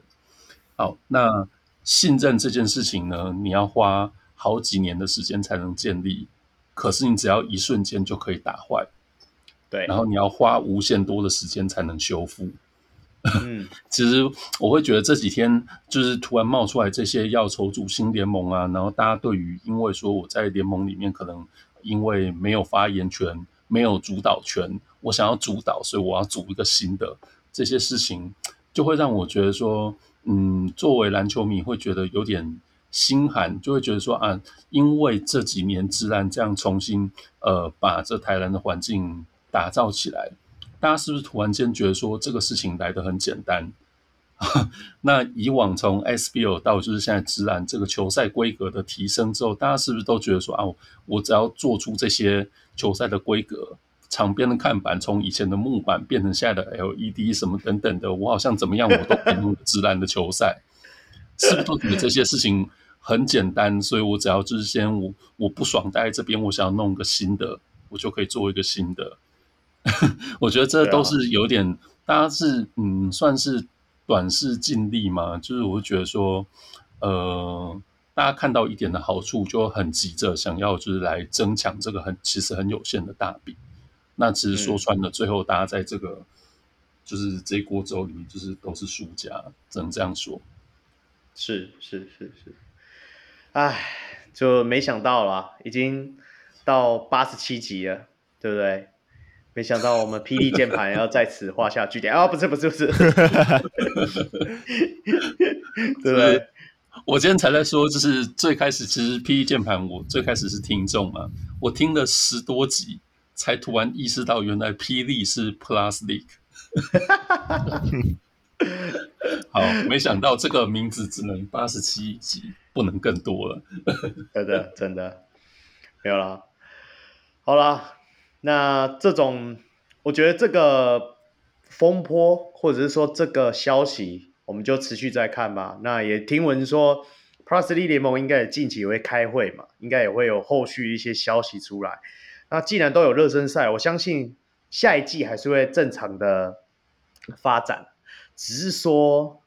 好，那信任这件事情呢，你要花好几年的时间才能建立，可是你只要一瞬间就可以打坏，对，然后你要花无限多的时间才能修复。嗯，其实我会觉得这几天就是突然冒出来这些要筹组新联盟啊，然后大家对于因为说我在联盟里面可能因为没有发言权、没有主导权，我想要主导，所以我要组一个新的这些事情，就会让我觉得说，嗯，作为篮球迷会觉得有点心寒，就会觉得说啊，因为这几年职篮这样重新呃把这台篮的环境打造起来。大家是不是突然间觉得说这个事情来得很简单？那以往从 SBO 到就是现在直篮这个球赛规格的提升之后，大家是不是都觉得说啊，我只要做出这些球赛的规格，场边的看板从以前的木板变成现在的 LED 什么等等的，我好像怎么样我都可以用职篮的球赛，是不是都觉得这些事情很简单？所以我只要就是先我我不爽待在这边，我想要弄个新的，我就可以做一个新的。我觉得这都是有点，啊、大家是嗯，算是短视近利嘛。就是我会觉得说，呃，大家看到一点的好处，就很急着想要就是来争抢这个很其实很有限的大饼。那其实说穿了，最后大家在这个、嗯、就是这一锅粥里面，就是都是输家，只能这样说。是是是是，哎，就没想到啦，已经到八十七集了，对不对？没想到我们霹雳键盘要在此画下句点啊！不是不是不是，对不对？我今天才在说，就是最开始其实霹雳键盘，我最开始是听众嘛，我听了十多集，才突然意识到原来霹雳是 Plus League。好，没想到这个名字只能八十七集，不能更多了。真的真的没有了，好了。那这种，我觉得这个风波，或者是说这个消息，我们就持续再看吧。那也听闻说，Plus 力联盟应该也近期也会开会嘛，应该也会有后续一些消息出来。那既然都有热身赛，我相信下一季还是会正常的发展。只是说，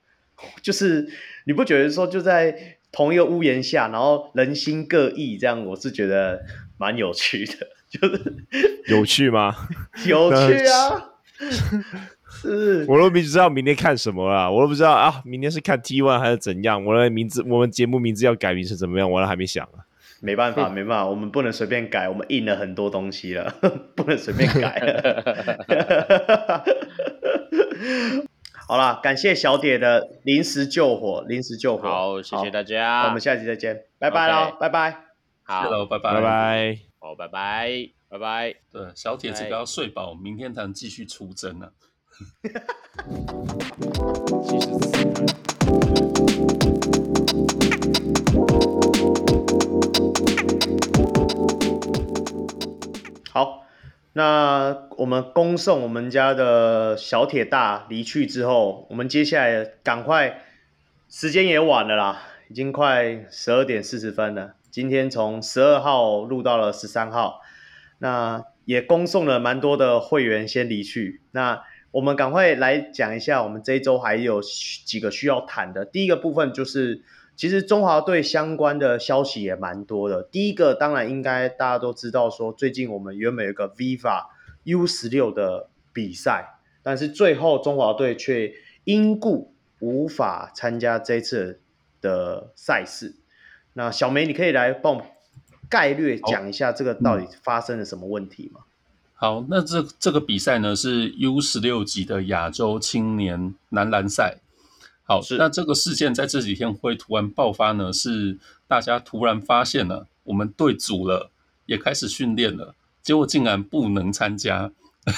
就是你不觉得说就在同一个屋檐下，然后人心各异，这样我是觉得蛮有趣的。就是有趣吗？有趣啊！是，我都不知道明天看什么啊，我都不知道啊，明天是看 T One 还是怎样？我的名字，我们节目名字要改名是怎么样？我都还没想啊。没办法，没办法，我们不能随便改，我们印了很多东西了，不能随便改。好了，感谢小铁的临时救火，临时救火。好，谢谢大家，我们下期再见，拜拜喽，拜拜，好，Hello, 拜拜，拜拜。好，拜拜，拜拜。对，小铁这个要睡饱，明天才能继续出征呢、啊。其 实好，那我们恭送我们家的小铁大离去之后，我们接下来赶快，时间也晚了啦，已经快十二点四十分了。今天从十二号录到了十三号，那也恭送了蛮多的会员先离去。那我们赶快来讲一下，我们这一周还有几个需要谈的。第一个部分就是，其实中华队相关的消息也蛮多的。第一个当然应该大家都知道，说最近我们原本有个 Viva U 十六的比赛，但是最后中华队却因故无法参加这次的赛事。那小梅，你可以来帮我概略讲一下这个到底发生了什么问题吗？好，那这这个比赛呢是 U 十六级的亚洲青年男篮赛。好，是那这个事件在这几天会突然爆发呢？是大家突然发现了，我们队组了，也开始训练了，结果竟然不能参加，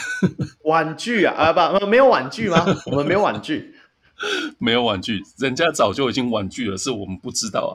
婉拒啊啊不，没有婉拒吗？我们没有婉拒，没有婉拒，人家早就已经婉拒了，是我们不知道啊。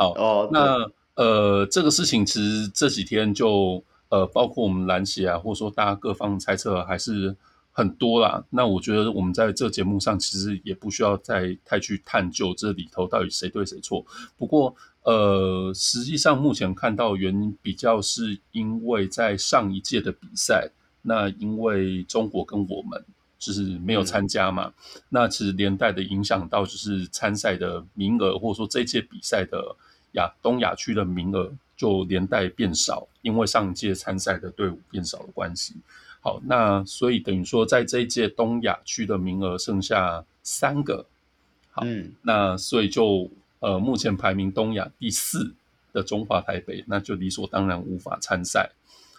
好，哦，那呃，这个事情其实这几天就呃，包括我们篮协啊，或者说大家各方猜测还是。很多啦，那我觉得我们在这节目上其实也不需要再太去探究这里头到底谁对谁错。不过，呃，实际上目前看到原因比较是因为在上一届的比赛，那因为中国跟我们就是没有参加嘛，嗯、那其实连带的影响到就是参赛的名额，或者说这届比赛的亚东亚区的名额就连带变少，因为上一届参赛的队伍变少的关系。好，那所以等于说，在这一届东亚区的名额剩下三个。好，嗯、那所以就呃，目前排名东亚第四的中华台北，那就理所当然无法参赛。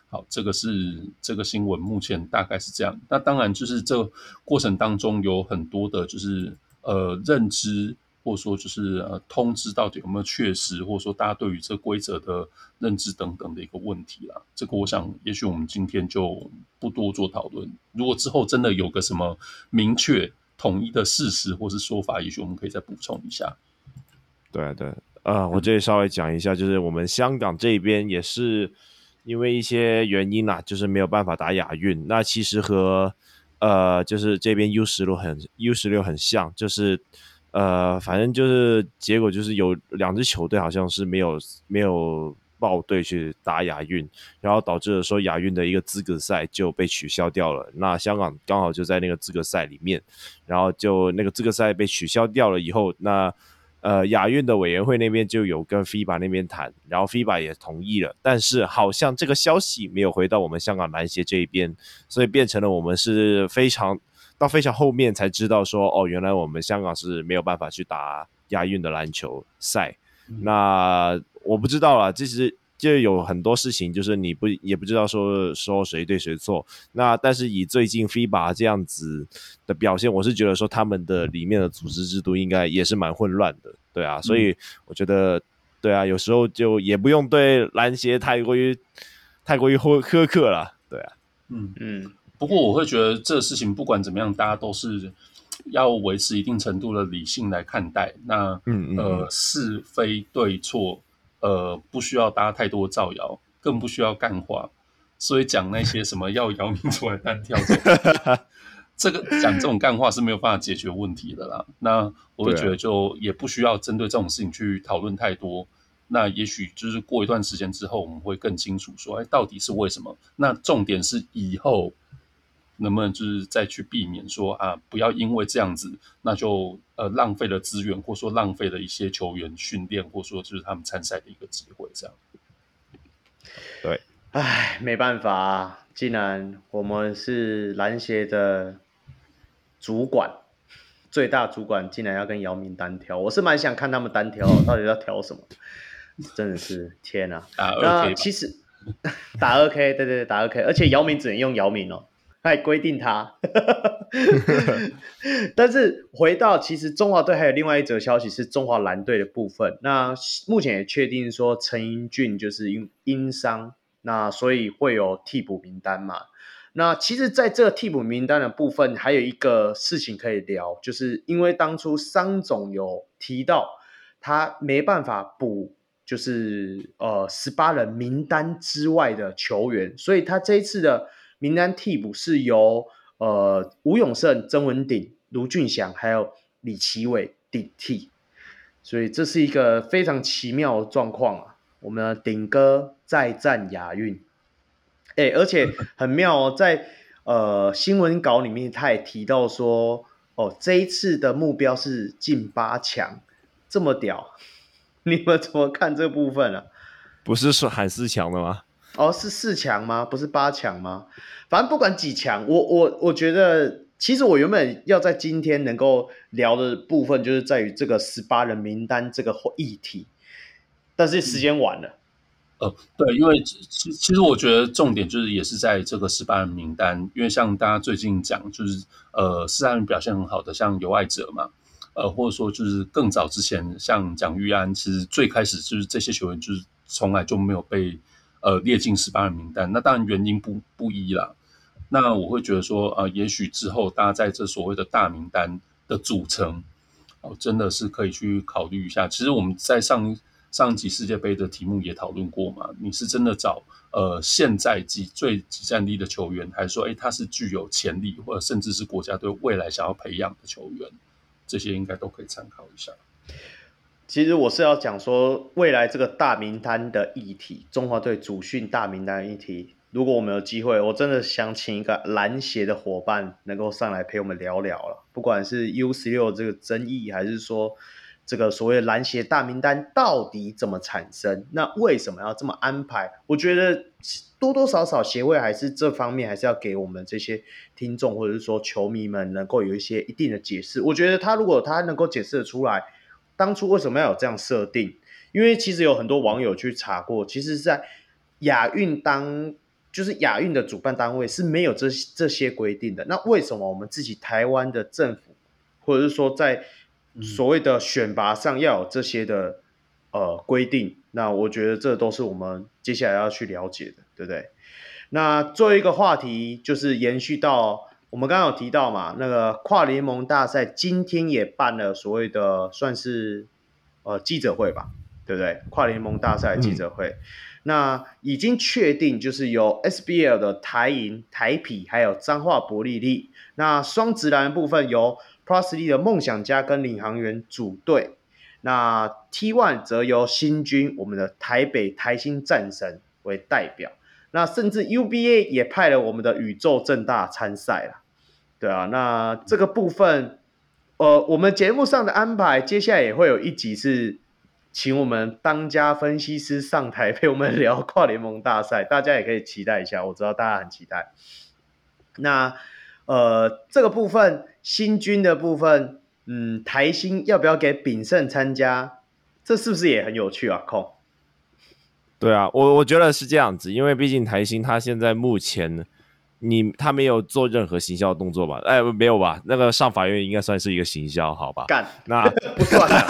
好，这个是这个新闻，目前大概是这样。那当然就是这个过程当中有很多的，就是呃认知。或者说就是呃通知到底有没有确实，或者说大家对于这规则的认知等等的一个问题啦，这个我想也许我们今天就不多做讨论。如果之后真的有个什么明确统一的事实或是说法，也许我们可以再补充一下。对对，呃，我这里稍微讲一下，就是我们香港这边也是因为一些原因啦，就是没有办法打亚运。那其实和呃就是这边 U 十六很 U 十六很像，就是。呃，反正就是结果就是有两支球队好像是没有没有报队去打亚运，然后导致了说亚运的一个资格赛就被取消掉了。那香港刚好就在那个资格赛里面，然后就那个资格赛被取消掉了以后，那呃亚运的委员会那边就有跟 FIBA 那边谈，然后 FIBA 也同意了，但是好像这个消息没有回到我们香港篮协这一边，所以变成了我们是非常。到非常后面才知道说，哦，原来我们香港是没有办法去打亚运的篮球赛。嗯、那我不知道啦，其实就有很多事情，就是你不也不知道说说谁对谁错。那但是以最近 FIBA 这样子的表现，我是觉得说他们的里面的组织制度应该也是蛮混乱的，对啊。所以我觉得，对啊，有时候就也不用对篮协太过于太过于苛苛刻了，对啊。嗯嗯。不过我会觉得这事情不管怎么样，大家都是要维持一定程度的理性来看待。那嗯，嗯呃是非对错，呃不需要大家太多造谣，更不需要干话。所以讲那些什么要姚明出来单挑这个，这个讲这种干话是没有办法解决问题的啦。那我会觉得就也不需要针对这种事情去讨论太多。那也许就是过一段时间之后，我们会更清楚说，哎，到底是为什么？那重点是以后。能不能就是再去避免说啊，不要因为这样子，那就呃浪费了资源，或者说浪费了一些球员训练，或者说就是他们参赛的一个机会，这样。对，唉，没办法啊，既然我们是篮协的主管，最大主管，竟然要跟姚明单挑，我是蛮想看他们单挑，到底要挑什么？真的是天啊！打二 K 其实 打二 K，对对对，打二 K，而且姚明只能用姚明哦。还规定他，但是回到其实中华队还有另外一则消息是中华蓝队的部分。那目前也确定说陈英俊就是因因伤，那所以会有替补名单嘛。那其实在这个替补名单的部分，还有一个事情可以聊，就是因为当初桑总有提到他没办法补，就是呃十八人名单之外的球员，所以他这一次的。名单替补是由呃吴永胜、曾文鼎、卢俊祥还有李奇伟顶替，所以这是一个非常奇妙的状况啊！我们的鼎哥再战亚运，哎，而且 很妙哦，在呃新闻稿里面他也提到说，哦这一次的目标是进八强，这么屌，你们怎么看这部分啊？不是说喊四强的吗？哦，是四强吗？不是八强吗？反正不管几强，我我我觉得，其实我原本要在今天能够聊的部分，就是在于这个十八人名单这个议题，但是时间晚了。呃，对，因为其其实我觉得重点就是也是在这个十八人名单，因为像大家最近讲，就是呃，十三人表现很好的，像尤爱哲嘛，呃，或者说就是更早之前，像蒋玉安，其实最开始就是这些球员就是从来就没有被呃列进十八人名单。那当然原因不不一啦。那我会觉得说，呃，也许之后大家在这所谓的大名单的组成，哦，真的是可以去考虑一下。其实我们在上上一集世界杯的题目也讨论过嘛，你是真的找呃现在即最即战力的球员，还是说，哎，他是具有潜力，或者甚至是国家队未来想要培养的球员？这些应该都可以参考一下。其实我是要讲说，未来这个大名单的议题，中华队主训大名单的议题。如果我们有机会，我真的想请一个篮协的伙伴能够上来陪我们聊聊了。不管是 U 十六这个争议，还是说这个所谓篮协大名单到底怎么产生，那为什么要这么安排？我觉得多多少少协会还是这方面还是要给我们这些听众或者是说球迷们能够有一些一定的解释。我觉得他如果他能够解释得出来，当初为什么要有这样设定？因为其实有很多网友去查过，其实是在亚运当。就是亚运的主办单位是没有这这些规定的，那为什么我们自己台湾的政府，或者是说在所谓的选拔上要有这些的呃规定？那我觉得这都是我们接下来要去了解的，对不对？那最后一个话题就是延续到我们刚刚有提到嘛，那个跨联盟大赛今天也办了所谓的算是呃记者会吧，对不对？跨联盟大赛记者会。嗯那已经确定，就是由 SBL 的台银、台匹，还有彰化伯利利。那双职篮的部分由 Plus D 的梦想家跟领航员组队。那 T1 则由新军，我们的台北台新战神为代表。那甚至 UBA 也派了我们的宇宙正大参赛了。对啊，那这个部分，呃，我们节目上的安排，接下来也会有一集是。请我们当家分析师上台陪我们聊跨联盟大赛，大家也可以期待一下。我知道大家很期待。那呃，这个部分新军的部分，嗯，台新要不要给炳胜参加？这是不是也很有趣啊？控？对啊，我我觉得是这样子，因为毕竟台新他现在目前你他没有做任何行销动作吧？哎，没有吧？那个上法院应该算是一个行销，好吧？干，那不算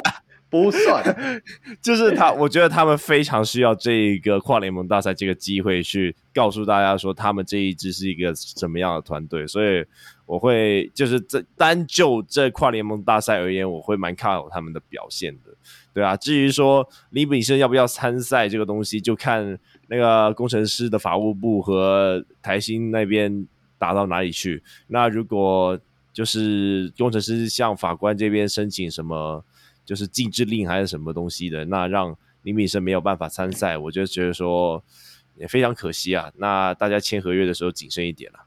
不算，就是他，我觉得他们非常需要这一个跨联盟大赛这个机会去告诉大家说，他们这一支是一个什么样的团队。所以我会就是这单就这跨联盟大赛而言，我会蛮看好他们的表现的，对啊。至于说李炳生要不要参赛这个东西，就看那个工程师的法务部和台新那边打到哪里去。那如果就是工程师向法官这边申请什么？就是禁制令还是什么东西的，那让林炳生没有办法参赛，我就觉得说也非常可惜啊。那大家签合约的时候谨慎一点了。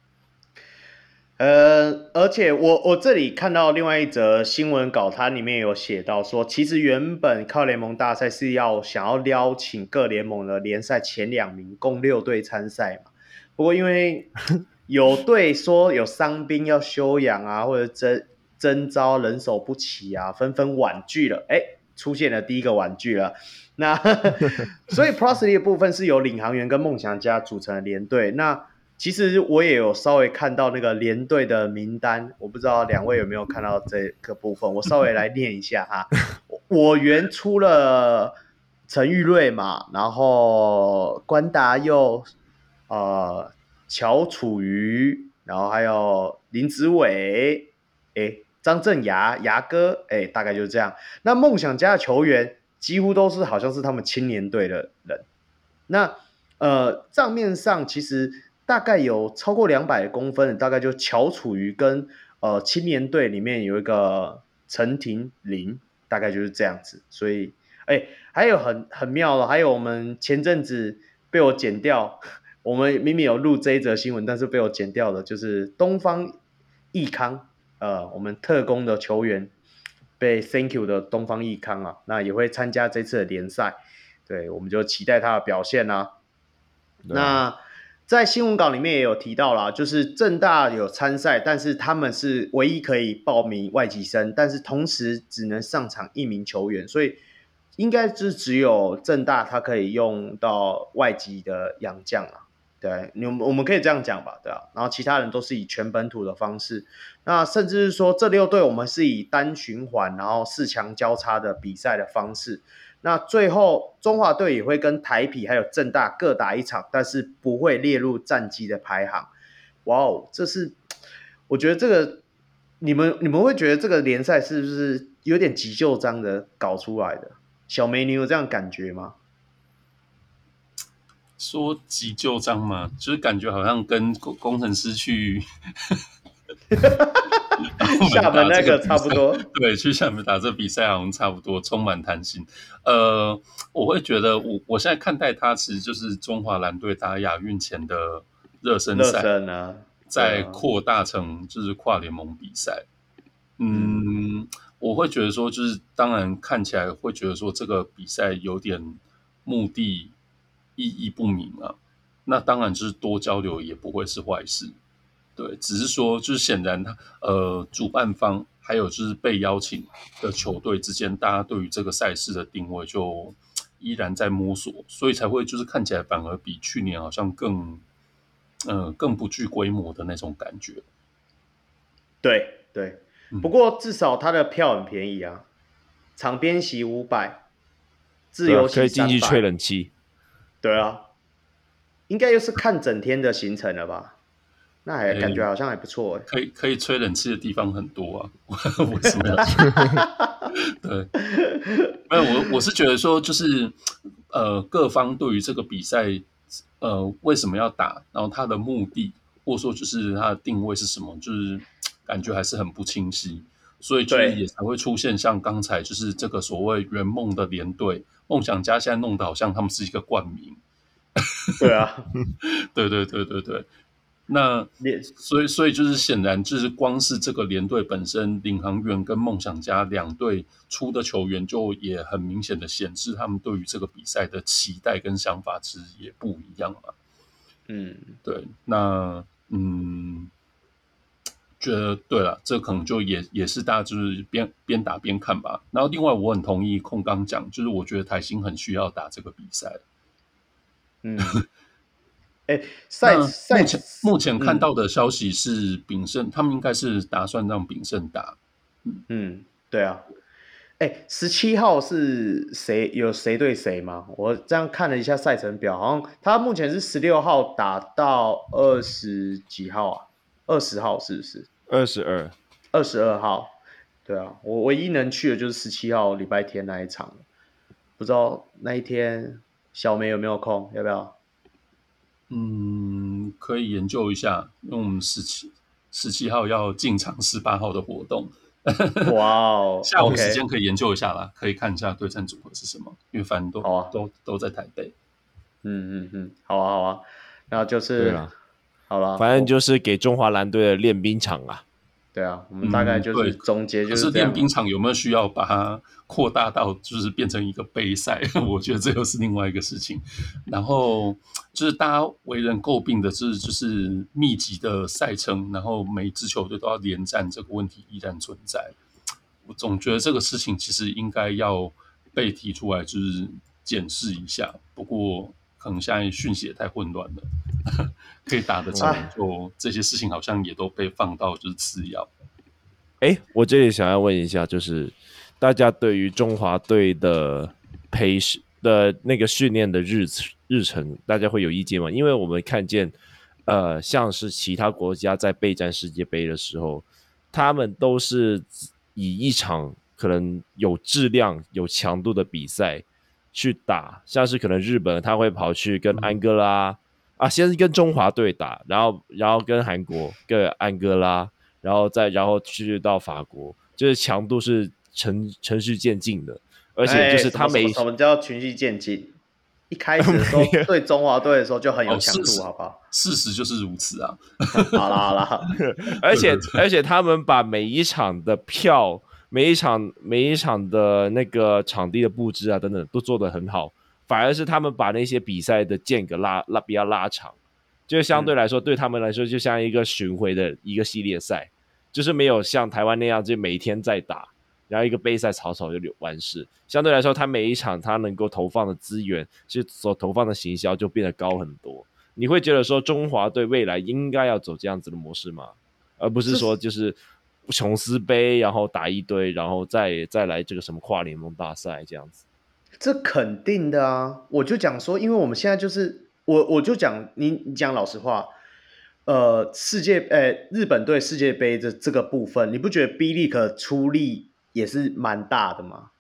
呃，而且我我这里看到另外一则新闻稿，它里面有写到说，其实原本靠联盟大赛是要想要邀请各联盟的联赛前两名，共六队参赛嘛。不过因为 有队说有伤兵要休养啊，或者征。征招人手不齐啊，纷纷婉拒了。哎，出现了第一个婉拒了。那 所以的部分是由领航员跟梦想家组成的联队。那其实我也有稍微看到那个联队的名单，我不知道两位有没有看到这个部分。我稍微来念一下哈。我原出了陈玉瑞嘛，然后关达佑、呃乔楚瑜，然后还有林子伟，哎。张振牙牙哥，哎，大概就是这样。那梦想家的球员几乎都是好像是他们青年队的人。那呃账面上其实大概有超过两百公分的，大概就乔楚瑜跟呃青年队里面有一个陈廷林，大概就是这样子。所以哎，还有很很妙的，还有我们前阵子被我剪掉，我们明明有录这一则新闻，但是被我剪掉的，就是东方益康。呃，我们特工的球员被 Thank you 的东方益康啊，那也会参加这次的联赛，对，我们就期待他的表现啦、啊。那在新闻稿里面也有提到啦，就是正大有参赛，但是他们是唯一可以报名外籍生，但是同时只能上场一名球员，所以应该是只有正大他可以用到外籍的洋将啊。对，你我们可以这样讲吧，对啊。然后其他人都是以全本土的方式，那甚至是说这六队我们是以单循环，然后四强交叉的比赛的方式。那最后中华队也会跟台啤还有正大各打一场，但是不会列入战绩的排行。哇哦，这是我觉得这个你们你们会觉得这个联赛是不是有点急就章的搞出来的？小梅，你有这样感觉吗？说急就章嘛，就是感觉好像跟工工程师去 厦门那个差不多。对，去厦门打这比赛好像差不多，充满弹性。呃，我会觉得我我现在看待它，其实就是中华蓝队打亚运前的热身赛，啊、再扩大成就是跨联盟比赛。嗯，嗯，我会觉得说，就是当然看起来会觉得说，这个比赛有点目的。意义不明啊，那当然就是多交流也不会是坏事，对，只是说就是显然他呃主办方还有就是被邀请的球队之间，大家对于这个赛事的定位就依然在摸索，所以才会就是看起来反而比去年好像更嗯、呃、更不具规模的那种感觉。对对，不过至少他的票很便宜啊，场边席五百，自由席可以进去吹冷气。对啊，应该又是看整天的行程了吧？那还感觉好像还不错哎、欸。可以可以吹冷气的地方很多啊，我 是没有。对，没有我我是觉得说，就是呃，各方对于这个比赛呃为什么要打，然后它的目的或者说就是它的定位是什么，就是感觉还是很不清晰，所以就是也才会出现像刚才就是这个所谓圆梦的连队。梦想家现在弄得好像他们是一个冠名，对啊，对对对对对，那所以所以就是显然就是光是这个连队本身，领航员跟梦想家两队出的球员，就也很明显的显示他们对于这个比赛的期待跟想法其实也不一样嘛。嗯，对，那嗯。觉得对了，这可能就也也是大家就是边边打边看吧。然后另外我很同意控刚讲，就是我觉得台新很需要打这个比赛。嗯，哎，赛赛目前目前看到的消息是炳胜，嗯、他们应该是打算让炳胜打。嗯嗯，对啊。哎，十七号是谁？有谁对谁吗？我这样看了一下赛程表，好像他目前是十六号打到二十几号啊？二十号是不是？二十二，二十二号，对啊，我唯一能去的就是十七号礼拜天那一场，不知道那一天小梅有没有空，要不要？嗯，可以研究一下，因为我们十七十七号要进场十八号的活动。哇哦，下午时间可以研究一下啦可以看一下对战组合是什么，因为反正都、啊、都都在台北。嗯嗯嗯，好啊好啊，然后就是。好了，反正就是给中华蓝队的练兵场啊。对啊，我们大概就是总结，就是练兵场有没有需要把它扩大到，就是变成一个杯赛？我觉得这又是另外一个事情。然后就是大家为人诟病的是，就是密集的赛程，然后每一支球队都要连战，这个问题依然存在。我总觉得这个事情其实应该要被提出来，就是检视一下。不过可能现在讯息也太混乱了。可以打得成，就这些事情好像也都被放到就是次要。哎，我这里想要问一下，就是大家对于中华队的培训的那个训练的日日程，大家会有意见吗？因为我们看见，呃，像是其他国家在备战世界杯的时候，他们都是以一场可能有质量、有强度的比赛去打，像是可能日本他会跑去跟安哥拉。嗯啊，先是跟中华队打，然后然后跟韩国、跟安哥拉，然后再然后去到法国，就是强度是程程序渐进的，而且就是他每什么叫循序渐进？一开始的时候 对中华队的时候就很有强度，哦、好不好？事实就是如此啊！好 啦好啦，而且而且他们把每一场的票、每一场每一场的那个场地的布置啊等等都做得很好。反而是他们把那些比赛的间隔拉拉比较拉长，就相对来说、嗯、对他们来说就像一个巡回的一个系列赛，就是没有像台湾那样就每一天在打，然后一个杯赛草草就完事。相对来说，他每一场他能够投放的资源，其实所投放的行销就变得高很多。你会觉得说中华队未来应该要走这样子的模式吗？而不是说就是琼斯杯，然后打一堆，然后再再来这个什么跨联盟大赛这样子。这肯定的啊！我就讲说，因为我们现在就是我我就讲你你讲老实话，呃，世界呃日本队世界杯的这个部分，你不觉得 B League 出力也是蛮大的吗？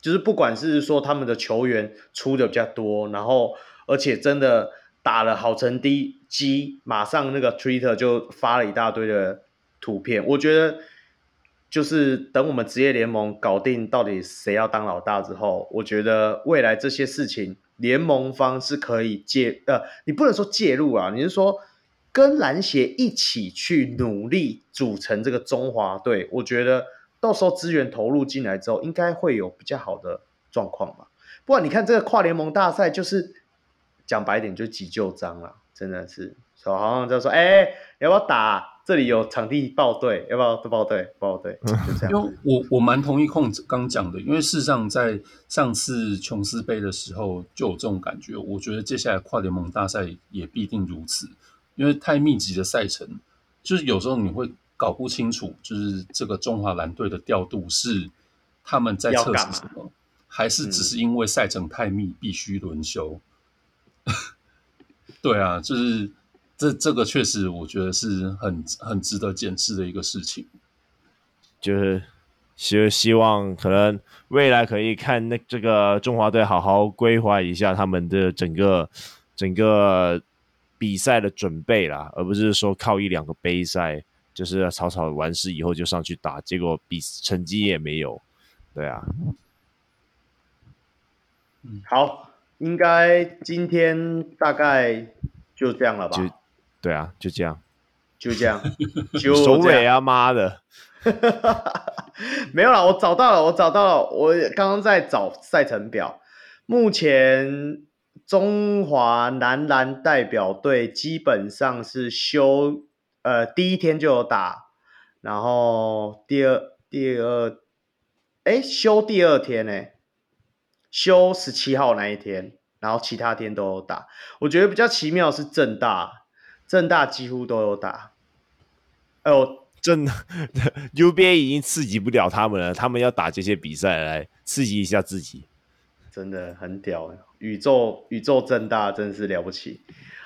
就是不管是说他们的球员出的比较多，然后而且真的打了好成绩，马上那个 Twitter 就发了一大堆的图片，我觉得。就是等我们职业联盟搞定到底谁要当老大之后，我觉得未来这些事情联盟方是可以介呃，你不能说介入啊，你是说跟篮协一起去努力组成这个中华队。我觉得到时候资源投入进来之后，应该会有比较好的状况吧。不然你看这个跨联盟大赛，就是讲白点就急就章了，真的是，说好像就说哎，要不要打？这里有场地报队，要不要都报队？报队，就这样。因为我我蛮同意控制刚讲的，因为事实上在上次琼斯杯的时候就有这种感觉。我觉得接下来跨联盟大赛也必定如此，因为太密集的赛程，就是有时候你会搞不清楚，就是这个中华蓝队的调度是他们在测试什么，还是只是因为赛程太密必须轮休？嗯、对啊，就是。这这个确实，我觉得是很很值得检视的一个事情。就是希希望可能未来可以看那这个中华队好好规划一下他们的整个整个比赛的准备啦，而不是说靠一两个杯赛，就是草草完事以后就上去打，结果比成绩也没有。对啊，嗯，好，应该今天大概就这样了吧。对啊，就这样，就这样，就首尾啊，妈的，没有了，我找到了，我找到了，我刚刚在找赛程表，目前中华男篮代表队基本上是休，呃，第一天就有打，然后第二第二，哎，休第二天呢，休十七号那一天，然后其他天都有打，我觉得比较奇妙是正大。政大几乎都有打，哎呦，政 UBA 已经刺激不了他们了，他们要打这些比赛来刺激一下自己，真的很屌，宇宙宇宙正大真是了不起。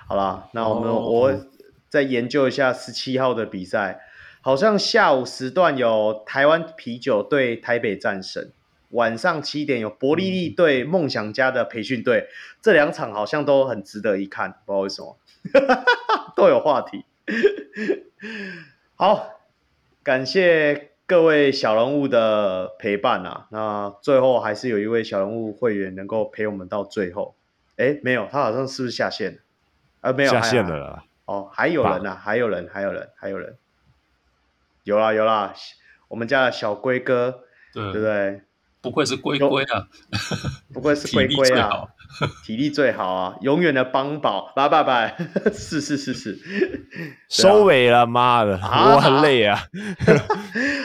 好了，那我们、oh. 我再研究一下十七号的比赛，好像下午时段有台湾啤酒对台北战神，晚上七点有伯利利对梦想家的培训队，这两场好像都很值得一看，不知道为什么。都有话题，好，感谢各位小人物的陪伴啊！那最后还是有一位小人物会员能够陪我们到最后。哎，没有，他好像是不是下线了？啊，没有下线了啦。哦，还有人啊，还有人，还有人，还有人，有啦有啦，我们家的小龟哥，对，对不对？不愧是龟龟啊，不愧是龟龟啊。体力最好啊，永远的帮宝，拜拜拜，是是是是，收尾了，妈的，啊、我很累啊。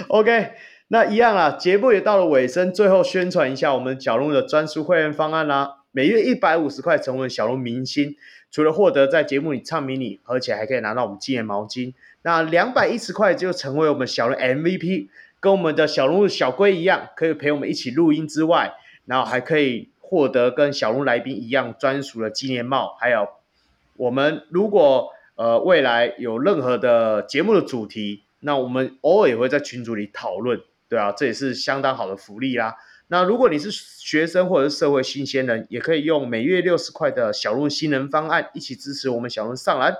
OK，那一样啊，节目也到了尾声，最后宣传一下我们小鹿的专属会员方案啦、啊，每月一百五十块成为小鹿明星，除了获得在节目里唱迷你，而且还可以拿到我们纪念毛巾。那两百一十块就成为我们小鹿 MVP，跟我们的小鹿小龟一样，可以陪我们一起录音之外，然后还可以。获得跟小鹿来宾一样专属的纪念帽，还有我们如果呃未来有任何的节目的主题，那我们偶尔也会在群组里讨论，对啊，这也是相当好的福利啦。那如果你是学生或者是社会新鲜人，也可以用每月六十块的小鹿新人方案一起支持我们小鹿上篮。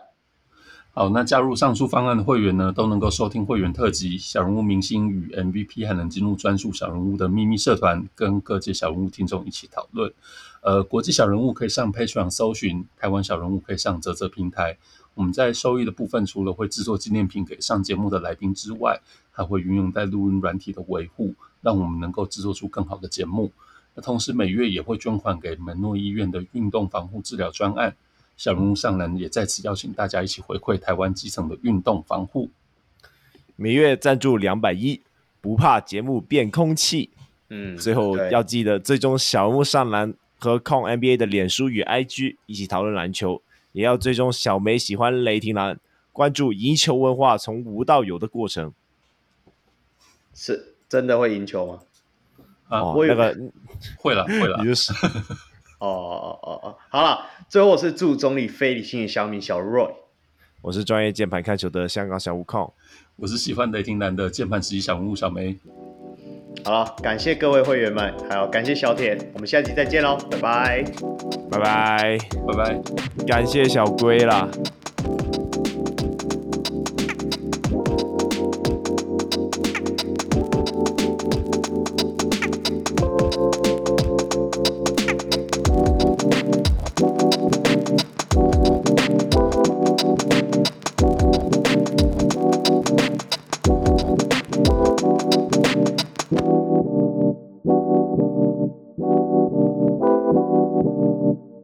好，那加入上述方案的会员呢，都能够收听会员特辑、小人物明星与 MVP，还能进入专属小人物的秘密社团，跟各界小人物听众一起讨论。呃，国际小人物可以上 Patron 搜寻，台湾小人物可以上啧啧平台。我们在收益的部分，除了会制作纪念品给上节目的来宾之外，还会运用在录音软体的维护，让我们能够制作出更好的节目。那同时每月也会捐款给门诺医院的运动防护治疗专案。小人物上篮也在此邀请大家一起回馈台湾基层的运动防护。每月赞助两百一，不怕节目变空气。嗯，最后要记得最终小人物上篮和控 NBA 的脸书与 IG，一起讨论篮球。也要追踪小梅喜欢雷霆蓝，关注赢球文化从无到有的过程。是真的会赢球吗？啊，哦，我那个会了会了你，就是哦哦哦哦，好了，最后我是祝中立非理性的小米小 Roy，我是专业键盘看球的香港小悟空。我是喜欢雷霆男的键盘实习小木小梅。好了，感谢各位会员们，还有感谢小铁，我们下期再见喽，拜拜。拜拜，拜拜。感谢小龟啦。